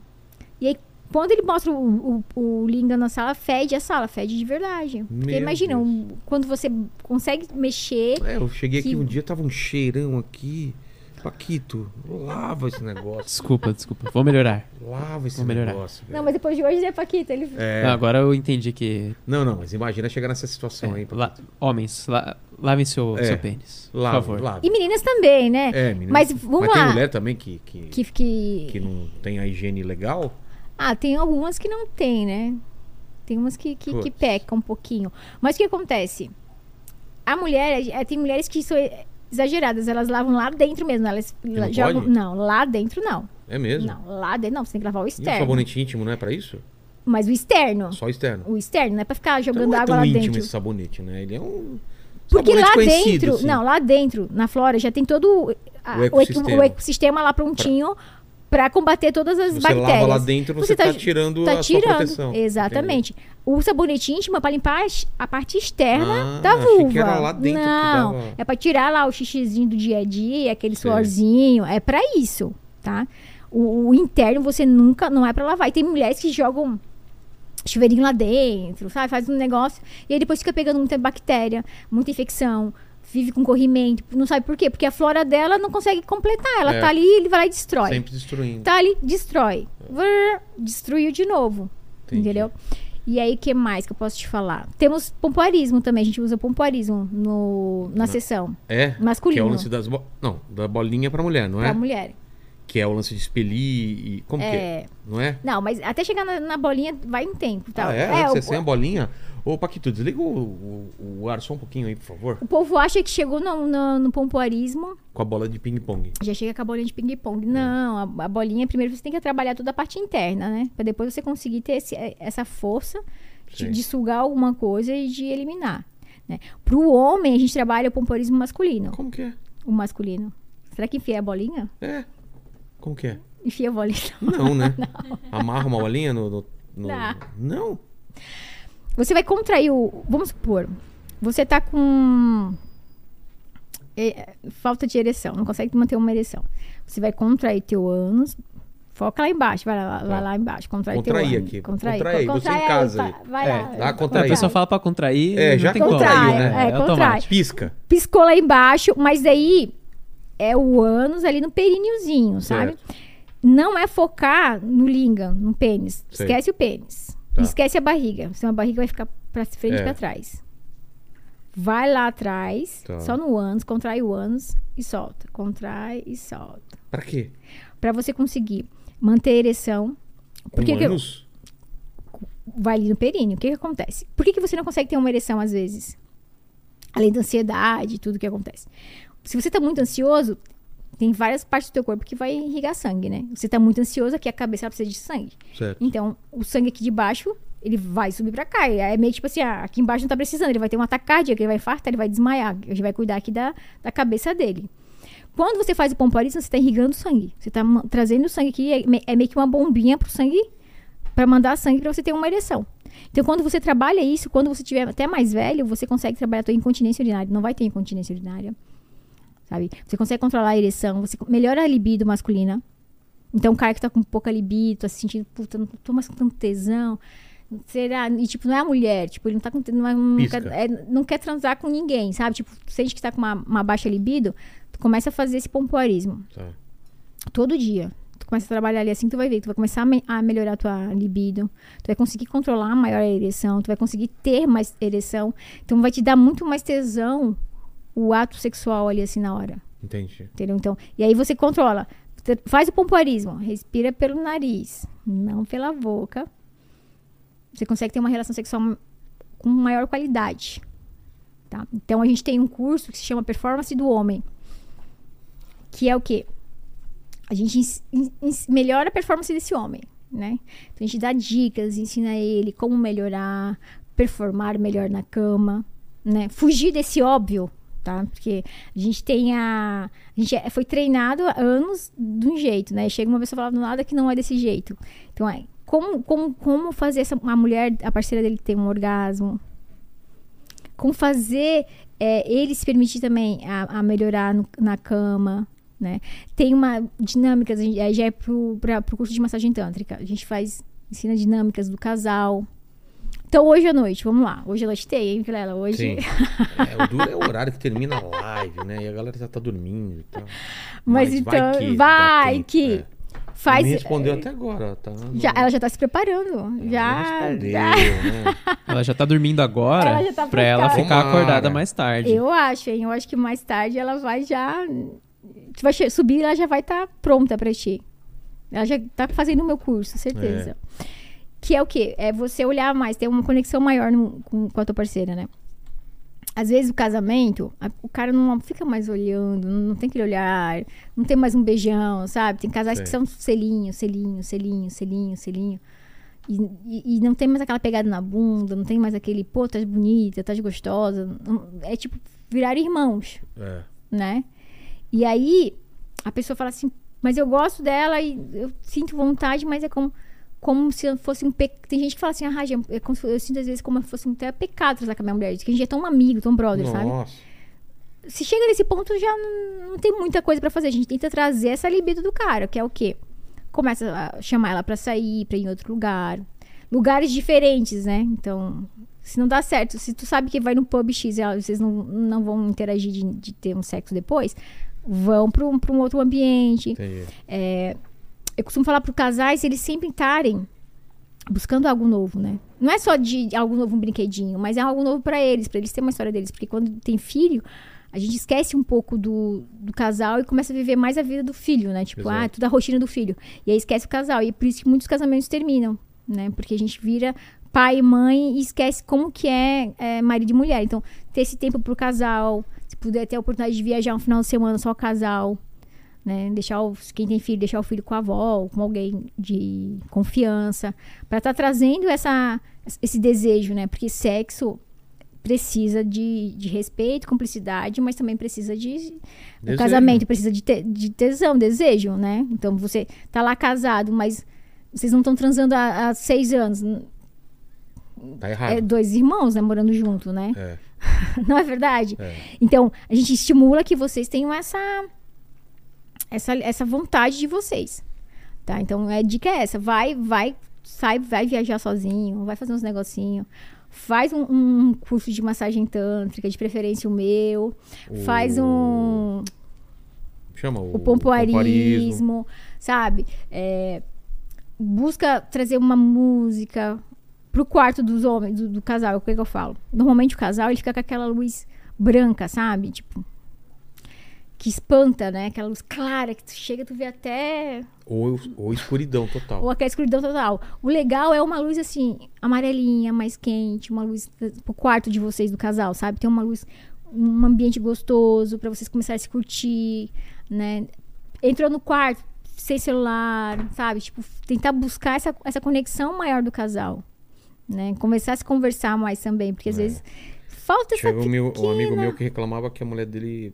Speaker 3: E aí, quando ele mostra o, o, o Linga na sala, fede a sala, fede de verdade. Porque
Speaker 1: Meu
Speaker 3: imagina,
Speaker 1: Deus.
Speaker 3: um- quando você consegue mexer.
Speaker 1: É, eu cheguei aqui
Speaker 3: Que-
Speaker 1: um dia, tava um cheirão aqui. Paquito, lava esse negócio.
Speaker 2: Desculpa, desculpa. Vou melhorar.
Speaker 1: Lava esse
Speaker 2: Vou melhorar.
Speaker 1: negócio. velho.
Speaker 3: Não, mas depois de hoje é Paquita. Ele...
Speaker 1: É.
Speaker 2: Não, agora eu entendi que.
Speaker 1: Não, não, mas imagina chegar nessa situação aí.
Speaker 2: é, la- homens, la- lavem seu,
Speaker 1: É.
Speaker 2: seu pênis.
Speaker 1: Lava,
Speaker 2: por favor.
Speaker 1: lava.
Speaker 3: E meninas também, né?
Speaker 1: É, menino.
Speaker 3: Mas vamos
Speaker 1: mas tem
Speaker 3: lá.
Speaker 1: mulher também que, que,
Speaker 3: Que, que...
Speaker 1: que não tem a higiene legal?
Speaker 3: Ah, tem algumas que não tem, né? Tem umas que, que, que pecam um pouquinho. Mas o que acontece? A mulher, tem mulheres que são exageradas, elas lavam lá dentro mesmo. Elas
Speaker 1: não
Speaker 3: jogam.
Speaker 1: pode?
Speaker 3: Não, lá dentro não.
Speaker 1: É mesmo?
Speaker 3: Não, lá dentro não, você tem que lavar o
Speaker 1: E o
Speaker 3: externo.
Speaker 1: sabonete íntimo não é pra isso?
Speaker 3: Mas o externo.
Speaker 1: Só externo.
Speaker 3: O externo, não é pra ficar
Speaker 1: Então
Speaker 3: jogando
Speaker 1: não é
Speaker 3: água lá
Speaker 1: íntimo
Speaker 3: dentro.
Speaker 1: esse sabonete, né? Ele é um
Speaker 3: Porque lá dentro,
Speaker 1: assim.
Speaker 3: não, lá dentro, na flora, já tem todo a-
Speaker 1: O
Speaker 3: o, eco-
Speaker 1: ecossistema.
Speaker 3: o ecossistema lá prontinho pra combater todas as
Speaker 1: Você
Speaker 3: bactérias.
Speaker 1: lava lá dentro, você, tá, tirando
Speaker 3: tá
Speaker 1: a sua
Speaker 3: tirando,
Speaker 1: proteção.
Speaker 3: Exatamente. O sabonete íntimo é pra limpar a parte externa
Speaker 1: Ah,
Speaker 3: da vulva.
Speaker 1: que era lá dentro que
Speaker 3: Não,
Speaker 1: dava-
Speaker 3: é pra tirar lá o xixizinho do dia a dia, aquele
Speaker 1: Sei.
Speaker 3: suorzinho, é pra isso, tá? O, o interno você nunca, não é pra lavar. E tem mulheres que jogam chuveirinho lá dentro, sabe? Faz um negócio e aí depois fica pegando muita bactéria, muita infecção, vive com corrimento, não sabe por quê? Porque a flora dela não consegue completar, ela
Speaker 1: É.
Speaker 3: tá ali e ele vai lá e destrói.
Speaker 1: Sempre destruindo.
Speaker 3: Tá ali, destrói. Destruiu de novo.
Speaker 1: Entendi.
Speaker 3: Entendeu? E aí, o que mais que eu posso te falar? Temos pompoarismo também. A gente usa pompoarismo no, na sessão.
Speaker 1: É?
Speaker 3: Masculino.
Speaker 1: Que é o lance das... Bo... Não, da bolinha pra mulher, não
Speaker 3: Pra
Speaker 1: é?
Speaker 3: mulher.
Speaker 1: Que é o lance de expelir e... Como que é?
Speaker 3: É.
Speaker 1: Não é?
Speaker 3: Não, mas até chegar na, na bolinha vai um tempo. Tá?
Speaker 1: Ah, é? Você
Speaker 3: o,
Speaker 1: sem a bolinha? Ô, Paquito, desliga o, o, o ar só um pouquinho aí, por favor.
Speaker 3: o povo acha que chegou no, no, no pompoarismo,
Speaker 1: Com a bola de ping-pong.
Speaker 3: já chega com a bolinha de
Speaker 1: É.
Speaker 3: ping-pong. Não, a, a bolinha, primeiro você tem que trabalhar toda a parte interna, né? Pra depois você conseguir ter esse- essa força de, de sugar alguma coisa e de eliminar. Né? Pro homem, a gente trabalha o pompoarismo masculino.
Speaker 1: Como que é?
Speaker 3: O masculino. Será que enfia a bolinha?
Speaker 1: É. Como que é?
Speaker 3: Enfia a bolinha.
Speaker 1: Não, né? [laughs] Amarra uma bolinha no... no, no-
Speaker 3: Não.
Speaker 1: Não?
Speaker 3: Você vai contrair o. Vamos supor, você tá com. é, falta de ereção, não consegue manter uma ereção. Você vai contrair teu ânus. Foca lá embaixo, vai lá, vai lá embaixo, contrai
Speaker 1: Contrair
Speaker 3: teu ânus.
Speaker 1: aqui,
Speaker 3: contrair,
Speaker 1: contrair,
Speaker 3: co-
Speaker 1: você em
Speaker 3: contrai aí,
Speaker 1: casa
Speaker 3: vai-
Speaker 1: aí.
Speaker 3: Vai
Speaker 2: É,
Speaker 3: lá.
Speaker 1: dá
Speaker 2: Quando a
Speaker 1: contrair.
Speaker 2: pessoa fala pra contrair,
Speaker 1: É,
Speaker 2: não
Speaker 1: já
Speaker 2: tem
Speaker 3: contraiu,
Speaker 2: como,
Speaker 3: né? É,
Speaker 2: É,
Speaker 3: contrai.
Speaker 2: automático.
Speaker 1: Pisca.
Speaker 3: Piscou lá embaixo, mas daí é o ânus ali no perineozinho, sabe? Não é focar no língua, no pênis.
Speaker 1: Sei.
Speaker 3: Esquece o pênis.
Speaker 1: Tá.
Speaker 3: Esquece a barriga. Senão a barriga vai ficar pra frente
Speaker 1: É.
Speaker 3: e pra trás. Vai lá atrás,
Speaker 1: Tá.
Speaker 3: só no ânus, contrai o ânus e solta. Contrai e solta.
Speaker 1: Pra quê?
Speaker 3: Pra você conseguir manter a ereção. Por que, que
Speaker 1: anos?
Speaker 3: vai ali no períneo? O que, que acontece? Por que, que você não consegue ter uma ereção às vezes? Além da ansiedade e tudo que acontece. Se você tá muito ansioso, tem várias partes do teu corpo que vai irrigar sangue, né? Você tá muito ansioso, aqui a cabeça precisa de sangue.
Speaker 1: Certo.
Speaker 3: Então, o sangue aqui de baixo, ele vai subir pra cá. E É meio tipo assim, ah, aqui embaixo não tá precisando. Ele vai ter um ataque cardíaco, ele vai infartar, ele vai desmaiar. A gente vai cuidar aqui da, da cabeça dele. Quando você faz o pompoarismo, você tá irrigando sangue. Você tá ma- trazendo sangue aqui, é, é meio que uma bombinha pro sangue, pra mandar sangue pra você ter uma ereção. Então, quando você trabalha isso, quando você tiver até mais velho, você consegue trabalhar a tua incontinência urinária. Não vai ter incontinência urinária. Sabe? Você consegue controlar a ereção, você melhora a libido masculina. Então, o cara que tá com pouca libido, tá se sentindo, puta, não tô mais com tanto tesão. Será? E, tipo, não é a mulher. Tipo, ele não tá com. Não, é- não, quer, é, não quer transar com ninguém, sabe? Tipo, sente que tá com uma, uma baixa libido, tu começa a fazer esse pompoarismo.
Speaker 1: Tá.
Speaker 3: Todo dia. Tu começa a trabalhar ali assim, tu vai ver. Tu vai começar a, me- a melhorar a tua libido. Tu vai conseguir controlar maior a ereção. Tu vai conseguir ter mais ereção. Então, vai te dar muito mais tesão o ato sexual ali, assim, na hora.
Speaker 1: Entendi.
Speaker 3: Entendeu? Então, e aí você controla. Faz o pompoarismo. Respira pelo nariz, não pela boca. Você consegue ter uma relação sexual com maior qualidade. Tá? Então, a gente tem um curso que se chama Performance do Homem. Que é o quê? A gente melhora a performance desse homem, né? Então, a gente dá dicas, ensina ele como melhorar, performar melhor na cama, né? Fugir desse óbvio, tá? Porque a gente tem a... A gente é- foi treinado há anos de um jeito, né? Chega uma pessoa falando nada que não é desse jeito. Então, é... Como, como, como fazer essa, a mulher, a parceira dele ter um orgasmo? Como fazer é, ele se permitir também a, a melhorar no- na cama, né? Tem uma dinâmicas, a gente- aí já é pra, pro curso de massagem tântrica. A gente faz, ensina dinâmicas do casal, Então, hoje à noite, vamos lá. Hoje à noite tem, hein, Vilela? Hoje.
Speaker 1: Sim. [laughs] É, o duro é o horário que termina a live, né? E a galera já tá dormindo e tal.
Speaker 3: Mas, então,
Speaker 1: dá
Speaker 3: vai
Speaker 1: tempo,
Speaker 3: que.
Speaker 1: é.
Speaker 3: Faz.
Speaker 1: Me respondeu até agora, tá?
Speaker 3: Já, ela já tá se preparando.
Speaker 1: Ela
Speaker 3: já.
Speaker 1: respondeu,
Speaker 3: já.
Speaker 1: né? [laughs]
Speaker 2: Ela já tá dormindo agora
Speaker 3: Ela já tá
Speaker 2: pra ela ficar
Speaker 1: Tomara.
Speaker 2: acordada mais tarde.
Speaker 3: Eu acho, hein? Eu acho que mais tarde ela vai já. Tu vai subir ela já vai estar pronta pra ti. Ela já tá fazendo o meu curso, certeza. Que é o quê? É você olhar mais, ter uma conexão maior no- com, com a tua parceira, né? Às vezes o casamento, a- o cara não fica mais olhando, não, não tem aquele olhar, não tem mais um beijão, sabe? Tem casais que
Speaker 1: Sei.
Speaker 3: são selinho, selinho, selinho, selinho, selinho. E, e- e não tem mais aquela pegada na bunda, não tem mais aquele, pô, tá bonita, tá gostosa. É tipo, virar irmãos,
Speaker 1: É.
Speaker 3: né? E aí, a pessoa fala assim, mas eu gosto dela e eu sinto vontade, mas é como, como se fosse um pecado. Tem gente que fala assim, ah, é como se- eu sinto às vezes como se fosse um até pecado transar com a minha mulher, que a gente é tão amigo, tão brother, sabe?
Speaker 1: Nossa.
Speaker 3: se chega nesse ponto, já não, tem muita coisa pra fazer. A gente tenta trazer essa libido do cara, que é o quê? Começa a chamar ela pra sair, pra ir em outro lugar. Lugares diferentes, né? Então, se não dá certo, se tu sabe que vai no pub X e vocês não, não vão interagir de, de ter um sexo depois, vão pra um, pra um outro ambiente.
Speaker 1: Entendi.
Speaker 3: Eu costumo falar pro casais eles sempre estarem buscando algo novo, né? Não é só de algo novo, um brinquedinho, mas é algo novo pra eles, pra eles terem uma história deles. Porque quando tem filho, a gente esquece um pouco do, do casal e começa a viver mais a vida do filho, né? Tipo,
Speaker 1: Exato.
Speaker 3: ah, tudo a rotina do filho. E aí esquece o casal. E é por isso que muitos casamentos terminam, né? Porque a gente vira pai e mãe e esquece como que é, é, marido e mulher. Então, ter esse tempo pro casal, se puder ter a oportunidade de viajar um final de semana só o casal, né? Deixar o, quem tem filho, deixar o filho com a avó, com alguém de confiança, para estar trazendo essa, esse desejo, né? Porque sexo precisa de, de respeito, cumplicidade, mas também precisa de o
Speaker 1: Desejo.
Speaker 3: casamento precisa de, te- de tesão, desejo, né? Então você tá lá casado, mas vocês não estão transando há, há seis anos.
Speaker 1: Tá errado.
Speaker 3: É dois irmãos, né, morando junto, né?
Speaker 1: É, [laughs]
Speaker 3: Não é verdade?
Speaker 1: é.
Speaker 3: Então, a gente estimula que vocês tenham essa essa, essa vontade de vocês. Tá? Então, a dica é essa. Vai, vai, sai, vai viajar sozinho, vai fazer uns negocinhos. Faz um, um curso de massagem tântrica, de preferência o meu. Faz um
Speaker 1: Chama o,
Speaker 3: o pompoarismo, sabe? É, busca trazer uma música pro quarto dos homens, do, do casal. O que, que eu falo? Normalmente o casal ele fica com aquela luz branca, sabe? Tipo. Que espanta, né? Aquela luz clara que tu chega, tu vê até.
Speaker 1: Ou, ou escuridão total.
Speaker 3: Ou aquela escuridão total. O legal é uma luz assim, amarelinha, mais quente, uma luz pro quarto de vocês do casal, sabe? Tem uma luz, um ambiente gostoso pra vocês começarem a se curtir, né? Entrou no quarto sem celular, sabe? Tipo, tentar buscar essa, essa conexão maior do casal, né? Começar a se conversar mais também, porque às
Speaker 1: É.
Speaker 3: vezes falta essa
Speaker 1: Chegou um, meu- um amigo
Speaker 3: pequena-
Speaker 1: meu que reclamava que a mulher dele,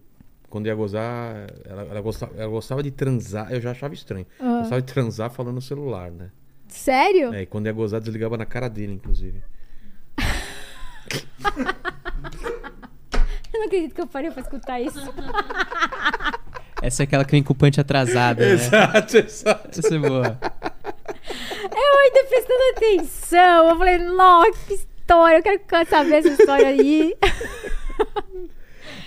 Speaker 1: quando ia gozar, ela, ela gostava, ela gostava de transar. Eu já achava estranho.
Speaker 3: Ah.
Speaker 1: Gostava de transar falando no celular, né?
Speaker 3: Sério?
Speaker 1: É, e quando ia gozar, desligava na cara dele, inclusive. [laughs]
Speaker 3: Eu não acredito que eu parei pra escutar isso. [laughs]
Speaker 2: Essa é aquela que vem com o punch atrasado, né?
Speaker 1: Exato, [laughs] exato.
Speaker 2: Essa é boa.
Speaker 3: Eu ainda prestando atenção. Eu falei, nossa, que história. Eu quero saber essa história aí.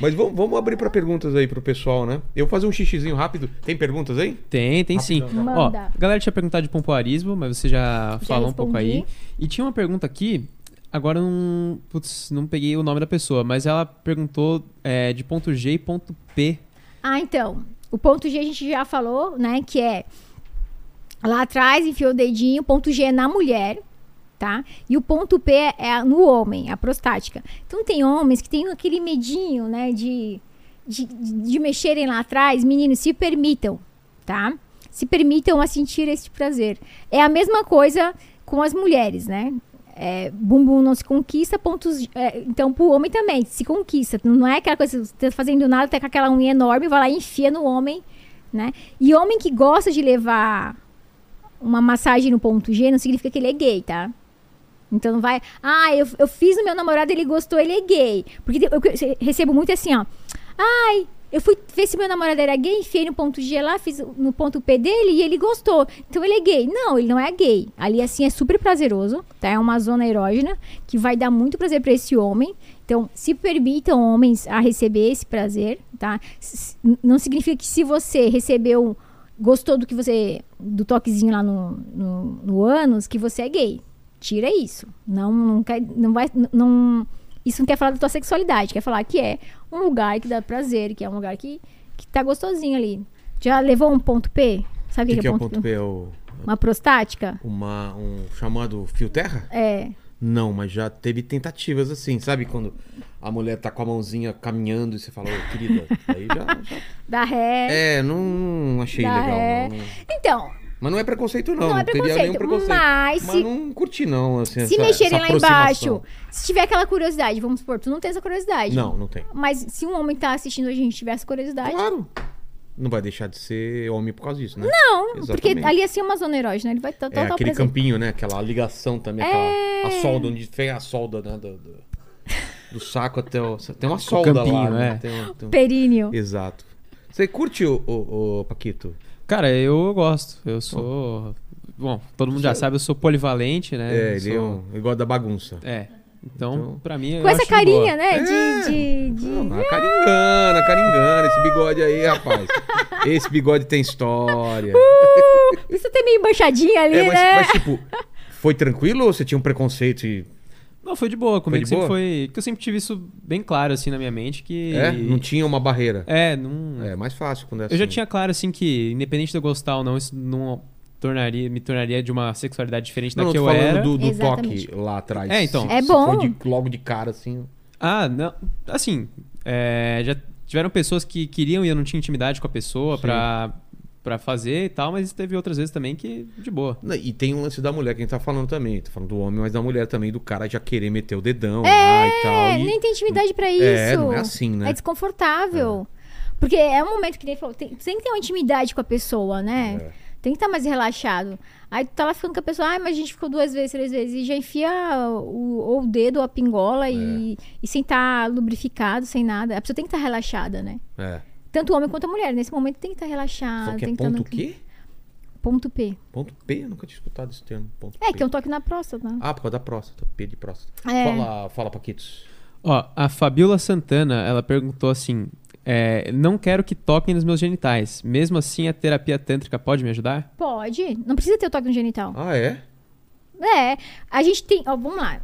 Speaker 1: Mas vamos, vamos abrir pra perguntas aí pro pessoal, né? Eu vou fazer um xixizinho rápido. Tem perguntas aí?
Speaker 2: Tem, tem sim. Ó, a galera tinha perguntado de pompoarismo, mas você já, falou um pouco aí. E tinha uma pergunta aqui, agora eu não, putz, não peguei o nome da pessoa, mas ela perguntou é, de ponto G e ponto P.
Speaker 3: Ah, então. O ponto G a gente já falou, né? Que é lá atrás, enfiou o dedinho. Ponto G é na mulher, tá? E o ponto P é no homem, a prostática. Então tem homens que têm aquele medinho, né? De, de, de mexerem lá atrás. Meninos, se permitam, tá? Se permitam a sentir esse prazer. É a mesma coisa com as mulheres, né? É, bumbum não se conquista, pontos. é, então, pro homem também, se conquista. Não é aquela coisa, você tá fazendo nada, tá com aquela unha enorme, vai lá e enfia no homem, né? E homem que gosta de levar uma massagem no ponto G não significa que ele é gay, tá? Então não vai. Ah, eu, eu fiz no meu namorado, ele gostou, ele é gay. Porque eu, recebo muito assim, ó. Ai, Eu fui ver se meu namorado era gay, enfiei no ponto G lá, fiz no ponto P dele e ele gostou. Então ele é gay. Não, ele não é gay. Ali assim é super prazeroso, tá? É uma zona erógena que vai dar muito prazer pra esse homem. Então, se permitam homens a receber esse prazer, tá? Não significa que se você recebeu, gostou do que você, do toquezinho lá no, no, no ânus, que você é gay. Tira isso. Não, não, quer, não vai, não, isso não quer falar da tua sexualidade, quer falar que é um lugar que dá prazer, que é um lugar que, que tá gostosinho ali. Já levou um ponto P?
Speaker 1: O
Speaker 3: Sabe
Speaker 1: que,
Speaker 3: o
Speaker 1: que é o ponto P? É o-
Speaker 3: Uma prostática?
Speaker 1: uma, um chamado fio terra?
Speaker 3: É.
Speaker 1: Não, mas já teve tentativas assim, sabe? Quando a mulher tá com a mãozinha caminhando e você fala, ô, querida, aí já, [laughs] já-
Speaker 3: Da ré.
Speaker 1: É, não achei
Speaker 3: Dá
Speaker 1: legal. não.
Speaker 3: Então,
Speaker 1: Mas não é preconceito, não.
Speaker 3: Não é
Speaker 1: teria nenhum
Speaker 3: preconceito,
Speaker 1: preconceito.
Speaker 3: mas se-
Speaker 1: não curti, não. Assim,
Speaker 3: se
Speaker 1: essa-
Speaker 3: mexerem
Speaker 1: essa
Speaker 3: lá embaixo, se tiver aquela curiosidade, vamos supor, tu não tem essa curiosidade.
Speaker 1: Não, não tem.
Speaker 3: Mas se um homem tá assistindo a gente e tiver essa curiosidade.
Speaker 1: Claro. Não vai deixar de ser homem por causa disso, né?
Speaker 3: Não, porque
Speaker 1: Exatamente.
Speaker 3: ali assim é uma zona erógena, ele vai estar
Speaker 1: É
Speaker 3: total
Speaker 1: aquele
Speaker 3: presente.
Speaker 1: campinho, né? Aquela ligação também,
Speaker 3: É.
Speaker 1: aquela a solda, onde tem a solda, né? Do, do, do saco até o. Tem uma solda lá,
Speaker 2: campinho,
Speaker 1: né?
Speaker 2: é.
Speaker 1: Tem um- tem um-
Speaker 3: Períneo.
Speaker 1: Exato. Você curte o, o, o Paquito?
Speaker 2: Cara, eu gosto. Eu sou. Bom, todo mundo já sabe, eu sou polivalente, né?
Speaker 1: É, ele é
Speaker 2: sou-
Speaker 1: um, ele gosta da bagunça.
Speaker 2: É. Então,
Speaker 1: Então-
Speaker 2: pra mim.
Speaker 3: Com essa
Speaker 2: de boa.
Speaker 3: carinha, né?
Speaker 1: É.
Speaker 3: De. de, de-
Speaker 1: Não, a a esse bigode aí, rapaz. Esse bigode tem história.
Speaker 3: Precisa ter meio manchadinha ali,
Speaker 1: É, mas,
Speaker 3: né?
Speaker 1: mas, tipo, foi tranquilo ou você tinha um preconceito e.
Speaker 2: Não, foi de boa. Comigo
Speaker 1: de
Speaker 2: sempre
Speaker 1: boa?
Speaker 2: foi. Que eu sempre tive isso bem claro, assim, na minha mente. Que.
Speaker 1: É? Não tinha uma barreira?
Speaker 2: É, não.
Speaker 1: É, mais fácil quando é
Speaker 2: Eu já
Speaker 1: assim.
Speaker 2: tinha claro, assim, que independente de eu gostar ou não, isso não tornaria, me tornaria de uma sexualidade diferente
Speaker 1: Não,
Speaker 2: da
Speaker 1: eu
Speaker 2: que eu
Speaker 1: falando
Speaker 2: era.
Speaker 1: do, do
Speaker 3: Exatamente.
Speaker 1: toque lá atrás.
Speaker 2: É, então.
Speaker 1: Se-
Speaker 3: É
Speaker 1: se
Speaker 3: bom.
Speaker 1: de- logo de cara, assim.
Speaker 2: Ah, não. Assim, é, já tiveram pessoas que queriam e eu não tinha intimidade com a pessoa
Speaker 1: Sim.
Speaker 2: pra, pra fazer e tal, mas teve outras vezes também que de boa.
Speaker 1: E tem um lance da mulher que a gente tá falando também. Tô falando do homem, mas da mulher também, do cara já querer meter o dedão lá e tal.
Speaker 3: É,
Speaker 1: e-
Speaker 3: nem tem intimidade pra isso.
Speaker 1: É, não é assim, né?
Speaker 3: É desconfortável. Porque é um momento que nem falou, tem, tem que ter uma intimidade com a pessoa, né?
Speaker 1: É.
Speaker 3: Tem que estar mais relaxado. Aí tu tá lá ficando com a pessoa, ai, mas a gente ficou duas vezes, três vezes, e já enfia o, ou o dedo ou a pingola
Speaker 1: É.
Speaker 3: e, e sem estar lubrificado, sem nada. A pessoa tem que estar relaxada, né?
Speaker 1: É.
Speaker 3: Tanto o homem quanto a mulher. Nesse momento tem que estar relaxado.
Speaker 1: Só que é
Speaker 3: tem que tá
Speaker 1: ponto
Speaker 3: no-
Speaker 1: quê?
Speaker 3: Ponto P.
Speaker 1: Ponto P? Eu nunca tinha escutado esse termo. Ponto
Speaker 3: É,
Speaker 1: P.
Speaker 3: que é um toque na próstata.
Speaker 1: Ah, por causa da próstata. P de próstata.
Speaker 3: É.
Speaker 1: Fala, fala, Paquitos.
Speaker 2: Ó, a Fabiola Santana, ela perguntou assim: é, não quero que toquem nos meus genitais. Mesmo assim, a terapia tântrica pode me ajudar?
Speaker 3: Pode. Não precisa ter o toque no genital.
Speaker 1: Ah, é?
Speaker 3: É, a gente tem. Ó, vamos lá.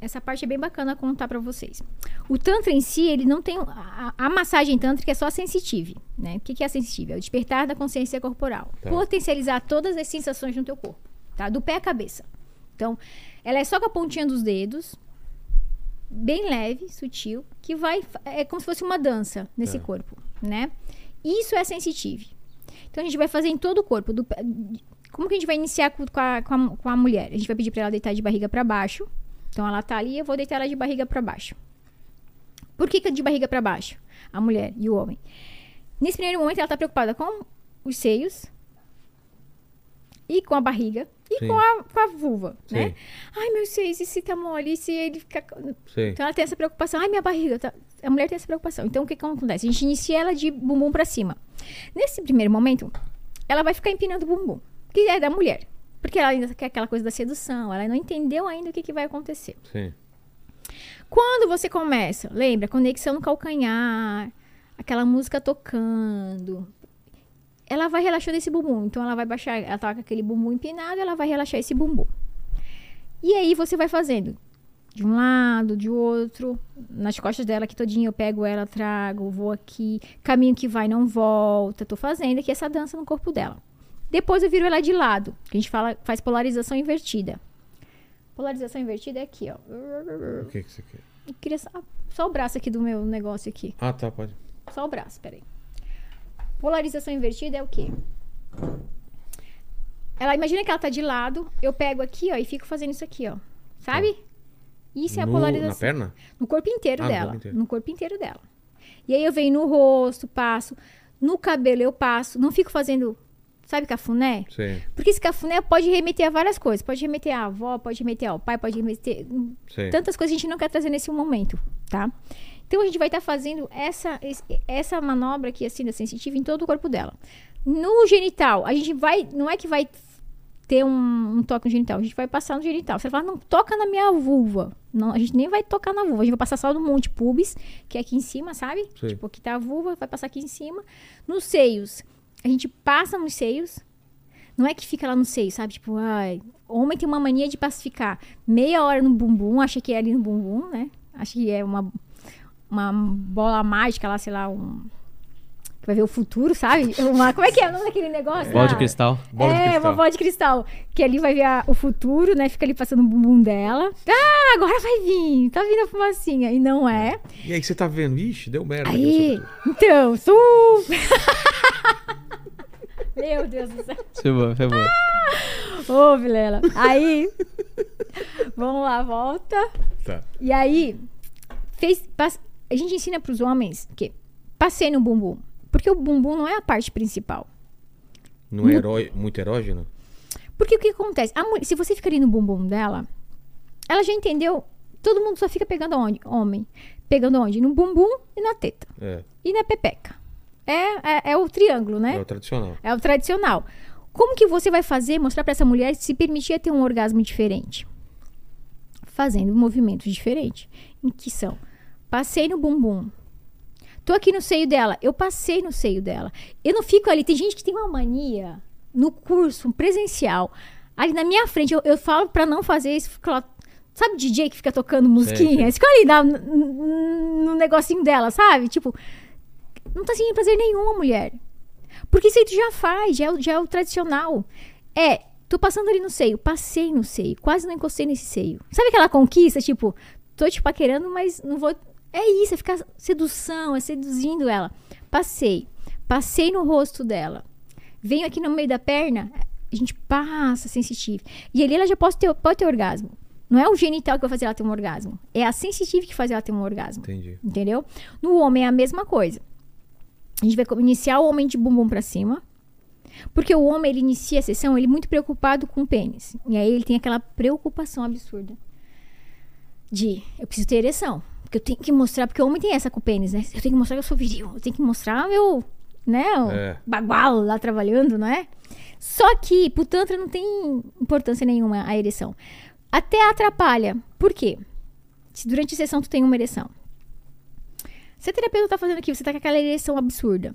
Speaker 3: Essa parte é bem bacana contar pra vocês. O Tantra em si, ele não tem. A, a massagem tântrica é só sensitive, né? O que, que é sensitive? É o despertar da consciência corporal.
Speaker 1: Tá.
Speaker 3: Potencializar todas as sensações no teu corpo, tá? Do pé à cabeça. Então, ela é só com a pontinha dos dedos, bem leve, sutil, que vai. É como se fosse uma dança nesse
Speaker 1: Tá.
Speaker 3: corpo, né? Isso é sensitive. Então, a gente vai fazer em todo o corpo. Do, como que a gente vai iniciar com com a, com a, com a mulher? A gente vai pedir pra ela deitar de barriga pra baixo. Então ela tá ali, eu vou deitar ela de barriga pra baixo. Por que, que de barriga pra baixo? A mulher e o homem. Nesse primeiro momento ela tá preocupada com os seios e com a barriga e
Speaker 1: Sim.
Speaker 3: com a, com a vulva, né?
Speaker 1: Sim.
Speaker 3: Ai, meus seios, e se tá mole? E se ele fica...
Speaker 1: Sei.
Speaker 3: Então ela tem essa preocupação. Ai, minha barriga. tá- A mulher tem essa preocupação. Então o que, que acontece? A gente inicia ela de bumbum pra cima. Nesse primeiro momento, ela vai ficar empinando o bumbum, que é da mulher. Porque ela ainda quer aquela coisa da sedução, ela não entendeu ainda o que, que vai acontecer.
Speaker 1: Sim.
Speaker 3: Quando você começa, lembra, conexão no calcanhar, aquela música tocando. Ela vai relaxando esse bumbum. Então ela vai baixar, ela tá com aquele bumbum empinado, ela vai relaxar esse bumbum. E aí você vai fazendo de um lado, de outro, nas costas dela aqui todinha, eu pego ela, trago, vou aqui, caminho que vai não volta, tô fazendo aqui essa dança no corpo dela. Depois eu viro ela de lado, a gente fala, faz polarização invertida. Polarização invertida é aqui, ó.
Speaker 1: O que, que você quer?
Speaker 3: Eu queria só, só o braço aqui do meu negócio aqui.
Speaker 1: Ah, tá, pode.
Speaker 3: Só o braço, peraí. Polarização invertida é o quê? Ela imagina que ela tá de lado, eu pego aqui, ó, e fico fazendo isso aqui, ó. Sabe? Isso é a
Speaker 1: No-
Speaker 3: polarização.
Speaker 1: Na perna?
Speaker 3: No corpo inteiro
Speaker 1: Ah, no
Speaker 3: dela.
Speaker 1: corpo inteiro.
Speaker 3: No corpo inteiro dela. E aí eu venho no rosto, passo. No cabelo eu passo. Não fico fazendo, sabe, cafuné?
Speaker 1: Sei,
Speaker 3: Porque esse cafuné pode remeter a várias coisas. Pode remeter à avó, pode remeter ao pai, pode remeter.
Speaker 1: sei.
Speaker 3: Tantas coisas a gente não quer trazer nesse momento, tá? Então a gente vai estar fazendo essa, essa manobra aqui, assim, da sensitiva em todo o corpo dela. No genital, a gente vai. Não é que vai ter um, um toque no genital, a gente vai passar no genital. Você fala, não toca na minha vulva. Não, a gente nem vai tocar na vulva, a gente vai passar só no monte pubis, que é aqui em cima, sabe?
Speaker 1: Sei.
Speaker 3: Tipo, aqui tá a vulva, vai passar aqui em cima. Nos seios, a gente passa nos seios. Não é que fica lá no seio, sabe? Tipo, ai. Homem tem uma mania de pacificar meia hora no bumbum, acha que é ali no bumbum, né? Acha que é uma, uma bola mágica lá, sei lá, um. Que vai ver o futuro, sabe? [laughs] Uma, como é que é o nome daquele negócio?
Speaker 2: Bola de
Speaker 3: Ah,
Speaker 2: cristal.
Speaker 1: Bola de
Speaker 3: é,
Speaker 1: cristal.
Speaker 3: uma bola de cristal. Que ali vai ver a- o futuro, né? Fica ali passando o bumbum dela. Ah, agora vai vir. Tá vindo a fumacinha. E não é.
Speaker 1: E aí você tá vendo? Ixi, deu merda. aqui
Speaker 3: Aí, então, su... [laughs] Meu Deus do céu.
Speaker 2: Foi bom, foi bom.
Speaker 3: Ô, Vilela. Aí, vamos lá, volta.
Speaker 1: Tá.
Speaker 3: E aí, fez, pas- a gente ensina pros homens que passei no bumbum. Porque o bumbum não é a parte principal.
Speaker 1: Não é heró- muito erógeno?
Speaker 3: Porque o que acontece? A mulher- se você fica ali no bumbum dela, ela já entendeu. Todo mundo só fica pegando onde? Homem. Pegando onde? No bumbum e na teta.
Speaker 1: É,
Speaker 3: E na pepeca. É, é, é o triângulo, né?
Speaker 1: é o tradicional.
Speaker 3: É o tradicional. Como que você vai fazer, mostrar pra essa mulher se permitir ter um orgasmo diferente? Fazendo movimentos diferentes. Em que são? Passei no bumbum. Tô aqui no seio dela. Eu passei no seio dela. Eu não fico ali. Tem gente que tem uma mania no curso presencial. Ali na minha frente, eu, eu falo pra não fazer isso. Fico lá, sabe DJ que fica tocando musiquinha?
Speaker 1: sei.
Speaker 3: Fica ali na- no negocinho dela, sabe? Tipo, não tá sentindo prazer nenhum mulher. Porque isso aí tu já faz, já é, o- já é o tradicional. É, tô passando ali no seio, passei no seio, quase não encostei nesse seio. Sabe aquela conquista, tipo, tô te paquerando, mas não vou. É isso, é ficar sedução, é seduzindo ela. Passei, passei no rosto dela. Venho aqui no meio da perna, a gente passa sensitive. E ali ela já pode ter, pode ter orgasmo. Não é o genital que vai fazer ela ter um orgasmo. É a sensitive que faz ela ter um orgasmo.
Speaker 1: Entendi.
Speaker 3: Entendeu? No homem é a mesma coisa. A gente vai iniciar o homem de bumbum pra cima. Porque o homem, ele inicia a sessão, ele é muito preocupado com o pênis. E aí ele tem aquela preocupação absurda. De, eu preciso ter ereção. Porque eu tenho que mostrar, porque o homem tem essa com o pênis, né? Eu tenho que mostrar que eu sou viril. Eu tenho que mostrar meu, né? O
Speaker 1: É.
Speaker 3: bagual lá trabalhando, não é? Só que pro Tantra não tem importância nenhuma a ereção. Até atrapalha. Por quê? Se durante a sessão tu tem uma ereção. Se a terapeuta tá fazendo aqui, você tá com aquela ereção absurda.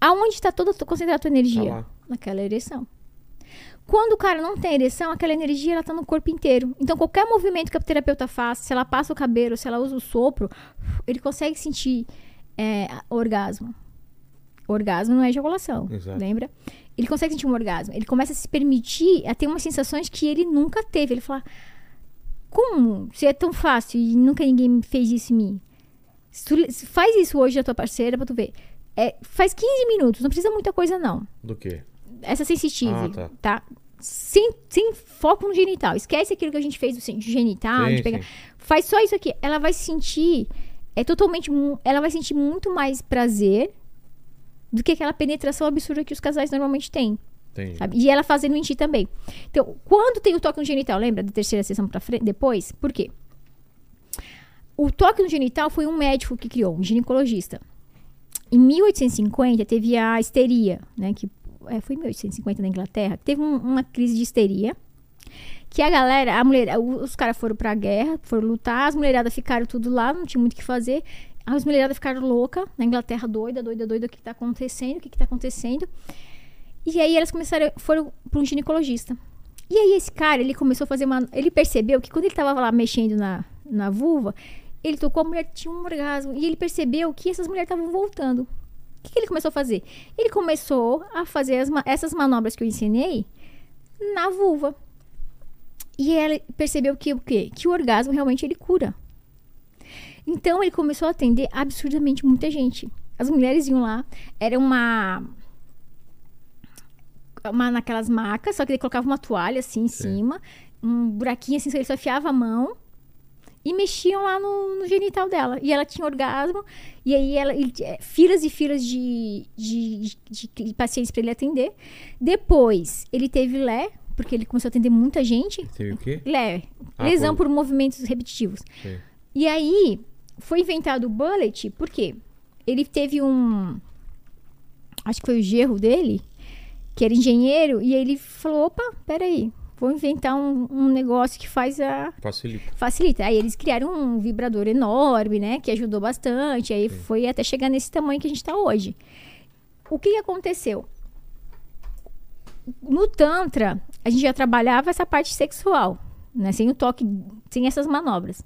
Speaker 3: Aonde está toda concentrada a tua energia?
Speaker 1: Tá.
Speaker 3: Naquela ereção. Quando o cara não tem ereção, aquela energia ela tá no corpo inteiro. Então, qualquer movimento que a terapeuta faz, se ela passa o cabelo, se ela usa o sopro, ele consegue sentir é, orgasmo. Orgasmo não é ejaculação,
Speaker 1: Exato.
Speaker 3: lembra? Ele consegue sentir um orgasmo. Ele começa a se permitir a ter umas sensações que ele nunca teve. Ele fala, como? Se é tão fácil e nunca ninguém fez isso em mim. Se tu- se faz isso hoje a tua parceira pra tu ver. É, faz 15 minutos, não precisa muita coisa não
Speaker 1: Do quê?
Speaker 3: essa sensitive,
Speaker 1: Ah, tá.
Speaker 3: tá? Sem, sem foco no genital. Esquece aquilo que a gente fez do genital,
Speaker 1: Sim,
Speaker 3: de pegar.
Speaker 1: sim.
Speaker 3: Faz só isso aqui. Ela vai sentir. É totalmente. Ela vai sentir muito mais prazer do que aquela penetração absurda que os casais normalmente têm. E ela fazendo em ti também. Então, quando tem o toque no genital, lembra da terceira sessão pra frente, depois? Por quê? O toque no genital foi um médico que criou, um ginecologista. Em 1850 teve a histeria, né? Que é, foi em 1850 na Inglaterra. Teve um- uma crise de histeria. Que a galera, a mulher, os caras foram pra guerra, foram lutar, as mulheradas ficaram tudo lá, não tinha muito o que fazer. As mulheradas ficaram loucas na Inglaterra, doida, doida, doida, o que, que tá acontecendo, o que, que tá acontecendo. E aí elas começaram, foram para um ginecologista. E aí esse cara, ele começou a fazer uma. Ele percebeu que quando ele tava lá mexendo na, na vulva, ele tocou, a mulher tinha um orgasmo. E ele percebeu que essas mulheres estavam voltando. O que, que ele começou a fazer? Ele começou a fazer as essas manobras que eu ensinei na vulva. E ele percebeu que o quê? Que o orgasmo realmente ele cura. Então ele começou a atender absurdamente muita gente. As mulheres iam lá, era uma uma naquelas macas, só que ele colocava uma toalha assim em
Speaker 1: Sim.
Speaker 3: cima, um buraquinho assim, ele só enfiava a mão e mexiam lá no, no genital dela. E ela tinha orgasmo, e aí ela, e, é, filas e filas de, de, de- de pacientes para ele atender. Depois, ele teve Lé, porque ele começou a atender muita gente.
Speaker 1: Teve o quê?
Speaker 3: Lé,
Speaker 1: Ah,
Speaker 3: lesão
Speaker 1: por-
Speaker 3: por movimentos repetitivos.
Speaker 1: Sei.
Speaker 3: E aí, foi inventado o bullet, por quê? Ele teve um. Acho que foi o gerro dele, que era engenheiro, e ele falou: opa, peraí, vou inventar um, um negócio que faz a.
Speaker 1: Facilita.
Speaker 3: Facilita. Aí eles criaram um vibrador enorme, né? Que ajudou bastante. Aí foi até chegar nesse tamanho que a gente tá hoje. O que, que aconteceu? No Tantra, a gente já trabalhava essa parte sexual, né? Sem o toque, sem essas manobras.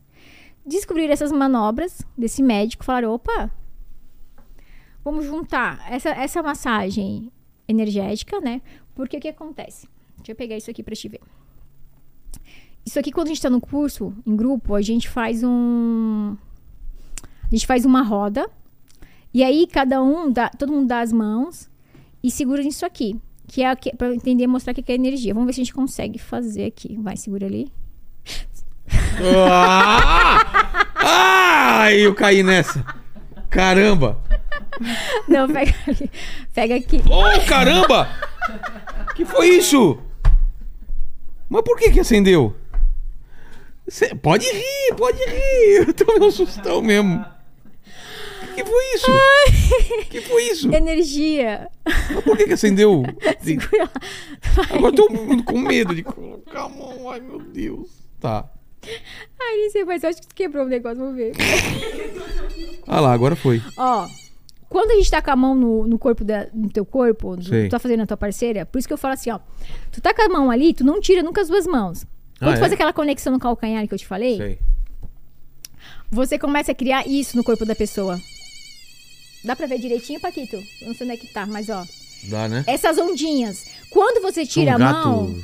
Speaker 3: Descobriram essas manobras desse médico, falaram: opa, vamos juntar essa, essa massagem energética, né? Porque o que acontece? Deixa eu pegar isso aqui pra te ver. Isso aqui, quando a gente tá no curso, em grupo, a gente faz um. A gente faz uma roda. E aí, cada um, dá, todo mundo dá as mãos e segura nisso aqui. Que é aqui, pra entender, mostrar o que que é energia. Vamos ver se a gente consegue fazer aqui. Vai, segura ali.
Speaker 1: Ah! ah! Eu caí nessa. Caramba!
Speaker 3: Não, pega ali. Pega aqui.
Speaker 1: Oh, caramba! Que foi isso? Mas por que que acendeu? Cê- pode rir, pode rir. [laughs] Eu tô meio sustão mesmo. Que foi isso? Que foi isso?
Speaker 3: Energia.
Speaker 1: Mas por que que acendeu? [laughs] Agora tô com medo de colocar a mão. Ai, meu Deus. Tá.
Speaker 3: Ai, nem sei, mas eu acho que tu quebrou o negócio, vamos ver.
Speaker 1: Ah lá, agora foi.
Speaker 3: Ó, quando a gente tá com a mão no, no corpo da, no teu corpo, do- tu tá fazendo a tua parceira, por isso que eu falo assim, ó. Tu tá com a mão ali, tu não tira nunca as duas mãos. Quando
Speaker 1: Ah,
Speaker 3: tu
Speaker 1: é?
Speaker 3: faz aquela conexão no calcanhar que eu te falei,
Speaker 1: Sei.
Speaker 3: você começa a criar isso no corpo da pessoa. Dá pra ver direitinho, Paquito? Eu Não sei onde é que tá, mas ó.
Speaker 1: Dá, né?
Speaker 3: Essas ondinhas. Quando você tira
Speaker 1: um
Speaker 3: a
Speaker 1: gato.
Speaker 3: mão.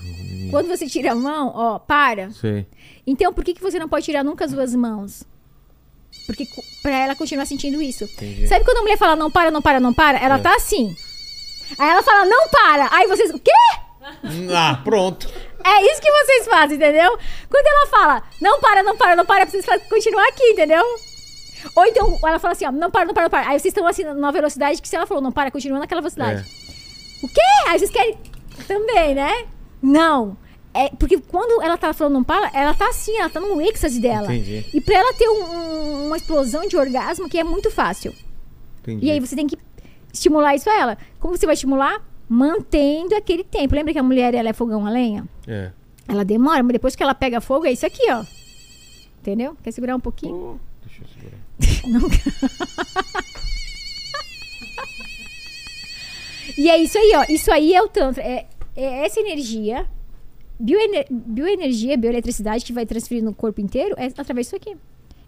Speaker 3: Quando você tira a mão, ó, para.
Speaker 1: Sei.
Speaker 3: Então, por que, que você não pode tirar nunca as duas mãos? Porque pra ela continuar sentindo isso.
Speaker 1: Entendi.
Speaker 3: Sabe quando a mulher fala não para, não para, não para? Ela
Speaker 1: É.
Speaker 3: tá assim. Aí ela fala não para. Aí vocês. O quê?
Speaker 1: Ah, pronto.
Speaker 3: É isso que vocês fazem, entendeu? Quando ela fala não para, não para, não para, fa- continuar aqui, entendeu? Ou então ela fala assim, ó, não para, não para, não para. Aí vocês estão assim numa velocidade que se ela falou não para, continua naquela velocidade.
Speaker 1: É.
Speaker 3: O quê? Aí vocês querem também, né? Não. É, porque quando ela tá falando não para, ela tá assim, ela tá no êxtase dela.
Speaker 1: Entendi.
Speaker 3: E pra ela ter um- um- uma explosão de orgasmo que é muito fácil.
Speaker 1: Entendi.
Speaker 3: E aí você tem que estimular isso a ela. Como você vai estimular? Mantendo aquele tempo. Lembra que a mulher ela é fogão a lenha?
Speaker 1: É.
Speaker 3: Ela demora, mas depois que ela pega fogo, é isso aqui, ó. Entendeu? Quer segurar um pouquinho?
Speaker 1: Oh, deixa eu segurar. [laughs]
Speaker 3: Não. e é isso aí, ó. Isso aí é o Tantra. É, é essa energia, bioener, bioenergia, bioeletricidade que vai transferir no corpo inteiro é através disso aqui.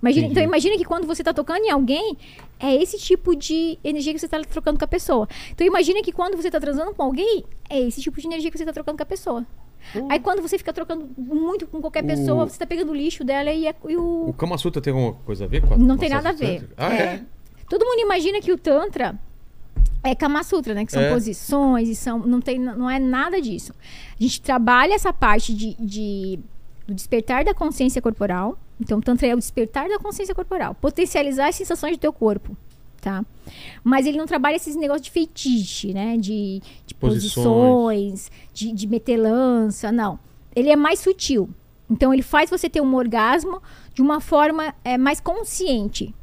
Speaker 3: Imagina, então imagina que quando você tá tocando em alguém, é esse tipo de energia que você tá trocando com a pessoa. Então imagina que quando você tá transando com alguém, é esse tipo de energia que você tá trocando com a pessoa. Aí quando você fica trocando muito com qualquer
Speaker 1: O-
Speaker 3: pessoa, você tá pegando o lixo dela e, a- e o,
Speaker 1: O Kama Sutra tem alguma coisa a ver com a
Speaker 3: não
Speaker 1: com
Speaker 3: tem nada a ver.
Speaker 1: Ah, é?
Speaker 3: Todo mundo imagina que o Tantra é Kama Sutra, né? Que são
Speaker 1: É.
Speaker 3: posições e são. Não, tem, não é nada disso. A gente trabalha essa parte de, de- do despertar da consciência corporal. Então, o Tantra é o despertar da consciência corporal. Potencializar as sensações do teu corpo. Tá? Mas ele não trabalha esses negócios de feitiço, né? De, de
Speaker 1: Posições.
Speaker 3: posições, de, de meter lança. Não. Ele é mais sutil. Então, ele faz você ter um orgasmo de uma forma é, mais consciente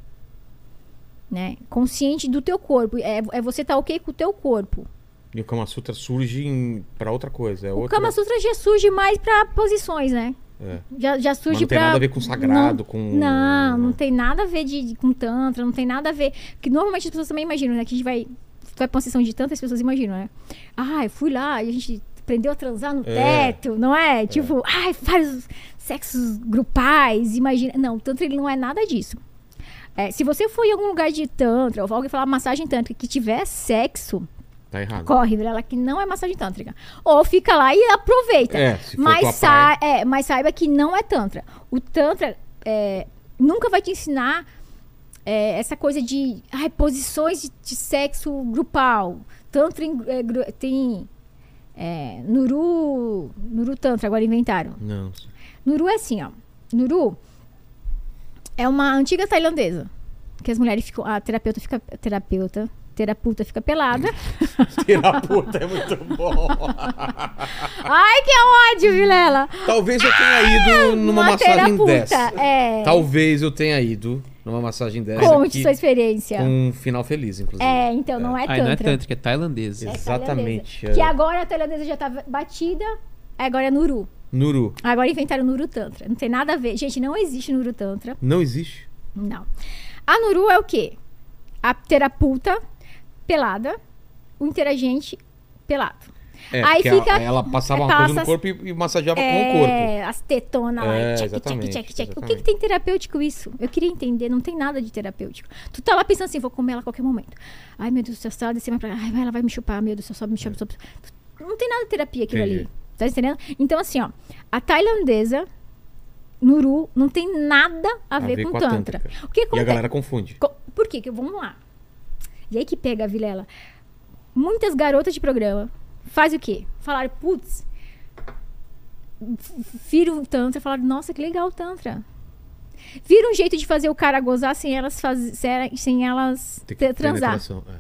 Speaker 3: né? Consciente do teu corpo. É, é você estar ok com o teu corpo.
Speaker 1: E o Kama Sutra surge pra outra coisa. É
Speaker 3: O
Speaker 1: outra...
Speaker 3: Kama Sutra já surge mais pra posições, né?
Speaker 1: É.
Speaker 3: Já, já
Speaker 1: Mas
Speaker 3: surge
Speaker 1: não tem
Speaker 3: pra.
Speaker 1: nada a ver com sagrado,
Speaker 3: não,
Speaker 1: com...
Speaker 3: Não, não tem nada a ver de, de- com Tantra, não tem nada a ver. Porque normalmente as pessoas também imaginam, né? Que a gente vai. Vai pra uma sessão de Tantra, as pessoas imaginam, né? Ah, eu fui lá e a gente aprendeu a transar no
Speaker 1: É.
Speaker 3: teto, não é? Tipo, ai, vários sexos grupais, imagina. Não, o Tantra ele não é nada disso. É, se você for em algum lugar de Tantra, ou alguém falar massagem tântrica que tiver sexo,
Speaker 1: Tá errado.
Speaker 3: corre, ela que não é massagem tântrica. Ou fica lá e aproveita.
Speaker 1: É,
Speaker 3: mas, sa é, mas saiba que não é tantra. O tantra é, nunca vai te ensinar é, essa coisa de ai, posições de, de sexo grupal. Tantra em- é, tem é, Nuru, Nuru Tantra, agora inventaram.
Speaker 1: Não.
Speaker 3: Nuru é assim, ó. Nuru é uma antiga tailandesa. Que as mulheres ficam. A terapeuta fica. Terapeuta. Terapeuta fica pelada. [laughs]
Speaker 1: Terapeuta é muito bom. [laughs]
Speaker 3: Ai, que ódio, Vilela!
Speaker 1: Talvez eu tenha ido numa
Speaker 3: Uma
Speaker 1: massagem
Speaker 3: terapeuta,
Speaker 1: dessa.
Speaker 3: é.
Speaker 1: Talvez eu tenha ido. numa massagem dessa.
Speaker 3: Conte sua experiência.
Speaker 1: Com um final feliz, inclusive.
Speaker 3: É, então, não é
Speaker 2: Aí não é
Speaker 3: tantra.
Speaker 2: é tailandesa.
Speaker 3: É
Speaker 1: Exatamente,
Speaker 3: tailandesa. Que agora a tailandesa já tá batida, agora é Nuru.
Speaker 1: Nuru.
Speaker 3: Agora inventaram Nuru Tantra. Não tem nada a ver. Gente, não existe Nuru Tantra.
Speaker 1: Não existe.
Speaker 3: Não. A Nuru é o quê? A terapeuta pelada, o interagente pelado.
Speaker 1: É,
Speaker 3: Aí fica-
Speaker 1: ela passava uma
Speaker 3: passa-
Speaker 1: coisa no corpo e, e massageava com o corpo.
Speaker 3: É, as tetonas lá.
Speaker 1: É,
Speaker 3: check, check, check, check. O que, que tem terapêutico isso? Eu queria entender, não tem nada de terapêutico. Tu tá lá pensando assim, vou comer ela a qualquer momento. Ai, meu Deus do céu, se ela descer mais pra cá, ai, ela vai me chupar, meu Deus do céu, só me chupa. Só... Não tem nada de terapia aquilo
Speaker 1: Entendi.
Speaker 3: ali. Tá entendendo? Então, assim, ó, a tailandesa, Nuru, não tem nada a, ver, com,
Speaker 1: a
Speaker 3: Tantra. O que
Speaker 1: E a galera confunde.
Speaker 3: Co- Por quê? Vamos lá. E aí que pega a Vilela. Muitas garotas de programa fazem o quê? Falaram, putz, viram o Tantra, falaram, nossa, que legal o Tantra. Viram um jeito de fazer o cara gozar sem elas, faz... sem- elas transar.
Speaker 1: é.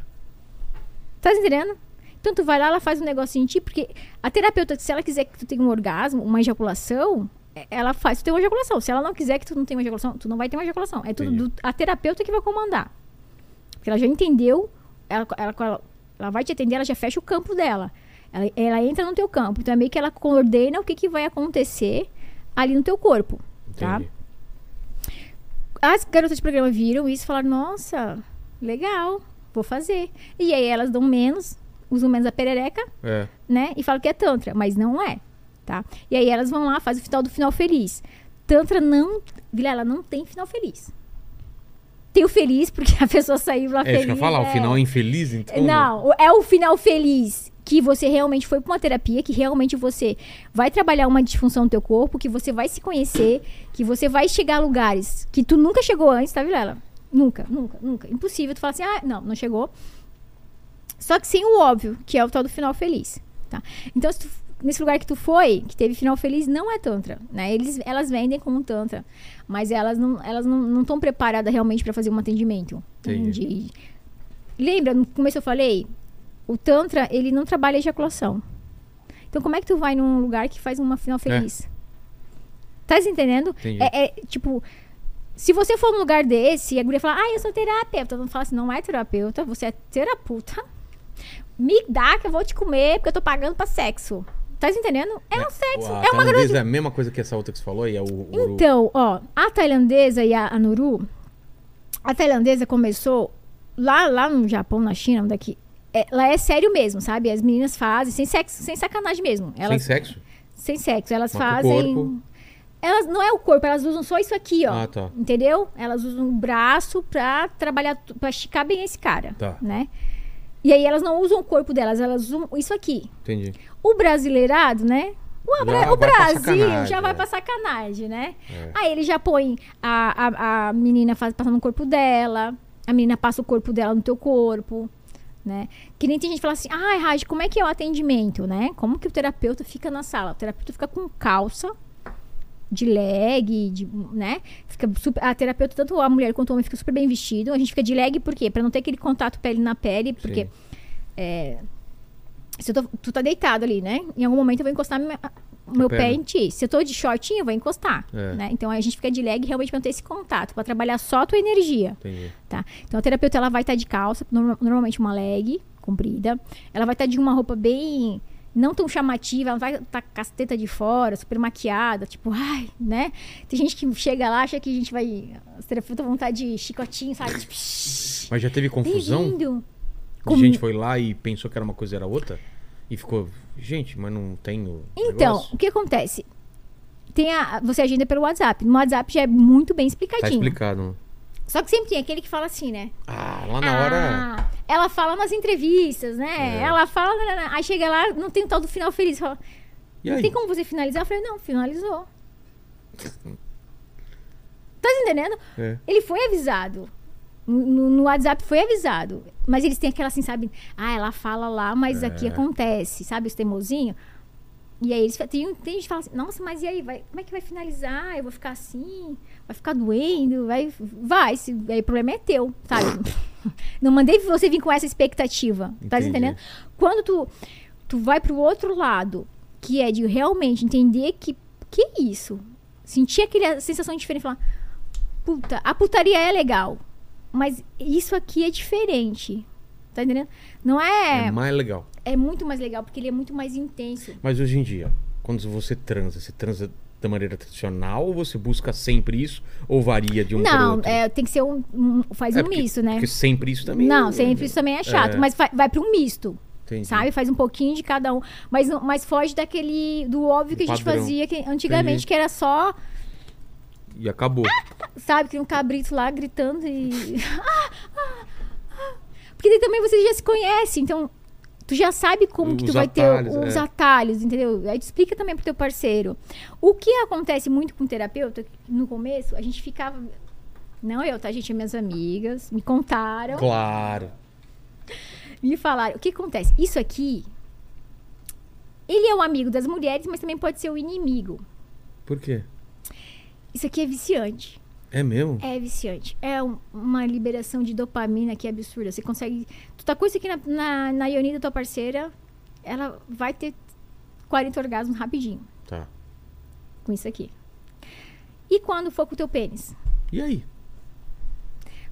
Speaker 3: Tá entendendo? Então tu vai lá, ela faz um negocinho em ti, porque a terapeuta, se ela quiser que tu tenha um orgasmo, uma ejaculação, é- ela faz tu ter uma ejaculação. Se ela não quiser que tu não tenha uma ejaculação, tu não vai ter uma ejaculação. É tudo do- a terapeuta que vai comandar. Porque ela já entendeu, ela, ela, ela, ela vai te atender, ela já fecha o campo dela. Ela, ela entra no teu campo. Então é meio que ela coordena o que, que vai acontecer ali no teu corpo. Tá? As garotas de programa viram isso e falaram: Nossa, legal, vou fazer. E aí elas dão menos, usam menos a perereca,
Speaker 1: É.
Speaker 3: né? E falam que é Tantra, mas não é, tá? E aí elas vão lá, fazem o final do final feliz. Tantra não. Vilela, não tem final feliz. Tem o feliz, porque a pessoa saiu lá
Speaker 1: É
Speaker 3: feliz.
Speaker 1: que eu falar, o
Speaker 3: é.
Speaker 1: final é infeliz, então.
Speaker 3: Não, o- é o final feliz que você realmente foi pra uma terapia, que realmente você vai trabalhar uma disfunção no teu corpo, que você vai se conhecer, que você vai chegar a lugares que tu nunca chegou antes, tá, Vilela? Nunca, nunca, nunca. Impossível tu falar assim, ah, não, não chegou. Só que sem o óbvio, que é o tal do final feliz, tá? Então, tu- nesse lugar que tu foi, que teve final feliz, não é tantra, né? Eles, elas vendem como tantra, mas elas não elas não estão preparadas realmente para fazer um atendimento.
Speaker 1: Entendi.
Speaker 3: De- Lembra, no começo eu falei, o tantra, ele não trabalha ejaculação. Então, como é que tu vai num lugar que faz uma final feliz? Tá se entendendo? É, é, tipo, se você for num lugar desse e a guria falar, ah, eu sou terapeuta, não fala assim, não é terapeuta, você é terapeuta. Me dá que eu vou te comer porque eu tô pagando pra sexo. Tá entendendo? É um sexo.
Speaker 1: A
Speaker 3: é uma
Speaker 1: tailandesa é a mesma coisa que essa outra que você falou, e é o. o-
Speaker 3: Então, ó, a tailandesa e a, a Nuru, a tailandesa começou lá, lá no Japão, na China, onde daqui. É, lá é sério mesmo, sabe? As meninas fazem sem sexo, sem sacanagem mesmo. Elas,
Speaker 1: Sem sexo?
Speaker 3: sem sexo. Elas
Speaker 1: Mas
Speaker 3: fazem.
Speaker 1: corpo.
Speaker 3: Elas não é o corpo, elas usam só isso aqui, ó.
Speaker 1: Ah, tá.
Speaker 3: Entendeu? Elas usam o braço pra trabalhar, pra esticar bem esse cara,
Speaker 1: Tá.
Speaker 3: né? E aí elas não usam o corpo delas, elas usam isso aqui.
Speaker 1: Entendi.
Speaker 3: O brasileirado, né? O,
Speaker 1: Já
Speaker 3: o Brasil já vai
Speaker 1: é.
Speaker 3: pra sacanagem, né?
Speaker 1: É.
Speaker 3: Aí ele já põe a, a, a menina faz, passando no corpo dela, a menina passa o corpo dela no teu corpo, né? Que nem tem gente que fala assim, ai, Raj, como é que é o atendimento, né? Como que o terapeuta fica na sala? O terapeuta fica com calça, de leg, de, né? Fica super, a terapeuta, tanto a mulher quanto o homem, fica super bem vestido. A gente fica de leg por quê? Pra não ter aquele contato pele na pele, porque é, se tô- tu tá deitado ali, né? Em algum momento eu vou encostar minha- o meu pé em ti. Se eu tô de shortinho, eu vou encostar.
Speaker 1: É.
Speaker 3: Né? Então a gente fica de leg realmente pra não ter esse contato, pra trabalhar só a tua energia.
Speaker 1: Entendi.
Speaker 3: Tá? Então a terapeuta ela vai estar de calça, norma- normalmente uma leg comprida. Ela vai estar de uma roupa bem não tão chamativa, ela vai estar com as tetas de fora, super maquiada, tipo, ai, né? Tem gente que chega lá, acha que a gente vai. Os terapeutas vão estar de chicotinho, sabe? Tipo,
Speaker 1: Mas já teve confusão? A
Speaker 3: Com-
Speaker 1: gente foi lá e pensou que era uma coisa e era outra? E ficou, gente, mas não tem o.
Speaker 3: Então,
Speaker 1: negócio?
Speaker 3: o que acontece? Tem a, você agenda pelo WhatsApp. No WhatsApp já é muito bem
Speaker 1: Tá
Speaker 3: explicadinho.
Speaker 1: explicado.
Speaker 3: Só que sempre tem aquele que fala assim, né?
Speaker 1: Ah, lá na hora.
Speaker 3: Ah, ela fala nas entrevistas, né?
Speaker 1: É.
Speaker 3: Ela fala, né, né, aí chega lá, não tem o tal do final feliz. Fala,
Speaker 1: E
Speaker 3: não
Speaker 1: aí?
Speaker 3: tem como você finalizar? Eu falei, não, finalizou. [laughs] tá entendendo?
Speaker 1: É.
Speaker 3: Ele foi avisado. No, no WhatsApp foi avisado. Mas eles têm aquela assim, sabe? Ah, ela fala lá, mas aqui
Speaker 1: É.
Speaker 3: acontece, sabe? Os teimosinhos. E aí eles tem, tem gente que fala assim, nossa, mas e aí? Vai, como é que vai finalizar? Eu vou ficar assim? Vai ficar doendo? Vai, vai. Se, aí o problema é teu, sabe? [laughs] Não mandei você vir com essa expectativa. Tá
Speaker 1: Entendi.
Speaker 3: entendendo? Quando tu, tu vai pro outro lado, que é de realmente entender que que é isso? Sentir aquela sensação diferente falar, puta, a putaria é legal. Mas isso aqui é diferente. Tá entendendo? Não
Speaker 1: É
Speaker 3: é.
Speaker 1: mais legal.
Speaker 3: É muito mais legal, porque ele é muito mais intenso.
Speaker 1: Mas hoje em dia, quando você transa, você transa da maneira tradicional ou você busca sempre isso? Ou varia de um
Speaker 3: não, é, tem que ser um. um- faz
Speaker 1: É
Speaker 3: um
Speaker 1: porque-
Speaker 3: misto, né?
Speaker 1: Porque sempre isso também.
Speaker 3: Não, sempre isso também é chato.
Speaker 1: É.
Speaker 3: Mas vai, vai para um misto.
Speaker 1: Entendi.
Speaker 3: Sabe? Faz um pouquinho de cada um. Mas, mas foge daquele. do óbvio que a gente
Speaker 1: Padrão.
Speaker 3: fazia que, antigamente,
Speaker 1: Entendi.
Speaker 3: que era só.
Speaker 1: E acabou.
Speaker 3: Sabe, que um cabrito lá gritando e. [laughs] Ah, ah, ah. Porque também você já se conhece, então. Tu já sabe como que tu
Speaker 1: Os
Speaker 3: vai ter os
Speaker 1: é.
Speaker 3: atalhos, entendeu? Aí tu explica também pro teu parceiro. O que acontece muito com o terapeuta, no começo, a gente ficava. Não eu, tá, gente? Minhas amigas me contaram.
Speaker 1: Claro.
Speaker 3: me falaram. O que acontece? Isso aqui. Ele é um amigo das mulheres, mas também pode ser o inimigo.
Speaker 1: Por quê?
Speaker 3: Isso aqui é viciante.
Speaker 1: É mesmo?
Speaker 3: É viciante. É um- uma liberação de dopamina que é absurda. Você consegue. Tu tá com isso aqui na, na, na Ioni da tua parceira, ela vai ter 40 orgasmos rapidinho
Speaker 1: Tá.
Speaker 3: com isso aqui. E quando for com o teu pênis?
Speaker 1: E aí?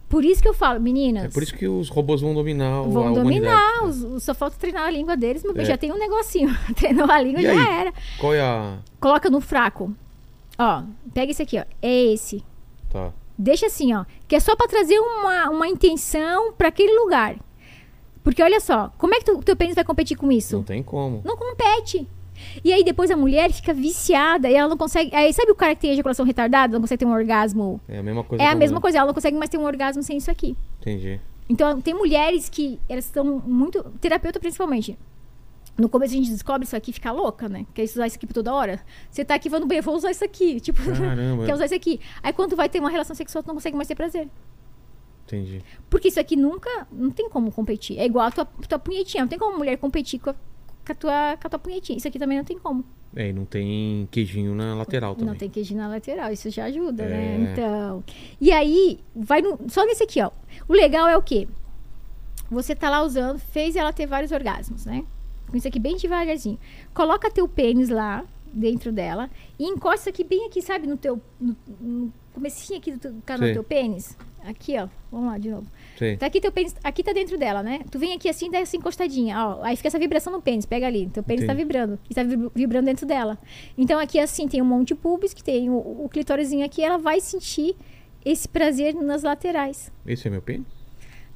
Speaker 3: Por isso que eu falo, meninas.
Speaker 1: É por isso que os robôs vão dominar o-
Speaker 3: Vão dominar, os- só falta treinar a língua deles, meu bem,
Speaker 1: É.
Speaker 3: já tem um negocinho. [laughs] Treinou a língua,
Speaker 1: E
Speaker 3: já
Speaker 1: aí?
Speaker 3: era.
Speaker 1: Qual é a.
Speaker 3: Coloca no fraco. Ó, pega esse aqui, ó. É esse.
Speaker 1: Tá.
Speaker 3: Deixa assim, ó. Que é só pra trazer uma, uma intenção pra aquele lugar. Porque olha só, como é que tu- o teu pênis vai competir com isso?
Speaker 1: Não tem como.
Speaker 3: Não compete. E aí depois a mulher fica viciada e ela não consegue. Aí sabe o cara que tem ejaculação retardada, não consegue ter um orgasmo?
Speaker 1: É a mesma coisa.
Speaker 3: É a mesma
Speaker 1: mulher.
Speaker 3: coisa, ela não consegue mais ter um orgasmo sem isso aqui.
Speaker 1: Entendi.
Speaker 3: Então tem mulheres que elas estão muito. Terapeuta principalmente. No começo a gente descobre isso aqui e fica louca, né? Quer usar isso aqui por toda hora. Você tá aqui falando bem, eu vou usar isso aqui. Tipo, [laughs] quer usar isso aqui. Aí quando vai ter uma relação sexual, tu não consegue mais ter prazer.
Speaker 1: Entendi.
Speaker 3: Porque isso aqui nunca. Não tem como competir. É igual a tua, tua punhetinha. Não tem como mulher competir com a, com a tua, com a tua punhetinha. Isso aqui também não tem como.
Speaker 1: É, e não tem queijinho na lateral também.
Speaker 3: Não tem queijo na lateral. Isso já ajuda,
Speaker 1: É.
Speaker 3: né? Então. E aí, vai no- só nesse aqui, ó. O legal é o quê? Você tá lá usando, fez ela ter vários orgasmos, né? Com isso aqui bem devagarzinho. Coloca teu pênis lá dentro dela e encosta aqui bem aqui, sabe? No teu. No, no comecinho aqui do teu, do canal
Speaker 1: Sei.
Speaker 3: do teu pênis. Aqui, ó. Vamos lá de novo.
Speaker 1: Sei.
Speaker 3: Tá aqui teu pênis, aqui tá dentro dela, né? Tu vem aqui assim, dá essa encostadinha, ó. Aí fica essa vibração no pênis, pega ali. Teu pênis tá
Speaker 1: Entendi.
Speaker 3: vibrando. E tá vib- vibrando dentro dela. Então aqui assim tem um monte de pubis, que tem o, o aqui, ela vai sentir esse prazer nas laterais.
Speaker 1: Esse é meu pênis?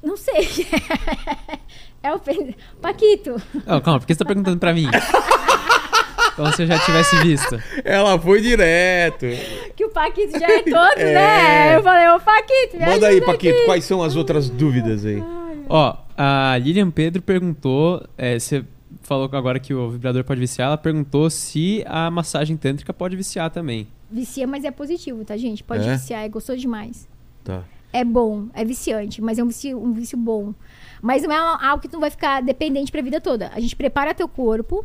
Speaker 3: Não sei. [laughs] é o. Paquito,
Speaker 2: Ó, calma, por que você tá perguntando pra mim? [laughs] Como se eu já tivesse visto.
Speaker 1: Ela foi direto.
Speaker 3: que o Paquito já é todo, [laughs]
Speaker 1: É.
Speaker 3: né? Eu falei, ô Paquito, me
Speaker 1: Manda aí, Paquito,
Speaker 3: aqui.
Speaker 1: quais são as outras dúvidas aí?
Speaker 2: Ó, a Lilian Pedro perguntou, é, você falou agora que o vibrador pode viciar, ela perguntou se a massagem tântrica pode viciar também.
Speaker 3: Vicia, mas é positivo, tá, gente? Pode
Speaker 1: É?
Speaker 3: viciar, é gostoso demais.
Speaker 1: Tá.
Speaker 3: É bom, é viciante, mas é um vício, um vício bom. Mas não é algo que tu vai ficar dependente pra vida toda. A gente prepara teu corpo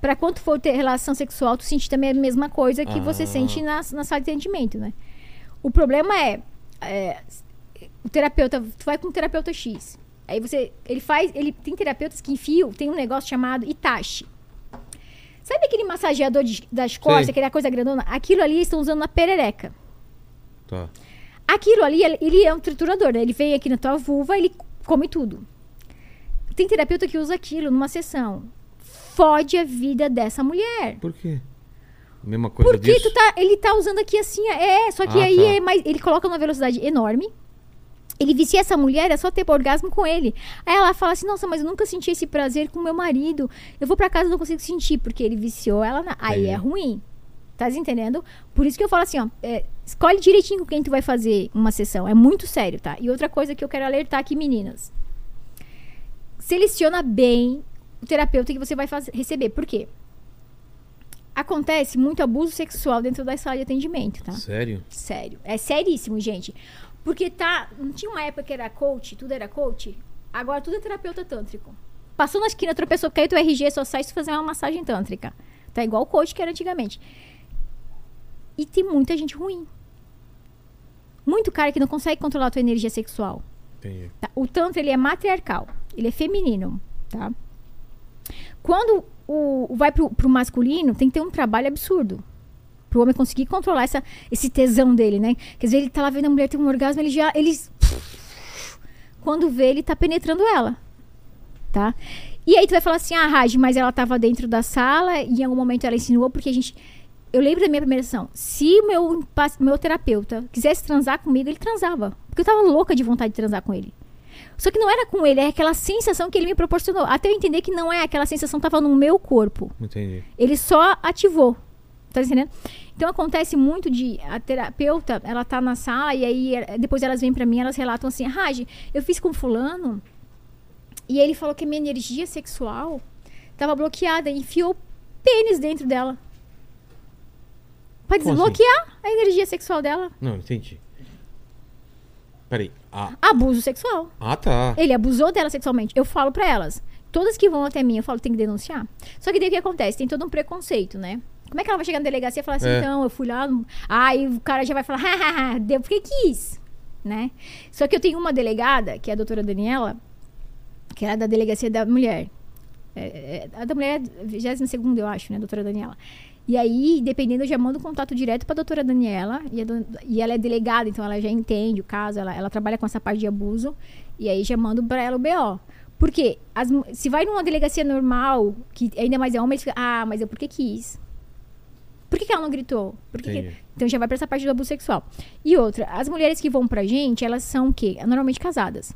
Speaker 3: pra quando for ter relação sexual, tu sentir também a mesma coisa que você
Speaker 1: Ah.
Speaker 3: sente na, na sala de atendimento, né? O problema é, é, o terapeuta, tu vai com um terapeuta X. Aí você, ele faz, ele tem terapeutas que enfiam, tem um negócio chamado Itachi. Sabe aquele massageador de- das costas,
Speaker 1: Sei.
Speaker 3: aquela coisa grandona? Aquilo ali estão usando na perereca.
Speaker 1: Tá.
Speaker 3: Aquilo ali, ele- ele é um triturador, né? Ele vem aqui na tua vulva, ele come tudo. Tem terapeuta que usa aquilo numa sessão. Fode a vida dessa mulher.
Speaker 1: Por quê? Mesma coisa
Speaker 3: Porque
Speaker 1: disso?
Speaker 3: tá, ele tá usando aqui assim, é, só que
Speaker 1: Ah,
Speaker 3: aí
Speaker 1: tá.
Speaker 3: é mais, ele coloca numa velocidade enorme. Ele vicia essa mulher, é só ter orgasmo com ele. Aí ela fala assim: Nossa, mas eu nunca senti esse prazer com meu marido. Eu vou pra casa e não consigo sentir, porque ele viciou ela. Na... Aí
Speaker 1: Entendi.
Speaker 3: é ruim. Tá entendendo? Por isso que eu falo assim: ó, é, escolhe direitinho com quem tu vai fazer uma sessão. É muito sério, tá? E outra coisa que eu quero alertar aqui, meninas: seleciona bem o terapeuta que você vai fazer, receber. Por quê? Acontece muito abuso sexual dentro da sala de atendimento, tá?
Speaker 1: Sério?
Speaker 3: Sério. É seríssimo, gente. Porque tá. Não tinha uma época que era coach, tudo era coach. Agora tudo é terapeuta tântrico. Passou na esquina, tropeçou, caiu teu RG, só sai se fazer uma massagem tântrica. Tá igual o coach que era antigamente. E tem muita gente ruim. Muito cara que não consegue controlar a tua energia sexual.
Speaker 1: Entendi.
Speaker 3: tá? O Tantra, ele é matriarcal. Ele é feminino, tá? Quando o, o- vai pro, pro masculino, tem que ter um trabalho absurdo. Pro homem conseguir controlar essa, esse tesão dele, né? Quer dizer, ele tá lá vendo a mulher ter um orgasmo, ele já. Ele, [sniffs] quando vê, ele tá penetrando ela. Tá? E aí tu vai falar assim, ah, Raj, mas ela tava dentro da sala e em algum momento ela insinuou, porque a gente. Eu lembro da minha primeira sessão. Se o meu, meu terapeuta quisesse transar comigo, ele transava. Porque eu tava louca de vontade de transar com ele. Só que não era com ele, é aquela sensação que ele me proporcionou. Até eu entender que não é aquela sensação tava no meu corpo.
Speaker 1: Entendi.
Speaker 3: Ele só ativou. Tá entendendo? Então acontece muito de a terapeuta, ela tá na sala e aí eh, depois elas vêm pra mim, elas relatam assim: "Raj, eu fiz com fulano e ele falou que a minha energia sexual tava bloqueada enfiou pênis dentro dela. Pra
Speaker 1: Como assim?
Speaker 3: desbloquear a energia sexual dela.
Speaker 1: Não, entendi. Peraí.
Speaker 3: Abuso sexual.
Speaker 1: ah, tá.
Speaker 3: Ele abusou dela sexualmente. Eu falo pra elas. Todas que vão até mim, eu falo, tem que denunciar. Só que daí o que acontece? Tem todo um preconceito, né? Como é que ela vai chegar na delegacia e falar assim,
Speaker 1: É.
Speaker 3: então, eu fui lá. Aí o cara já vai falar, hahaha, deu porque quis, né? Só que eu tenho uma delegada, que é a doutora Daniela, que era da delegacia da mulher. É, é, a da mulher é 22 eu acho, né, doutora Daniela. E aí, dependendo, eu já mando contato direto pra doutora Daniela. E, a do- e ela é delegada, então ela já entende o caso, ela, ela trabalha com essa parte de abuso. E aí já mando pra ela o BO. Porque as se vai numa delegacia normal, que ainda mais é homem, eles ficam, ah, mas eu por que quis? Por que, que ela não gritou? Por que que-. Então já vai pra essa parte do abuso sexual. E outra, as mulheres que vão pra gente, elas são o quê? Normalmente casadas.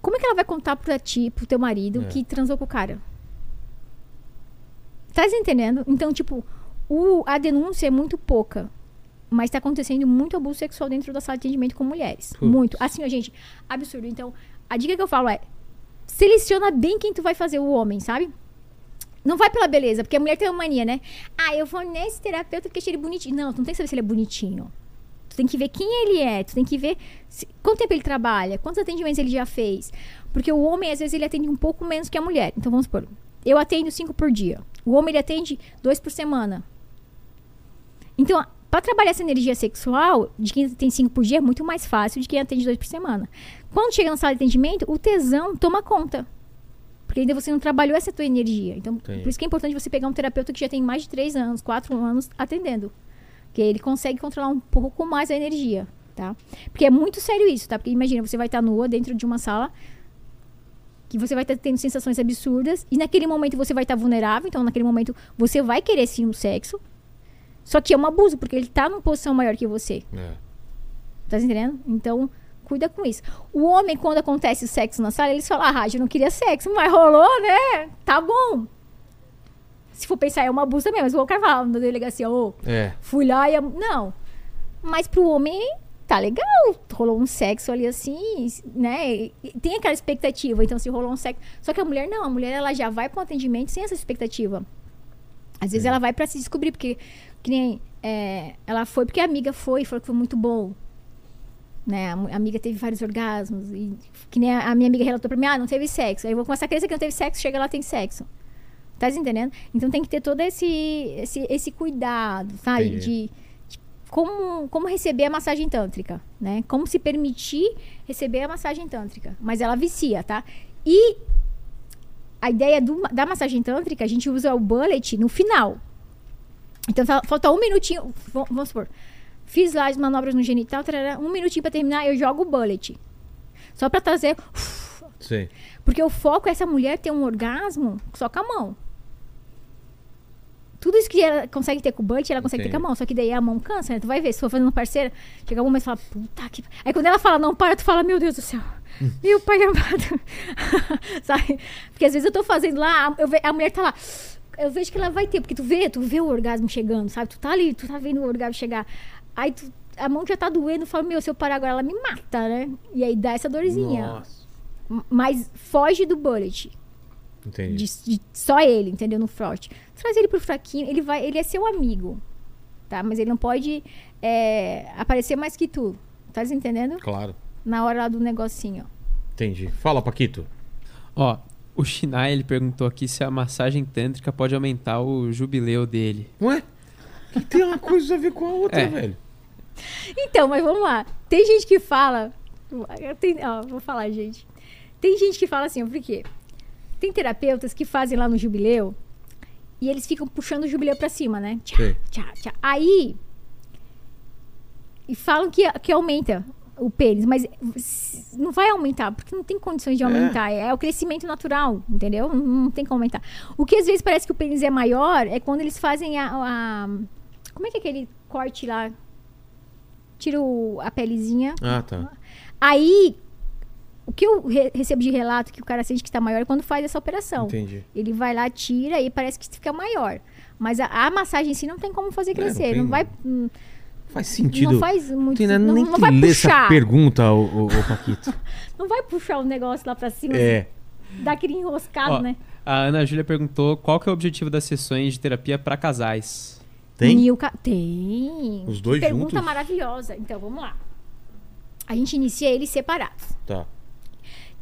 Speaker 3: Como é que ela vai contar pra ti, pro teu marido,
Speaker 1: É.
Speaker 3: que transou com o cara? Tá entendendo? Então, tipo, o, a denúncia é muito pouca. Mas tá acontecendo muito abuso sexual dentro da sala de atendimento com mulheres.
Speaker 1: Putz.
Speaker 3: Muito. Assim, ó, gente, absurdo. Então, a dica que eu falo é: seleciona bem quem tu vai fazer o homem, sabe? Não vai pela beleza, porque a mulher tem uma mania, né? Ah, eu vou nesse terapeuta porque achei ele bonitinho. Não, tu não tem que saber se ele é bonitinho. Tu tem que ver quem ele é, tu tem que ver se- quanto tempo ele trabalha, quantos atendimentos ele já fez. Porque o homem, às vezes, ele atende um pouco menos que a mulher. Então, vamos supor, eu atendo cinco por dia. O homem, ele atende dois por semana. Então, para trabalhar essa energia sexual, de quem tem cinco por dia, é muito mais fácil de quem atende dois por semana. Quando chega na sala de atendimento, o tesão toma conta. Porque ainda você não trabalhou essa tua energia. Então,
Speaker 1: Entendi.
Speaker 3: por isso que é importante você pegar um terapeuta que já tem mais de três anos, quatro anos atendendo. Porque ele consegue controlar um pouco mais a energia, tá? Porque é muito sério isso, tá? Porque imagina, você vai estar nua dentro de uma sala que você vai estar tendo sensações absurdas e naquele momento você vai estar vulnerável, então naquele momento você vai querer sim o sexo. Só que é um abuso, porque ele tá numa posição maior que você.
Speaker 1: É.
Speaker 3: Tá entendendo? Então, cuida com isso. O homem, quando acontece o sexo na sala, eles falam, ah, eu não queria sexo, mas rolou, né? Tá bom. Se for pensar, é um abuso também, mas o cara fala na delegacia, ô,
Speaker 1: É.
Speaker 3: fui lá e... Não. Mas pro homem, tá legal. Rolou um sexo ali assim, né? Tem aquela expectativa. Então, se rolou um sexo... Só que a mulher, não. A mulher, ela já vai pro atendimento sem essa expectativa. Às vezes, ela vai pra se descobrir, porque... Que nem... é, ela foi porque a amiga foi e falou que foi muito bom. Né? A amiga teve vários orgasmos. E que nem a, a minha amiga relatou pra mim, ah, não teve sexo. Aí eu vou começar a crescer que não teve sexo, chega lá, tem sexo. Tá se entendendo? Então tem que ter todo esse, esse, esse cuidado, sabe?
Speaker 1: Entendi.
Speaker 3: De como, como receber a massagem tântrica, né? Como se permitir receber a massagem tântrica. Mas ela vicia, tá? E a ideia do- da massagem tântrica, a gente usa o bullet no final. Então fal- falta um minutinho, vamos supor. Fiz lá as manobras no genital, tarará, um minutinho pra terminar, eu jogo o bullet. Só pra trazer.
Speaker 1: Sei.
Speaker 3: Porque o foco é essa mulher ter um orgasmo só com a mão. Que ela consegue ter com o bullet, ela consegue ter
Speaker 1: Entendi.
Speaker 3: com a mão. Só que daí a mão cansa, né? Tu vai ver, se for fazendo parceira, chega um momento e fala, puta que. Aí quando ela fala, não para, tu fala, meu Deus do céu. Meu pai amado. [laughs] Sabe? Porque às vezes eu tô fazendo lá, eu ve- a mulher tá lá. Eu vejo que ela vai ter, porque tu vê, tu vê o orgasmo chegando, sabe? Tu tá ali, tu tá vendo o orgasmo chegar. Aí tu, a mão já tá doendo, fala, meu, se eu parar agora, ela me mata, né? E aí dá essa dorzinha.
Speaker 1: Nossa.
Speaker 3: Mas foge do bullet.
Speaker 1: Entendi.
Speaker 3: De, de só ele, entendeu? No frote. Traz ele pro fraquinho, ele vai, ele é seu amigo. Tá? Mas ele não pode é, aparecer mais que tu. Tá entendendo?
Speaker 1: Claro.
Speaker 3: Na hora lá do negocinho.
Speaker 1: Entendi. Fala, Paquito.
Speaker 2: Ó, o Shinai, ele perguntou aqui se a massagem tântrica pode aumentar o jubileu dele.
Speaker 1: Ué? Que tem uma coisa a ver com a outra,
Speaker 2: É.
Speaker 1: velho.
Speaker 3: Então, mas vamos lá. Tem gente que fala. tem- ó, vou falar, gente. Tem gente que fala assim, ó, por quê? Tem terapeutas que fazem lá no jubileu E eles ficam puxando o jubileu pra cima, né? Tchá, tchá, tchá. Aí. E falam que, que aumenta o pênis, mas não vai aumentar, porque não tem condições de
Speaker 1: É.
Speaker 3: aumentar. É, o crescimento natural, entendeu? Não, não tem como aumentar. O que às vezes parece que o pênis é maior é quando eles fazem a. a- como é que é aquele corte lá? Tira o- a pelezinha.
Speaker 1: Ah, tá.
Speaker 3: Aí. O que eu re- recebo de relato que o cara sente que está maior é quando faz essa operação.
Speaker 1: Entendi.
Speaker 3: Ele vai lá, tira e parece que fica maior. Mas a, a massagem em si não tem como fazer
Speaker 1: É, não
Speaker 3: crescer.
Speaker 1: tem-
Speaker 3: não, vai. hum,
Speaker 1: Faz sentido.
Speaker 3: Não faz muito.
Speaker 1: Tem
Speaker 3: Não,
Speaker 1: nem
Speaker 3: não
Speaker 1: que
Speaker 3: vai
Speaker 1: ler essa
Speaker 3: puxar.
Speaker 1: pergunta, o, Paquito. [laughs]
Speaker 3: Não vai puxar o negócio lá pra cima.
Speaker 1: É.
Speaker 3: Dar aquele enroscado,
Speaker 2: Ó,
Speaker 3: né?
Speaker 2: A Ana Júlia perguntou qual que é o objetivo das sessões de terapia para casais.
Speaker 1: Tem?
Speaker 3: Tem.
Speaker 1: Os dois
Speaker 3: Que Pergunta
Speaker 1: juntos?
Speaker 3: maravilhosa. Então, vamos lá. A gente inicia eles separados.
Speaker 1: Tá.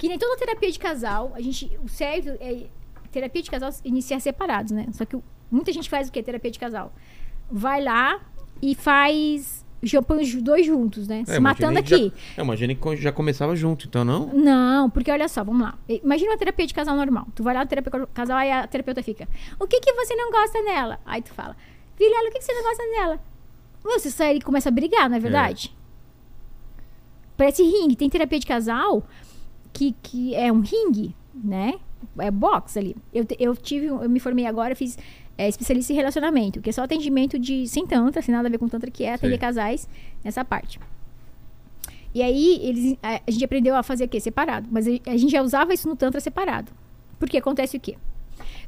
Speaker 3: Que nem toda terapia de casal, a gente. O certo é. Terapia de casal iniciar separados, né? Só que muita gente faz o quê? Terapia de casal. Vai lá e faz. Já põe os dois juntos, né? Se
Speaker 1: É,
Speaker 3: matando
Speaker 1: imaginei
Speaker 3: aqui.
Speaker 1: Já, eu imaginei que já começava junto, então não?
Speaker 3: Não, porque olha só, vamos lá. Imagina uma terapia de casal normal. Tu vai lá na terapia de casal, aí a terapeuta fica: O que que você não gosta nela? Aí tu fala: Vilela, o que que você não gosta nela? Você sai e começa a brigar, não é verdade? Parece ringue. Tem terapia de casal que, que é um ringue, né? É box ali. Eu, eu tive, eu me formei agora, fiz é, especialista em relacionamento, que é só atendimento de sem tantra, sem nada a ver com tantra, que é atender
Speaker 1: Sei.
Speaker 3: casais nessa parte. E aí, eles, a, a gente aprendeu a fazer o quê? Separado. Mas a, a gente já usava isso no Tantra separado. Porque acontece o quê?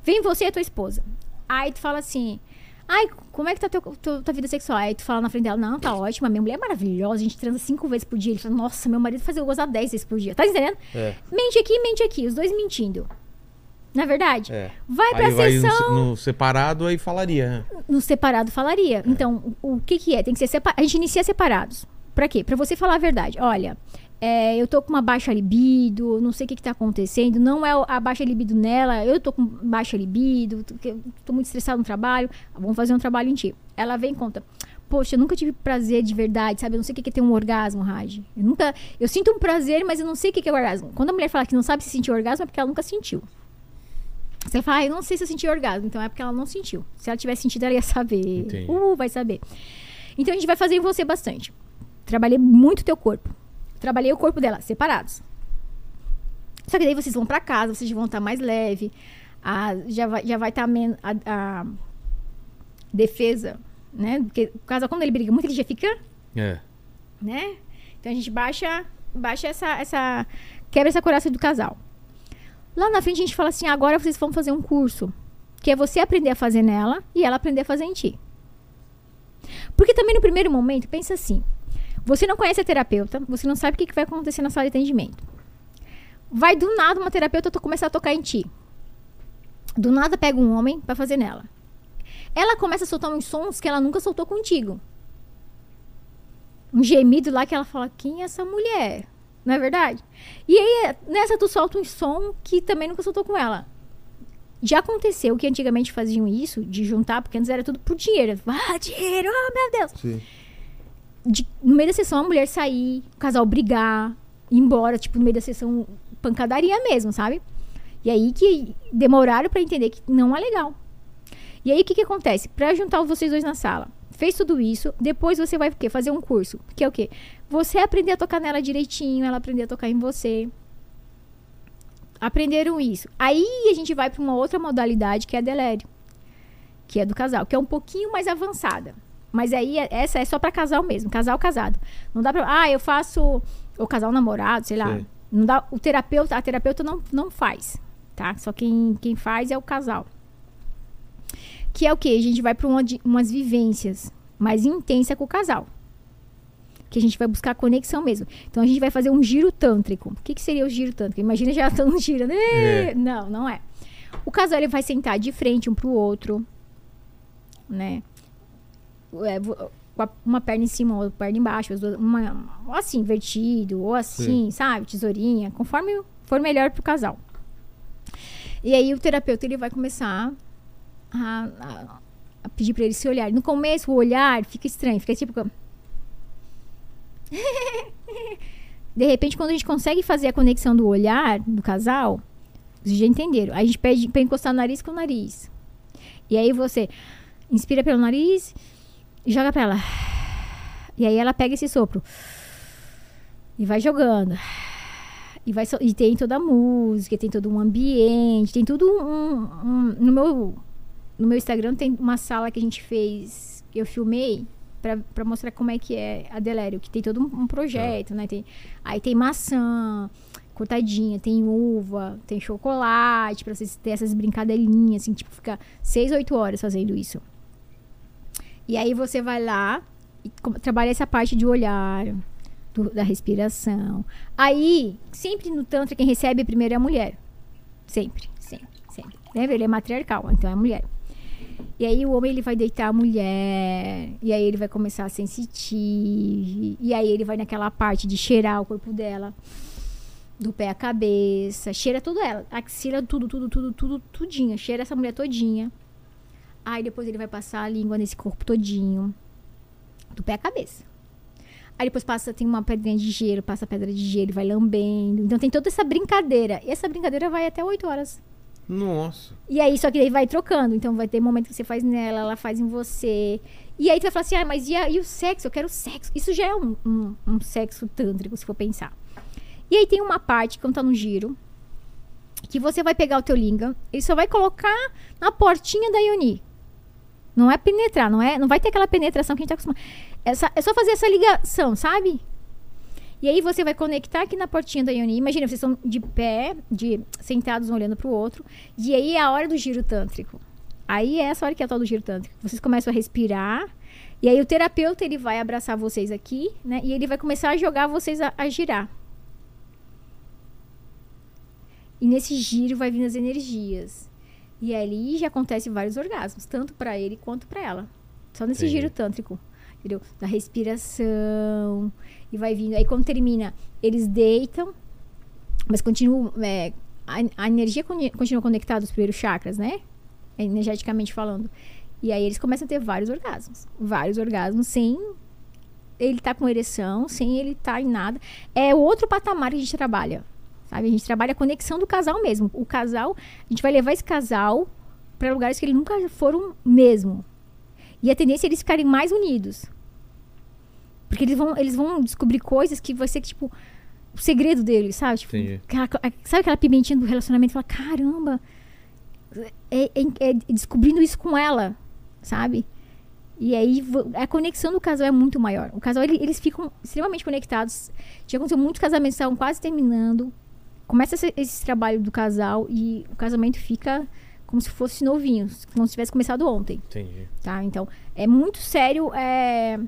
Speaker 3: Vem você e a tua esposa. Aí tu fala assim. Ai, como é que tá teu, teu- tua vida sexual? Aí tu fala na frente dela, não, tá ótima, minha mulher é maravilhosa, a gente transa cinco vezes por dia. Ele fala, nossa, meu marido faz eu gozar dez vezes por dia. Tá entendendo?
Speaker 1: É.
Speaker 3: Mente aqui, mente aqui, os dois mentindo. Na verdade?
Speaker 1: É.
Speaker 3: Vai pra
Speaker 1: aí vai
Speaker 3: sessão.
Speaker 1: no, no separado, aí falaria. né?
Speaker 3: No separado falaria. Então, o, o que que é? Tem que ser separado. A gente inicia separados. Pra quê? Pra você falar a verdade. Olha, é, eu tô com uma baixa libido, não sei o que que tá acontecendo. Não é a baixa libido nela, eu tô com baixa libido, tô, muito estressado no trabalho. Vamos fazer um trabalho em ti. Ela vem e conta. Poxa, eu nunca tive prazer de verdade, sabe? Eu não sei o que que é ter um orgasmo, Raj. Eu nunca. Eu sinto um prazer, mas eu não sei o que que é o orgasmo. Quando a mulher fala que não sabe se sentir orgasmo, é porque ela nunca sentiu. Se ela fala, ah, eu não sei se eu senti orgasmo, então é porque ela não sentiu. Se ela tivesse sentido, ela ia saber.
Speaker 1: Entendi.
Speaker 3: Uh, vai saber. Então a gente vai fazer em você bastante. Trabalhei muito teu corpo. Trabalhei o corpo dela, separados. Só que daí vocês vão pra casa, vocês vão estar mais leve. a- já vai já vai estar menos a, a defesa, né? Porque o casal quando ele briga muito, ele já fica
Speaker 1: É.
Speaker 3: né? Então a gente baixa, baixa essa, essa, quebra essa coraça do casal. Lá na frente a gente fala assim, agora vocês vão fazer um curso, que é você aprender a fazer nela e ela aprender a fazer em ti. Porque também no primeiro momento, pensa assim, você não conhece a terapeuta, você não sabe o que, vai acontecer na sala de atendimento. Vai do nada uma terapeuta começar a tocar em ti. Do nada pega um homem pra fazer nela. Ela começa a soltar uns sons que ela nunca soltou contigo um gemido lá que ela fala, quem é essa mulher? Não é verdade? E aí, nessa tu solta um som que também nunca soltou com ela. Já aconteceu que antigamente faziam isso, de juntar, porque antes era tudo por dinheiro. Ah, dinheiro, oh meu Deus.
Speaker 1: Sim.
Speaker 3: De- no meio da sessão, a mulher sair, o casal brigar, ir embora, tipo, no meio da sessão, pancadaria mesmo, sabe? E aí que demoraram pra entender que não é legal. E aí o que que acontece? Pra juntar vocês dois na sala, fez tudo isso, depois você vai o quê? Fazer um curso, que é o quê? Você aprender a tocar nela direitinho, ela aprender a tocar em você. Aprenderam isso. Aí a gente vai pra uma outra modalidade que é a Delério, que é do casal, que é um pouquinho mais avançada. Mas aí é- essa é só pra casal mesmo, casal casado. Não dá pra, ah, eu faço o casal namorado, sei lá.
Speaker 1: Sei.
Speaker 3: Não dá, o terapeuta, a terapeuta não, não faz, tá? Só quem, quem faz é o casal. Que é o quê? A gente vai para uma, umas vivências mais intensas com o casal. Que a gente vai buscar conexão mesmo. Então a gente vai fazer um giro tântrico. O que, que seria o giro tântrico? Imagina já [laughs] estando girando.
Speaker 1: É.
Speaker 3: Não, não é. O casal ele vai sentar de frente um pro outro, né? É, uma perna em cima, outra perna embaixo, as duas- uma, ou assim, invertido, ou assim, sabe? Tesourinha, conforme for melhor pro casal. E aí o terapeuta ele vai começar a, a- a pedir para eles se olharem. No começo, o olhar fica estranho, fica tipo. [laughs] De repente, quando a gente consegue fazer a conexão do olhar do casal, vocês já entenderam. Aí a gente pede para encostar o nariz com o nariz. E aí você inspira pelo nariz e joga pra ela. E aí ela pega esse sopro. E vai jogando. E, vai, so- e tem toda a música, tem todo um ambiente, tem tudo um, um- no meu no meu Instagram tem uma sala que a gente fez, que eu filmei pra pra mostrar como é que é a Delério, que tem todo um, um projeto, né? Tem, aí tem maçã cortadinha, tem uva, tem chocolate, pra vocês terem essas brincadeirinhas, assim, tipo, ficar seis, oito horas fazendo isso. E aí você vai lá e trabalha essa parte de olhar, do- da respiração. Aí, sempre no Tantra, quem recebe primeiro é a mulher. Sempre, sempre, sempre. Lembra? Ele é matriarcal, então é a mulher. E aí o homem ele vai deitar a mulher, e aí ele vai começar a sensitive, e aí ele vai naquela parte de cheirar o corpo dela, do pé à cabeça, cheira tudo ela, axila tudo, tudo, tudo, tudo, tudinho, cheira essa mulher todinha. Aí depois ele vai passar a língua nesse corpo todinho, do pé à cabeça. Aí depois passa, tem uma pedrinha de gelo, passa a pedra de gelo, vai lambendo. Então tem toda essa brincadeira. E essa brincadeira vai até 8 horas.
Speaker 1: Nossa.
Speaker 3: E aí, só que daí vai trocando. Então vai ter momento que você faz nela, ela faz em você. E aí tu vai falar assim, ah, mas e, a- e o sexo? Eu quero sexo. Isso já é um, um, um sexo tântrico, se for pensar. E aí tem uma parte, quando tá no giro, que você vai pegar o teu lingam, ele só vai colocar na portinha da Yoni. Não é penetrar, não é, não vai ter aquela penetração que a gente tá acostumado. É é só fazer essa ligação, sabe? E aí você vai conectar aqui na portinha da Yoni. Imagina, vocês estão de pé, de sentados um olhando pro outro. E aí é a hora do giro tântrico. Aí é essa hora que é a tal do giro tântrico. Vocês começam a respirar. E aí o terapeuta ele vai abraçar vocês aqui, né? E ele vai começar a jogar vocês a, a girar. E nesse giro vai vindo as energias. E ali já acontece vários orgasmos, tanto para ele quanto para ela. Só nesse
Speaker 1: Entendi.
Speaker 3: giro tântrico, entendeu? Da respiração e vai vindo. Aí quando termina, eles deitam, mas continuam é, a, a energia con- continua conectada aos primeiros chakras, né? Energeticamente falando. E aí eles começam a ter vários orgasmos, vários orgasmos sem ele estar com ereção, sem ele estar em nada. É outro patamar que a gente trabalha. Sabe? A gente trabalha a conexão do casal mesmo. O casal, a gente vai levar esse casal para lugares que eles nunca foram mesmo. E a tendência é eles ficarem mais unidos. Porque eles vão, eles vão descobrir coisas que vai ser tipo o segredo deles, sabe? Tipo, sabe aquela pimentinha do relacionamento? Fala, caramba, é, é- é descobrindo isso com ela, sabe? E aí a conexão do casal é muito maior. O casal, ele- eles ficam extremamente conectados. Já aconteceu muitos casamentos que estavam quase terminando. Começa esse, esse trabalho do casal e o casamento fica como se fosse novinho, como se tivesse começado ontem
Speaker 1: Entendi.
Speaker 3: tá? Então, é muito sério é,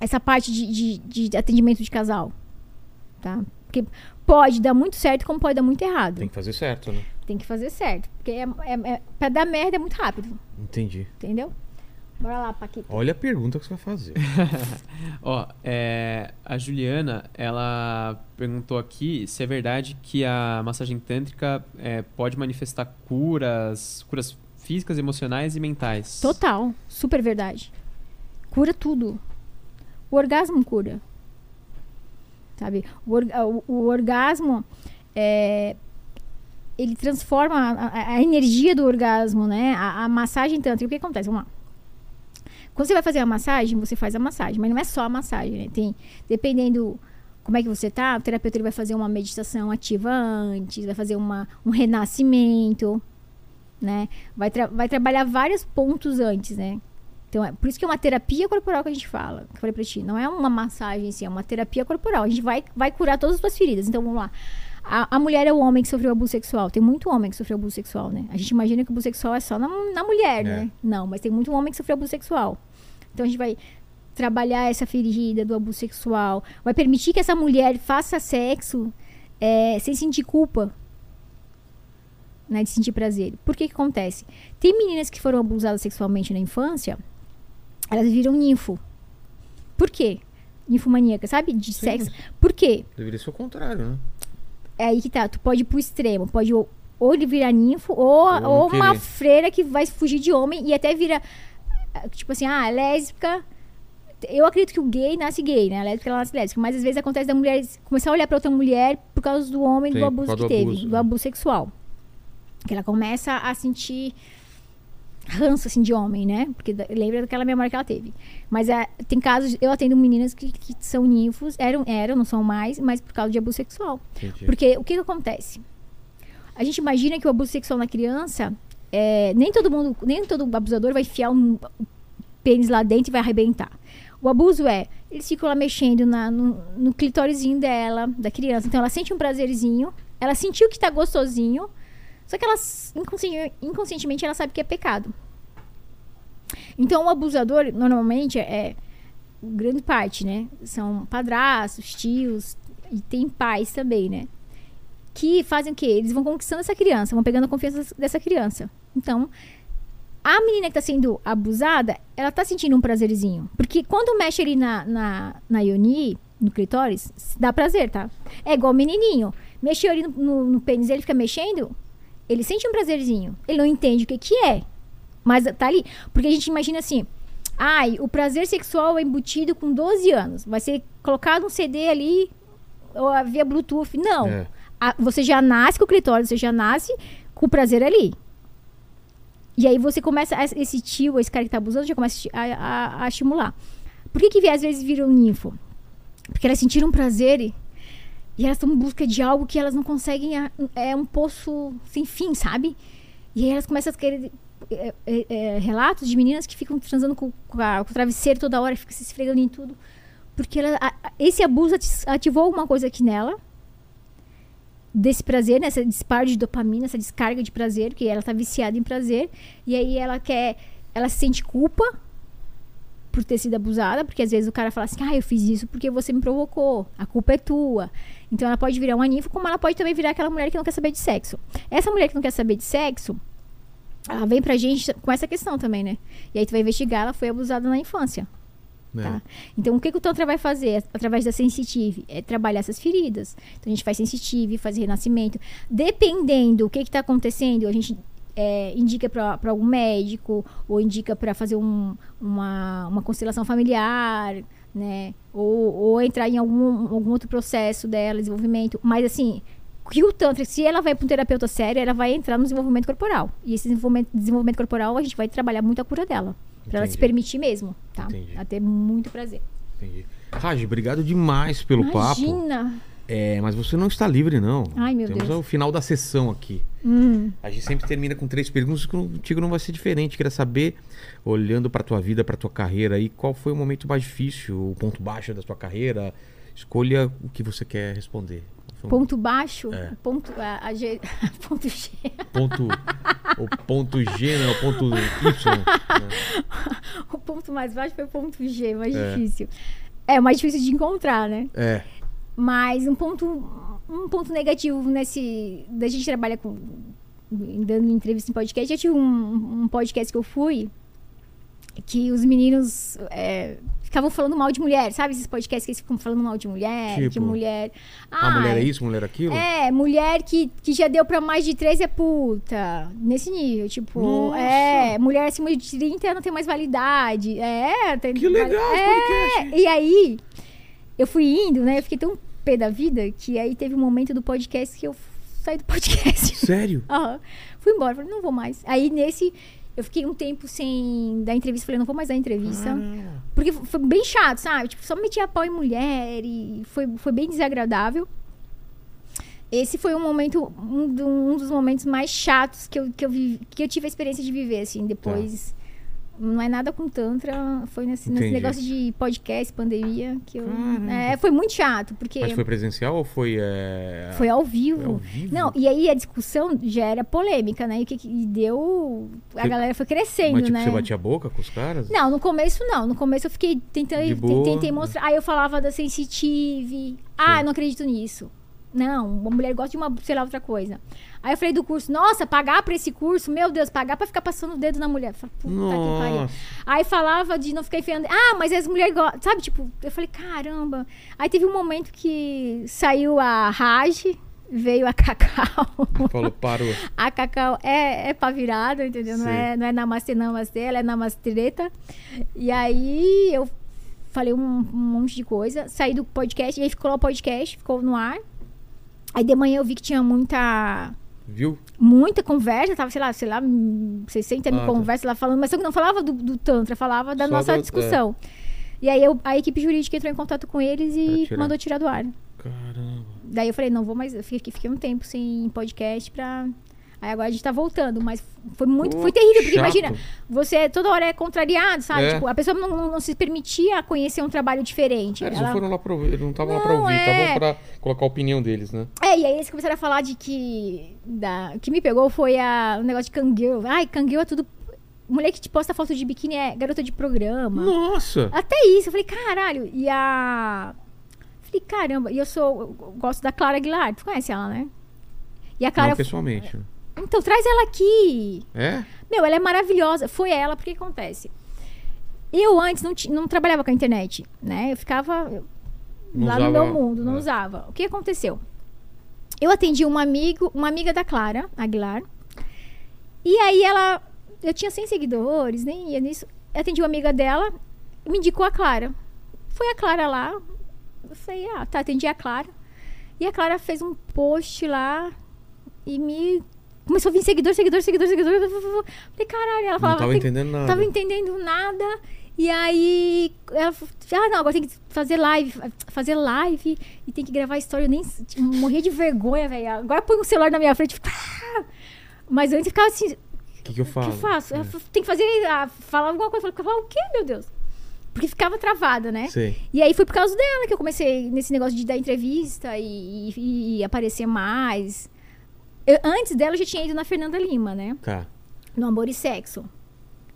Speaker 3: essa parte de, de, de atendimento de casal, tá? Porque pode dar muito certo, como pode dar muito errado.
Speaker 1: Tem que fazer certo, né?
Speaker 3: Tem que fazer certo. Porque é, é, é, pra dar merda é muito rápido,
Speaker 1: Entendi.
Speaker 3: entendeu? Bora lá, Paquita.
Speaker 1: Olha a pergunta que você vai fazer. [laughs]
Speaker 2: Ó, é, a Juliana, ela perguntou aqui se é verdade que a massagem tântrica é, pode manifestar curas, curas físicas, emocionais e mentais.
Speaker 3: Total, super verdade. Cura tudo. O orgasmo cura. Sabe? O, orga- o- o orgasmo é, ele transforma a, a- a energia do orgasmo, né? A, a massagem tântrica. O que acontece? Vamos lá. Quando você vai fazer a massagem, você faz a massagem, mas não é só a massagem, né? Tem, dependendo como é que você tá, o terapeuta ele vai fazer uma meditação ativa antes, vai fazer uma, um renascimento, né? Vai, tra- vai trabalhar vários pontos antes, né? Então, é por isso que é uma terapia corporal que a gente fala. Que eu falei pra ti, não é uma massagem em si, é uma terapia corporal. A gente vai, vai curar todas as tuas feridas. Então, vamos lá. A, a mulher é o homem que sofreu abuso sexual. Tem muito homem que sofreu abuso sexual, né? A gente imagina que o abuso sexual é só na, na mulher, né? Não, mas tem muito homem que sofreu abuso sexual. Então, a gente vai trabalhar essa ferida do abuso sexual. Vai permitir que essa mulher faça sexo é, sem sentir culpa né, de sentir prazer. Por que que acontece? Tem meninas que foram abusadas sexualmente na infância, elas viram ninfo. Por quê? Ninfomaníaca, sabe? De
Speaker 1: Sim.
Speaker 3: sexo. Por quê?
Speaker 1: Deveria ser o contrário, né?
Speaker 3: É aí que tá. Tu pode ir pro extremo. Pode ou, ou ele virar ninfo, ou,
Speaker 1: Ou
Speaker 3: ou uma freira que vai fugir de homem e até vira. ah, Tipo assim, ah, lésbica. Eu acredito que o gay nasce gay, né? A lésbica ela nasce lésbica. Mas às vezes acontece da mulher começar a olhar pra outra mulher por causa do homem,
Speaker 1: Sim,
Speaker 3: do abuso que
Speaker 1: do
Speaker 3: teve,
Speaker 1: abuso,
Speaker 3: do
Speaker 1: né?
Speaker 3: abuso sexual. Que ela começa a sentir ranço, assim, de homem, né? Porque lembra daquela memória que ela teve. Mas é, tem casos, eu atendo meninas que, que são ninfos, eram, eram, não são mais, mas por causa de abuso sexual.
Speaker 1: Entendi.
Speaker 3: Porque o que, que acontece? A gente imagina que o abuso sexual na criança, é, nem todo mundo, nem todo abusador vai enfiar um pênis lá dentro e vai arrebentar. O abuso é, eles ficam lá mexendo na, no, no dela, da criança. Então ela sente um prazerzinho, ela sentiu que tá gostosinho, só que ela inconscientemente ela sabe que é pecado. Então o abusador normalmente é grande parte, né? São padrastos, tios e tem pais também, né? Que fazem o quê? Eles vão conquistando essa criança, vão pegando a confiança dessa criança. Então, a menina que tá sendo abusada, ela tá sentindo um prazerzinho. Porque quando mexe ali na, na, na Ioni, no clitóris, dá prazer, tá? É igual o menininho. Mexeu ali no, no, no pênis, ele fica mexendo, ele sente um prazerzinho. Ele não entende o que que é, mas tá ali. Porque a gente imagina assim, ai, o prazer sexual é embutido com 12 anos. Vai ser colocado um CD ali, ou via Bluetooth. Não.
Speaker 1: É.
Speaker 3: A- você já nasce com o clitóris, você já nasce com o prazer ali. E aí você começa, a- esse tio, esse cara que tá abusando, já começa a a, estimular. Por que que às vezes viram ninfo? Porque elas sentiram prazer e, elas estão em busca de algo que elas não conseguem, a- é um poço sem fim, sabe? E aí elas começam a querer é, é, é, relatos de meninas que ficam transando com, com a- com o travesseiro toda hora, ficam se esfregando em tudo. Porque ela, a- esse abuso ati- ativou alguma coisa aqui nela, desse prazer, nessa disparo de dopamina, essa descarga de prazer, que ela tá viciada em prazer, e aí ela quer, ela sente culpa por ter sido abusada, porque às vezes o cara fala assim, ah, eu fiz isso porque você me provocou, a culpa é tua. Então ela pode virar uma ninfa, como ela pode também virar aquela mulher que não quer saber de sexo. Essa mulher que não quer saber de sexo, ela vem pra gente com essa questão também, né? E aí tu vai investigar, ela foi abusada na infância.
Speaker 1: né?
Speaker 3: Tá? Então, o que, que o Tantra vai fazer através da sensitive? É trabalhar essas feridas. Então, a gente faz sensitive, faz renascimento. Dependendo o que está acontecendo, a gente é, indica para algum médico, ou indica para fazer um- uma, uma constelação familiar, né? Ou, ou entrar em algum, algum outro processo dela, desenvolvimento. Mas, assim, que o Tantra, se ela vai para um terapeuta sério, ela vai entrar no desenvolvimento corporal. E esse desenvolvimento, desenvolvimento corporal, a gente vai trabalhar muito a cura dela. Pra ela se permitir mesmo, tá?
Speaker 1: Entendi.
Speaker 3: Ela ter muito prazer.
Speaker 1: Entendi. Raj, obrigado demais pelo papo.
Speaker 3: Imagina!
Speaker 1: É, mas você não está livre, não.
Speaker 3: Ai, meu
Speaker 1: Temos
Speaker 3: Deus.
Speaker 1: o final da sessão aqui.
Speaker 3: Hum,
Speaker 1: A gente sempre termina com três perguntas, que contigo não vai ser diferente. Queria saber, olhando para tua vida, para tua carreira aí, qual foi o momento mais difícil, o ponto baixo da tua carreira? Escolha o que você quer responder.
Speaker 3: Ponto baixo,
Speaker 1: É.
Speaker 3: ponto, a, a G, [laughs] ponto G.
Speaker 1: ponto, o ponto G, né? O ponto Y. né? [laughs]
Speaker 3: O ponto mais baixo foi o ponto G, mais
Speaker 1: É.
Speaker 3: difícil. É, o mais difícil de encontrar, né?
Speaker 1: É.
Speaker 3: Mas um ponto, um ponto negativo nesse. Da gente trabalha com. dando entrevista em podcast. Eu tive um, um podcast que eu fui que os meninos é, ficavam falando mal de mulher, sabe? Esses podcasts que eles ficam falando mal de mulher, de
Speaker 1: Tipo?
Speaker 3: mulher.
Speaker 1: A mulher é isso, mulher é aquilo?
Speaker 3: É, mulher que, que já deu pra mais de três é puta. Nesse nível, tipo,
Speaker 1: Nossa.
Speaker 3: é, mulher acima de 30 não tem mais validade. É, tem
Speaker 1: Que legal esse
Speaker 3: é,
Speaker 1: podcast.
Speaker 3: E aí, eu fui indo, né? Eu fiquei tão pé da vida que aí teve um momento do podcast que eu saí do [laughs] podcast.
Speaker 1: Sério? [laughs]
Speaker 3: Aham. Fui embora, falei, não vou mais. Aí nesse, eu fiquei um tempo sem dar entrevista, falei, não vou mais dar entrevista.
Speaker 1: Caramba.
Speaker 3: Porque foi bem chato, sabe? Tipo, só metia pau em mulher e foi, foi bem desagradável. Esse foi um momento, um, um dos momentos mais chatos que eu, que, eu vivi- que eu tive a experiência de viver, assim, depois. Não é nada com Tantra, foi nesse, nesse negócio de podcast, pandemia, que eu.
Speaker 1: Caramba.
Speaker 3: É, foi muito chato, porque
Speaker 1: Mas foi presencial ou foi. é,
Speaker 3: foi ao vivo.
Speaker 1: Foi ao vivo?
Speaker 3: Não, e aí a discussão já era polêmica, né? E que, que deu. A
Speaker 1: Você-
Speaker 3: galera foi crescendo,
Speaker 1: Mas tipo,
Speaker 3: né?
Speaker 1: você batia a boca com os caras?
Speaker 3: Não, no começo não. No começo eu fiquei tentando,
Speaker 1: boa.
Speaker 3: tentei mostrar. Aí eu falava da sensitive. Ah, eu não acredito nisso. Não, uma mulher gosta de uma, sei lá, outra coisa. Aí eu falei do curso, nossa, pagar pra esse curso, meu Deus, pagar pra ficar passando o dedo na mulher. Falei, Puta que pariu.
Speaker 1: Nossa.
Speaker 3: Aí falava de não ficar enfiando. Ah, mas as mulheres gostam. Sabe, tipo, eu falei, caramba. Aí teve um momento que saiu a Raj, veio a [laughs] Cacau.
Speaker 1: Falou, parou.
Speaker 3: A Cacau é, é pra virada, entendeu? Não é, não é namastê, namastê, ela é namastreta. E aí eu falei um, um monte de coisa, saí do podcast, e aí ficou lá o podcast, ficou no ar. Aí de manhã eu vi que tinha muita
Speaker 1: Viu?
Speaker 3: Muita conversa, tava, sei lá, sei lá, 60 mil
Speaker 1: Ah, tá.
Speaker 3: conversas lá falando, mas que não falava do, do Tantra, falava da
Speaker 1: Só
Speaker 3: nossa
Speaker 1: do-
Speaker 3: discussão. E aí eu- a equipe jurídica entrou em contato com eles e
Speaker 1: tirar.
Speaker 3: mandou tirar do ar.
Speaker 1: Caramba.
Speaker 3: Daí eu falei, não vou mais, eu fiquei, fiquei um tempo sem podcast pra. Aí agora a gente tá voltando, mas foi muito,
Speaker 1: Pô,
Speaker 3: foi terrível, porque
Speaker 1: chato.
Speaker 3: imagina, você toda hora é contrariado, sabe?
Speaker 1: É.
Speaker 3: Tipo, a pessoa não, não- não se permitia conhecer um trabalho diferente.
Speaker 1: É, eles
Speaker 3: Ela-
Speaker 1: não foram lá pra ouvir, eles não estavam lá pra ouvir,
Speaker 3: é.
Speaker 1: estavam pra colocar a opinião deles, né?
Speaker 3: É, e aí eles começaram a falar de que. Da, o que me pegou foi a, o negócio de cangueu. Ai, cangueu é tudo. Mulher que te posta foto de biquíni é garota de programa.
Speaker 1: Nossa!
Speaker 3: Até isso, eu falei, caralho. E a. Falei, caramba, e eu sou. Eu gosto da Clara Aguilar. Tu conhece ela, né? E a Clara.
Speaker 1: Não pessoalmente. né?
Speaker 3: Então, traz ela aqui.
Speaker 1: É?
Speaker 3: Meu, ela é maravilhosa. Foi ela, porque acontece. Eu antes não, não trabalhava com a internet, né? Eu ficava eu- lá no
Speaker 1: usava-
Speaker 3: meu mundo, não
Speaker 1: é.
Speaker 3: usava. O que aconteceu? Eu atendi um amigo, uma amiga da Clara Aguilar. E aí ela. Eu tinha 100 seguidores, nem ia nisso. Eu atendi uma amiga dela, me indicou a Clara. Foi a Clara lá. Eu falei, ah, tá, atendi a Clara. E a Clara fez um post lá e me. Começou a vir seguidor, seguidor, seguidor, seguidor. Falei, caralho, ela
Speaker 1: Não
Speaker 3: falava.
Speaker 1: tava
Speaker 3: "Tem-
Speaker 1: entendendo nada.
Speaker 3: tava entendendo nada. E aí, ela falou, ah, não, agora tem que fazer live, fazer live e tem que gravar história. Eu nem tipo, morria de vergonha, velho. Agora põe o celular na minha frente. "Ah!" Mas antes ficava assim,
Speaker 1: O que, que eu
Speaker 3: o que eu faço?
Speaker 1: É.
Speaker 3: Tem que fazer, ah, falar alguma coisa. Eu falei, falar o quê, meu Deus? Porque ficava travada, né?
Speaker 1: Sei.
Speaker 3: E aí foi por causa dela que eu comecei nesse negócio de dar entrevista e, e- e aparecer mais. Eu- antes dela eu já tinha ido na Fernanda Lima, né?
Speaker 1: Tá.
Speaker 3: no Amor e Sexo.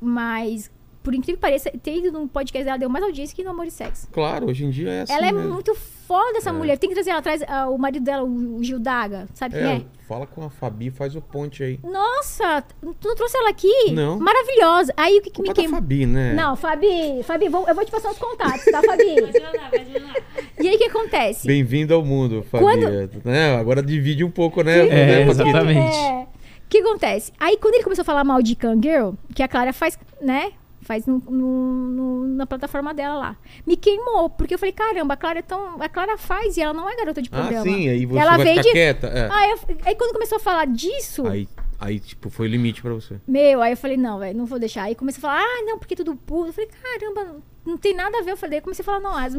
Speaker 3: Mas, por incrível que pareça, ter ido num podcast dela deu mais audiência que no Amor e Sexo.
Speaker 1: Claro, hoje em dia é assim.
Speaker 3: ela é
Speaker 1: mesmo.
Speaker 3: muito foda, essa
Speaker 1: É.
Speaker 3: mulher. Tem que trazer ela atrás, ah, o marido dela, o, o Gil Daga. Sabe quem
Speaker 1: É,
Speaker 3: é?
Speaker 1: fala com a Fabi, faz o ponte aí.
Speaker 3: Nossa, tu não trouxe ela aqui?
Speaker 1: Não.
Speaker 3: Maravilhosa. Aí o que, que me
Speaker 1: Culpa
Speaker 3: queima?
Speaker 1: Fabi, né?
Speaker 3: Não, Fabi, Fabi, vou- eu vou te passar os contatos, tá, Fabi?
Speaker 4: Pode mandar, pode mandar.
Speaker 3: e aí o que acontece?
Speaker 1: Bem-vindo ao mundo, Fabi.
Speaker 3: Quando-
Speaker 1: Né? Agora divide um pouco, né?
Speaker 2: É,
Speaker 1: né,
Speaker 2: exatamente.
Speaker 3: É. O que acontece? Aí quando ele começou a falar mal de Kangirl, que a Clara faz, né? Faz no- no- no- na plataforma dela lá. Me queimou, porque eu falei, caramba, a Clara é tão. A Clara faz e ela não é garota de
Speaker 1: Ah,
Speaker 3: programa.
Speaker 1: sim, aí você
Speaker 3: ela
Speaker 1: vai
Speaker 3: veio
Speaker 1: ficar
Speaker 3: de.
Speaker 1: quieta. é.
Speaker 3: Aí, eu- aí quando começou a falar disso,
Speaker 1: Aí, aí, tipo, foi o limite pra você.
Speaker 3: meu, aí eu falei, não, velho, não vou deixar. Aí comecei a falar, ah, não, porque tudo puro. Eu falei, caramba, não tem nada a ver. Eu falei, aí comecei a falar, não, elas,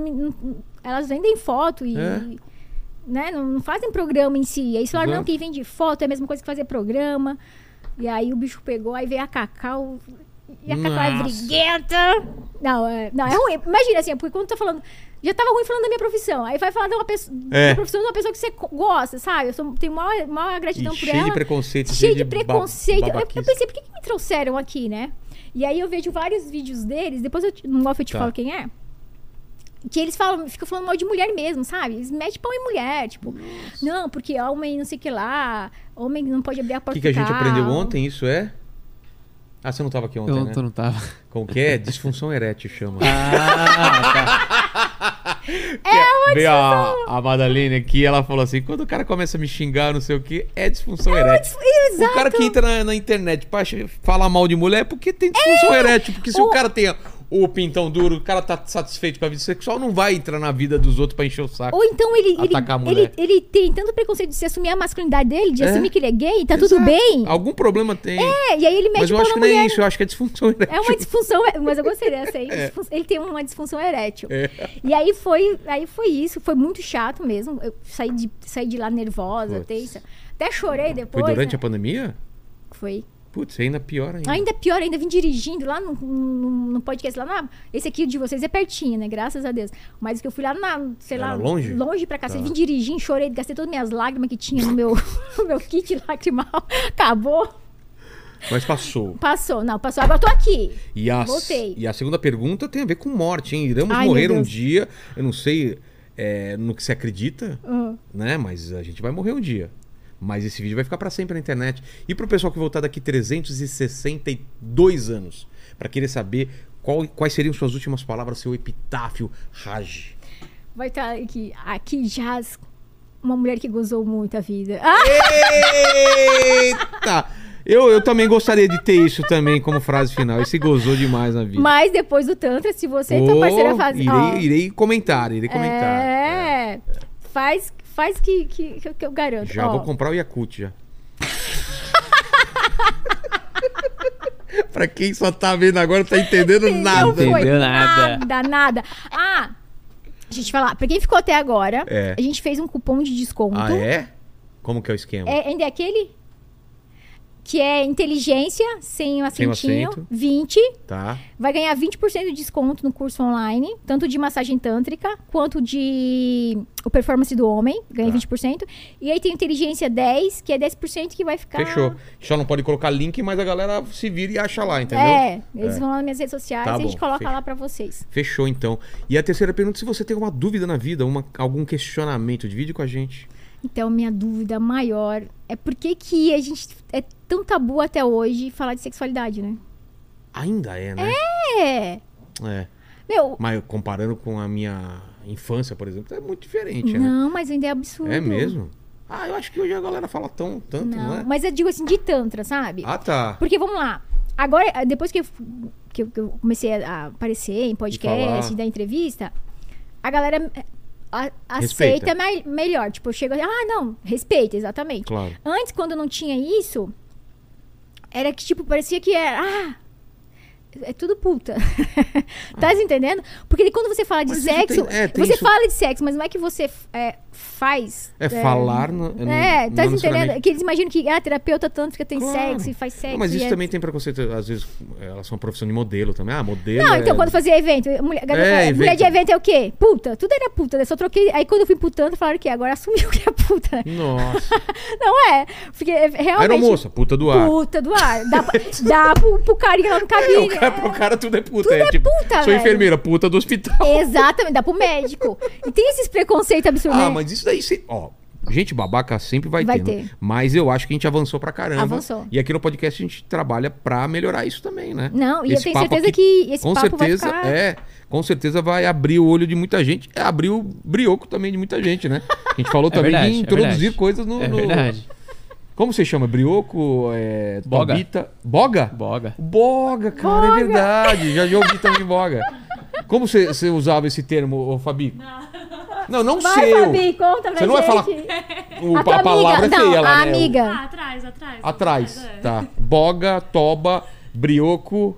Speaker 3: elas vendem foto e.
Speaker 1: É.
Speaker 3: Né, não, não fazem programa em si. Aí falaram, não, quem vende foto é a mesma coisa que fazer programa. E aí o bicho pegou, aí veio a Cacau. E a Cacau é
Speaker 1: Nossa.
Speaker 3: briguenta. Não, é, não, é ruim. Imagina assim, porque quando tá falando. Já tava ruim falando da minha profissão. Aí vai falar de uma pessoa.
Speaker 1: É.
Speaker 3: Da profissão de uma pessoa que você gosta, sabe? Eu sou, tenho maior, maior
Speaker 1: E
Speaker 3: gratidão por
Speaker 1: cheio
Speaker 3: ela
Speaker 1: de preconceito.
Speaker 3: cheio de preconceito. Eu, eu pensei, por que, que me trouxeram aqui, né? E aí eu vejo vários vídeos deles, depois eu, te- no off eu te
Speaker 1: Tá.
Speaker 3: falo quem é. Que eles falam, ficam falando mal de mulher mesmo, sabe? Eles metem pau em mulher, tipo, não, porque homem não sei o que lá, homem não pode abrir a
Speaker 1: O
Speaker 3: porta
Speaker 1: que, que a gente aprendeu ontem? Isso é. Ah, você não tava aqui ontem,
Speaker 2: Eu
Speaker 1: né?
Speaker 2: tô, não tava.
Speaker 1: Como que é? Disfunção erétil chama.
Speaker 2: Ah, [laughs]
Speaker 3: É
Speaker 1: Veio a, a Madalene aqui, ela falou assim: quando o cara começa a me xingar, não sei o que, é disfunção erétil.
Speaker 3: Exato.
Speaker 1: O cara que entra na, na internet pra falar mal de mulher é porque tem disfunção erétil. Porque se o
Speaker 3: O-
Speaker 1: cara tem o pintão duro, o cara tá satisfeito com a vida sexual, não vai entrar na vida dos outros pra encher o saco.
Speaker 3: Ou então ele, ele,
Speaker 1: a
Speaker 3: ele,
Speaker 1: mulher.
Speaker 3: ele tem tanto preconceito de se assumir a masculinidade dele, de
Speaker 1: É.
Speaker 3: assumir que ele é gay, tá
Speaker 1: Exato.
Speaker 3: tudo bem.
Speaker 1: Algum problema tem.
Speaker 3: É, e aí ele mete
Speaker 1: mas eu acho que não é isso, eu acho que é disfunção erétil.
Speaker 3: É uma disfunção, mas eu gostei dessa aí. [laughs] disfun- Ele tem uma disfunção erétil.
Speaker 1: É.
Speaker 3: E aí foi, aí foi isso, foi muito chato mesmo. Eu saí de, saí de lá nervosa,
Speaker 1: Putz.
Speaker 3: tensa. Até chorei
Speaker 1: Foi
Speaker 3: depois.
Speaker 1: durante
Speaker 3: né?
Speaker 1: a pandemia?
Speaker 3: Foi.
Speaker 1: Putz, ainda pior ainda.
Speaker 3: Ainda pior, ainda vim dirigindo lá no, no, no podcast lá na. Esse aqui de vocês é pertinho, né? Graças a Deus. Mas que eu fui lá na, sei
Speaker 1: Era
Speaker 3: lá,
Speaker 1: longe?
Speaker 3: longe pra cá.
Speaker 1: Tá.
Speaker 3: Vim dirigindo, chorei, gastei todas as minhas lágrimas que tinha no meu, [laughs] no meu kit lacrimal. Acabou.
Speaker 1: Mas passou.
Speaker 3: Passou. Não, passou. Agora eu tô aqui.
Speaker 1: E a,
Speaker 3: Voltei.
Speaker 1: e a segunda pergunta tem a ver com morte, hein? Iremos
Speaker 3: Ai,
Speaker 1: morrer um dia. Eu não sei é, no que você acredita,
Speaker 3: Ah.
Speaker 1: né? Mas a gente vai morrer um dia. Mas esse vídeo vai ficar pra sempre na internet. E pro pessoal que voltar daqui 362 anos, pra querer saber qual- quais seriam suas últimas palavras, seu epitáfio, Raj.
Speaker 3: Vai estar aqui. Aqui jaz uma mulher que gozou muito a vida. Ah!
Speaker 1: Eita! Eu, eu também gostaria de ter isso também como frase final. Esse gozou demais na vida.
Speaker 3: Mas depois do Tantra, se você e
Speaker 1: Ô,
Speaker 3: tua parceira fazem.
Speaker 1: irei, irei comentar, irei comentar.
Speaker 3: É. Faz, Faz que, que, que eu garanto.
Speaker 1: Já
Speaker 3: Ó.
Speaker 1: vou comprar o Yakut já. [laughs] pra quem só tá vendo agora, não tá entendendo
Speaker 3: Sim,
Speaker 1: nada.
Speaker 3: Não
Speaker 2: entendeu nada.
Speaker 3: Nada, nada. Ah, a gente falar. Pra quem ficou até agora,
Speaker 1: é.
Speaker 3: a gente fez um cupom de desconto.
Speaker 1: Ah, é? Como que é o esquema?
Speaker 3: É, ainda é aquele? Que é inteligência, sem o
Speaker 1: Sem o
Speaker 3: acentinho,
Speaker 1: acento.
Speaker 3: 20.
Speaker 1: Tá.
Speaker 3: Vai ganhar 20% de desconto no curso online, tanto de massagem tântrica quanto de o performance do homem, ganha
Speaker 1: Tá.
Speaker 3: 20%. E aí tem inteligência 10, que é 10% que vai ficar.
Speaker 1: Fechou. Só não pode colocar link, mas a galera se vira e acha lá, entendeu?
Speaker 3: É, eles
Speaker 1: É.
Speaker 3: vão lá nas minhas redes sociais
Speaker 1: Tá
Speaker 3: e a gente coloca
Speaker 1: fechou.
Speaker 3: lá pra vocês.
Speaker 1: Fechou, então. E a terceira pergunta, se você tem alguma dúvida na vida, uma, algum questionamento, divide com a gente.
Speaker 3: Então, minha dúvida maior é por que, que a gente é tão tabu até hoje falar de sexualidade, né?
Speaker 1: Ainda é, né?
Speaker 3: É.
Speaker 1: É.
Speaker 3: Meu,
Speaker 1: Mas comparando com a minha infância, por exemplo, é muito diferente, né?
Speaker 3: não, mas ainda é absurdo.
Speaker 1: É mesmo? Ah, eu acho que hoje a galera fala tão, tanto, não,
Speaker 3: Não,
Speaker 1: é?
Speaker 3: mas eu digo assim, de tantra, sabe?
Speaker 1: Ah, tá.
Speaker 3: Porque, vamos lá, agora, depois que eu, que eu- que eu comecei a aparecer em podcast,
Speaker 1: falar.
Speaker 3: e dar entrevista, a galera a- aceita me- melhor. Tipo, eu chego, ah, não, respeita, exatamente.
Speaker 1: Claro.
Speaker 3: Antes, quando não tinha isso, era que, tipo, parecia que era. Ah, é tudo puta. [laughs] tá entendendo? Porque quando você fala de
Speaker 1: Mas
Speaker 3: sexo,
Speaker 1: tem- é, tem
Speaker 3: você
Speaker 1: isso-
Speaker 3: fala de sexo, mas não é que você é, faz.
Speaker 1: É falar no-
Speaker 3: É,
Speaker 1: no- não
Speaker 3: tá entendendo? Que eles imaginam que ah, terapeuta tântrica tem
Speaker 1: Claro.
Speaker 3: sexo e faz sexo.
Speaker 1: Não, mas isso
Speaker 3: é-
Speaker 1: também tem preconceito. Às vezes elas são profissão de modelo também. Ah, modelo.
Speaker 3: Não,
Speaker 1: é...
Speaker 3: então quando fazia evento, mulher, garota-
Speaker 1: É,
Speaker 3: mulher
Speaker 1: evento.
Speaker 3: de evento é o quê? Puta, tudo era puta, né? Só troquei. Aí quando eu fui putando, falaram que agora assumiu que é puta, né?
Speaker 1: Nossa. [laughs]
Speaker 3: Não é? Porque é, realmente.
Speaker 1: Aeromoça, puta do ar.
Speaker 3: Puta do ar. Dá, pra- dá pro, pro carinha lá no cabine. [laughs]
Speaker 1: O cara, pro cara tudo é puta.
Speaker 3: Tudo
Speaker 1: é,
Speaker 3: é
Speaker 1: tipo,
Speaker 3: puta,
Speaker 1: Sou
Speaker 3: velho.
Speaker 1: enfermeira, puta do hospital.
Speaker 3: Exatamente, dá pro médico. E tem esses preconceitos absurdos.
Speaker 1: Ah,
Speaker 3: né?
Speaker 1: mas isso daí, se- ó, gente babaca sempre vai,
Speaker 3: Vai
Speaker 1: ter, né?
Speaker 3: ter.
Speaker 1: Mas eu acho que a gente avançou pra caramba.
Speaker 3: Avançou.
Speaker 1: E aqui no podcast a gente trabalha pra melhorar isso também, né?
Speaker 3: Não, e eu
Speaker 1: Esse
Speaker 3: tenho
Speaker 1: papo
Speaker 3: certeza
Speaker 1: aqui,
Speaker 3: que esse
Speaker 1: com
Speaker 3: papo vai
Speaker 1: certeza,
Speaker 3: ficar-
Speaker 1: é, com certeza vai abrir o olho de muita gente. É, abrir o brioco também de muita gente, né? A gente falou [laughs]
Speaker 2: É
Speaker 1: também
Speaker 2: verdade,
Speaker 1: de
Speaker 2: é
Speaker 1: introduzir
Speaker 2: verdade.
Speaker 1: coisas no,
Speaker 2: É
Speaker 1: no-
Speaker 2: verdade.
Speaker 1: Como você chama? Brioco? É,
Speaker 2: Boga.
Speaker 1: Tobita? Boga?
Speaker 2: Boga.
Speaker 1: Boga, cara, é verdade. Já, já ouvi também boga. [laughs] Como você, você usava esse termo, ô, Fabi? Não, não
Speaker 3: Vai,
Speaker 1: sei.
Speaker 3: Fabi, conta pra
Speaker 1: Você não vai
Speaker 3: gente.
Speaker 1: falar- O,
Speaker 3: A
Speaker 1: a, palavra
Speaker 3: amiga.
Speaker 1: é feia
Speaker 3: não,
Speaker 1: lá,
Speaker 3: a
Speaker 1: né?
Speaker 3: amiga.
Speaker 4: Ah, atrás, atrás.
Speaker 1: Atrás,
Speaker 4: é.
Speaker 1: tá. Boga, toba, brioco.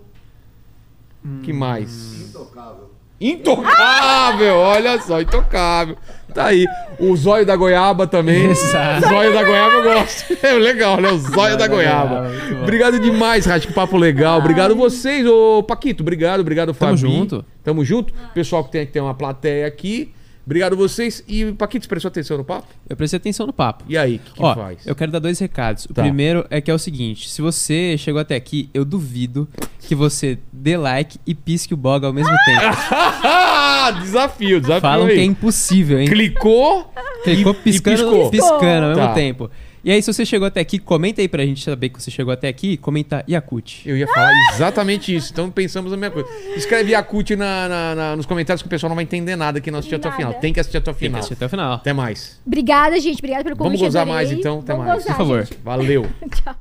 Speaker 1: que mais?
Speaker 5: Intocável.
Speaker 1: Intocável! Olha só, intocável. Tá aí. O zóio da goiaba também.
Speaker 2: Exato.
Speaker 1: O zóio da goiaba eu gosto. [laughs] É legal, né? O zóio da goiaba. Obrigado demais, Rádio, que papo legal. Obrigado vocês, ô Paquito. Obrigado, obrigado, Fabi.
Speaker 2: Tamo junto.
Speaker 1: Tamo junto. Pessoal que tem, que tem uma plateia aqui. Obrigado vocês. E Paquito, você prestou atenção no papo?
Speaker 2: Eu prestei atenção no papo.
Speaker 1: E aí, o que, que
Speaker 2: Ó,
Speaker 1: faz?
Speaker 2: eu quero dar dois recados. O
Speaker 1: Tá.
Speaker 2: primeiro é que é o seguinte: se você chegou até aqui, eu duvido que você dê like e pisque o boga ao mesmo tempo. [laughs]
Speaker 1: desafio, desafio
Speaker 2: Falam
Speaker 1: aí.
Speaker 2: que é impossível, hein?
Speaker 1: Clicou,
Speaker 2: Clicou
Speaker 1: e- e
Speaker 2: piscando,
Speaker 1: piscou.
Speaker 2: piscando ao mesmo
Speaker 1: Tá.
Speaker 2: tempo. E aí, se você chegou até aqui, comenta aí pra gente saber que você chegou até aqui. Comenta Yakut.
Speaker 1: Eu ia falar exatamente isso. Então pensamos na mesma coisa. Escreve Yakut na, na- na- nos comentários que o pessoal não vai entender nada que não assistiu até o
Speaker 3: Nada.
Speaker 1: final. Tem que assistir até o
Speaker 2: Tem que
Speaker 1: final.
Speaker 2: assistir até o final.
Speaker 1: Até mais.
Speaker 3: Obrigada, gente. Obrigada pelo
Speaker 1: Vamos
Speaker 3: convite.
Speaker 1: gozar
Speaker 3: adorei.
Speaker 1: mais, então. Até
Speaker 3: Vamos
Speaker 1: mais.
Speaker 3: gozar,
Speaker 2: Por favor.
Speaker 3: gente.
Speaker 1: Valeu. [laughs]
Speaker 3: Tchau.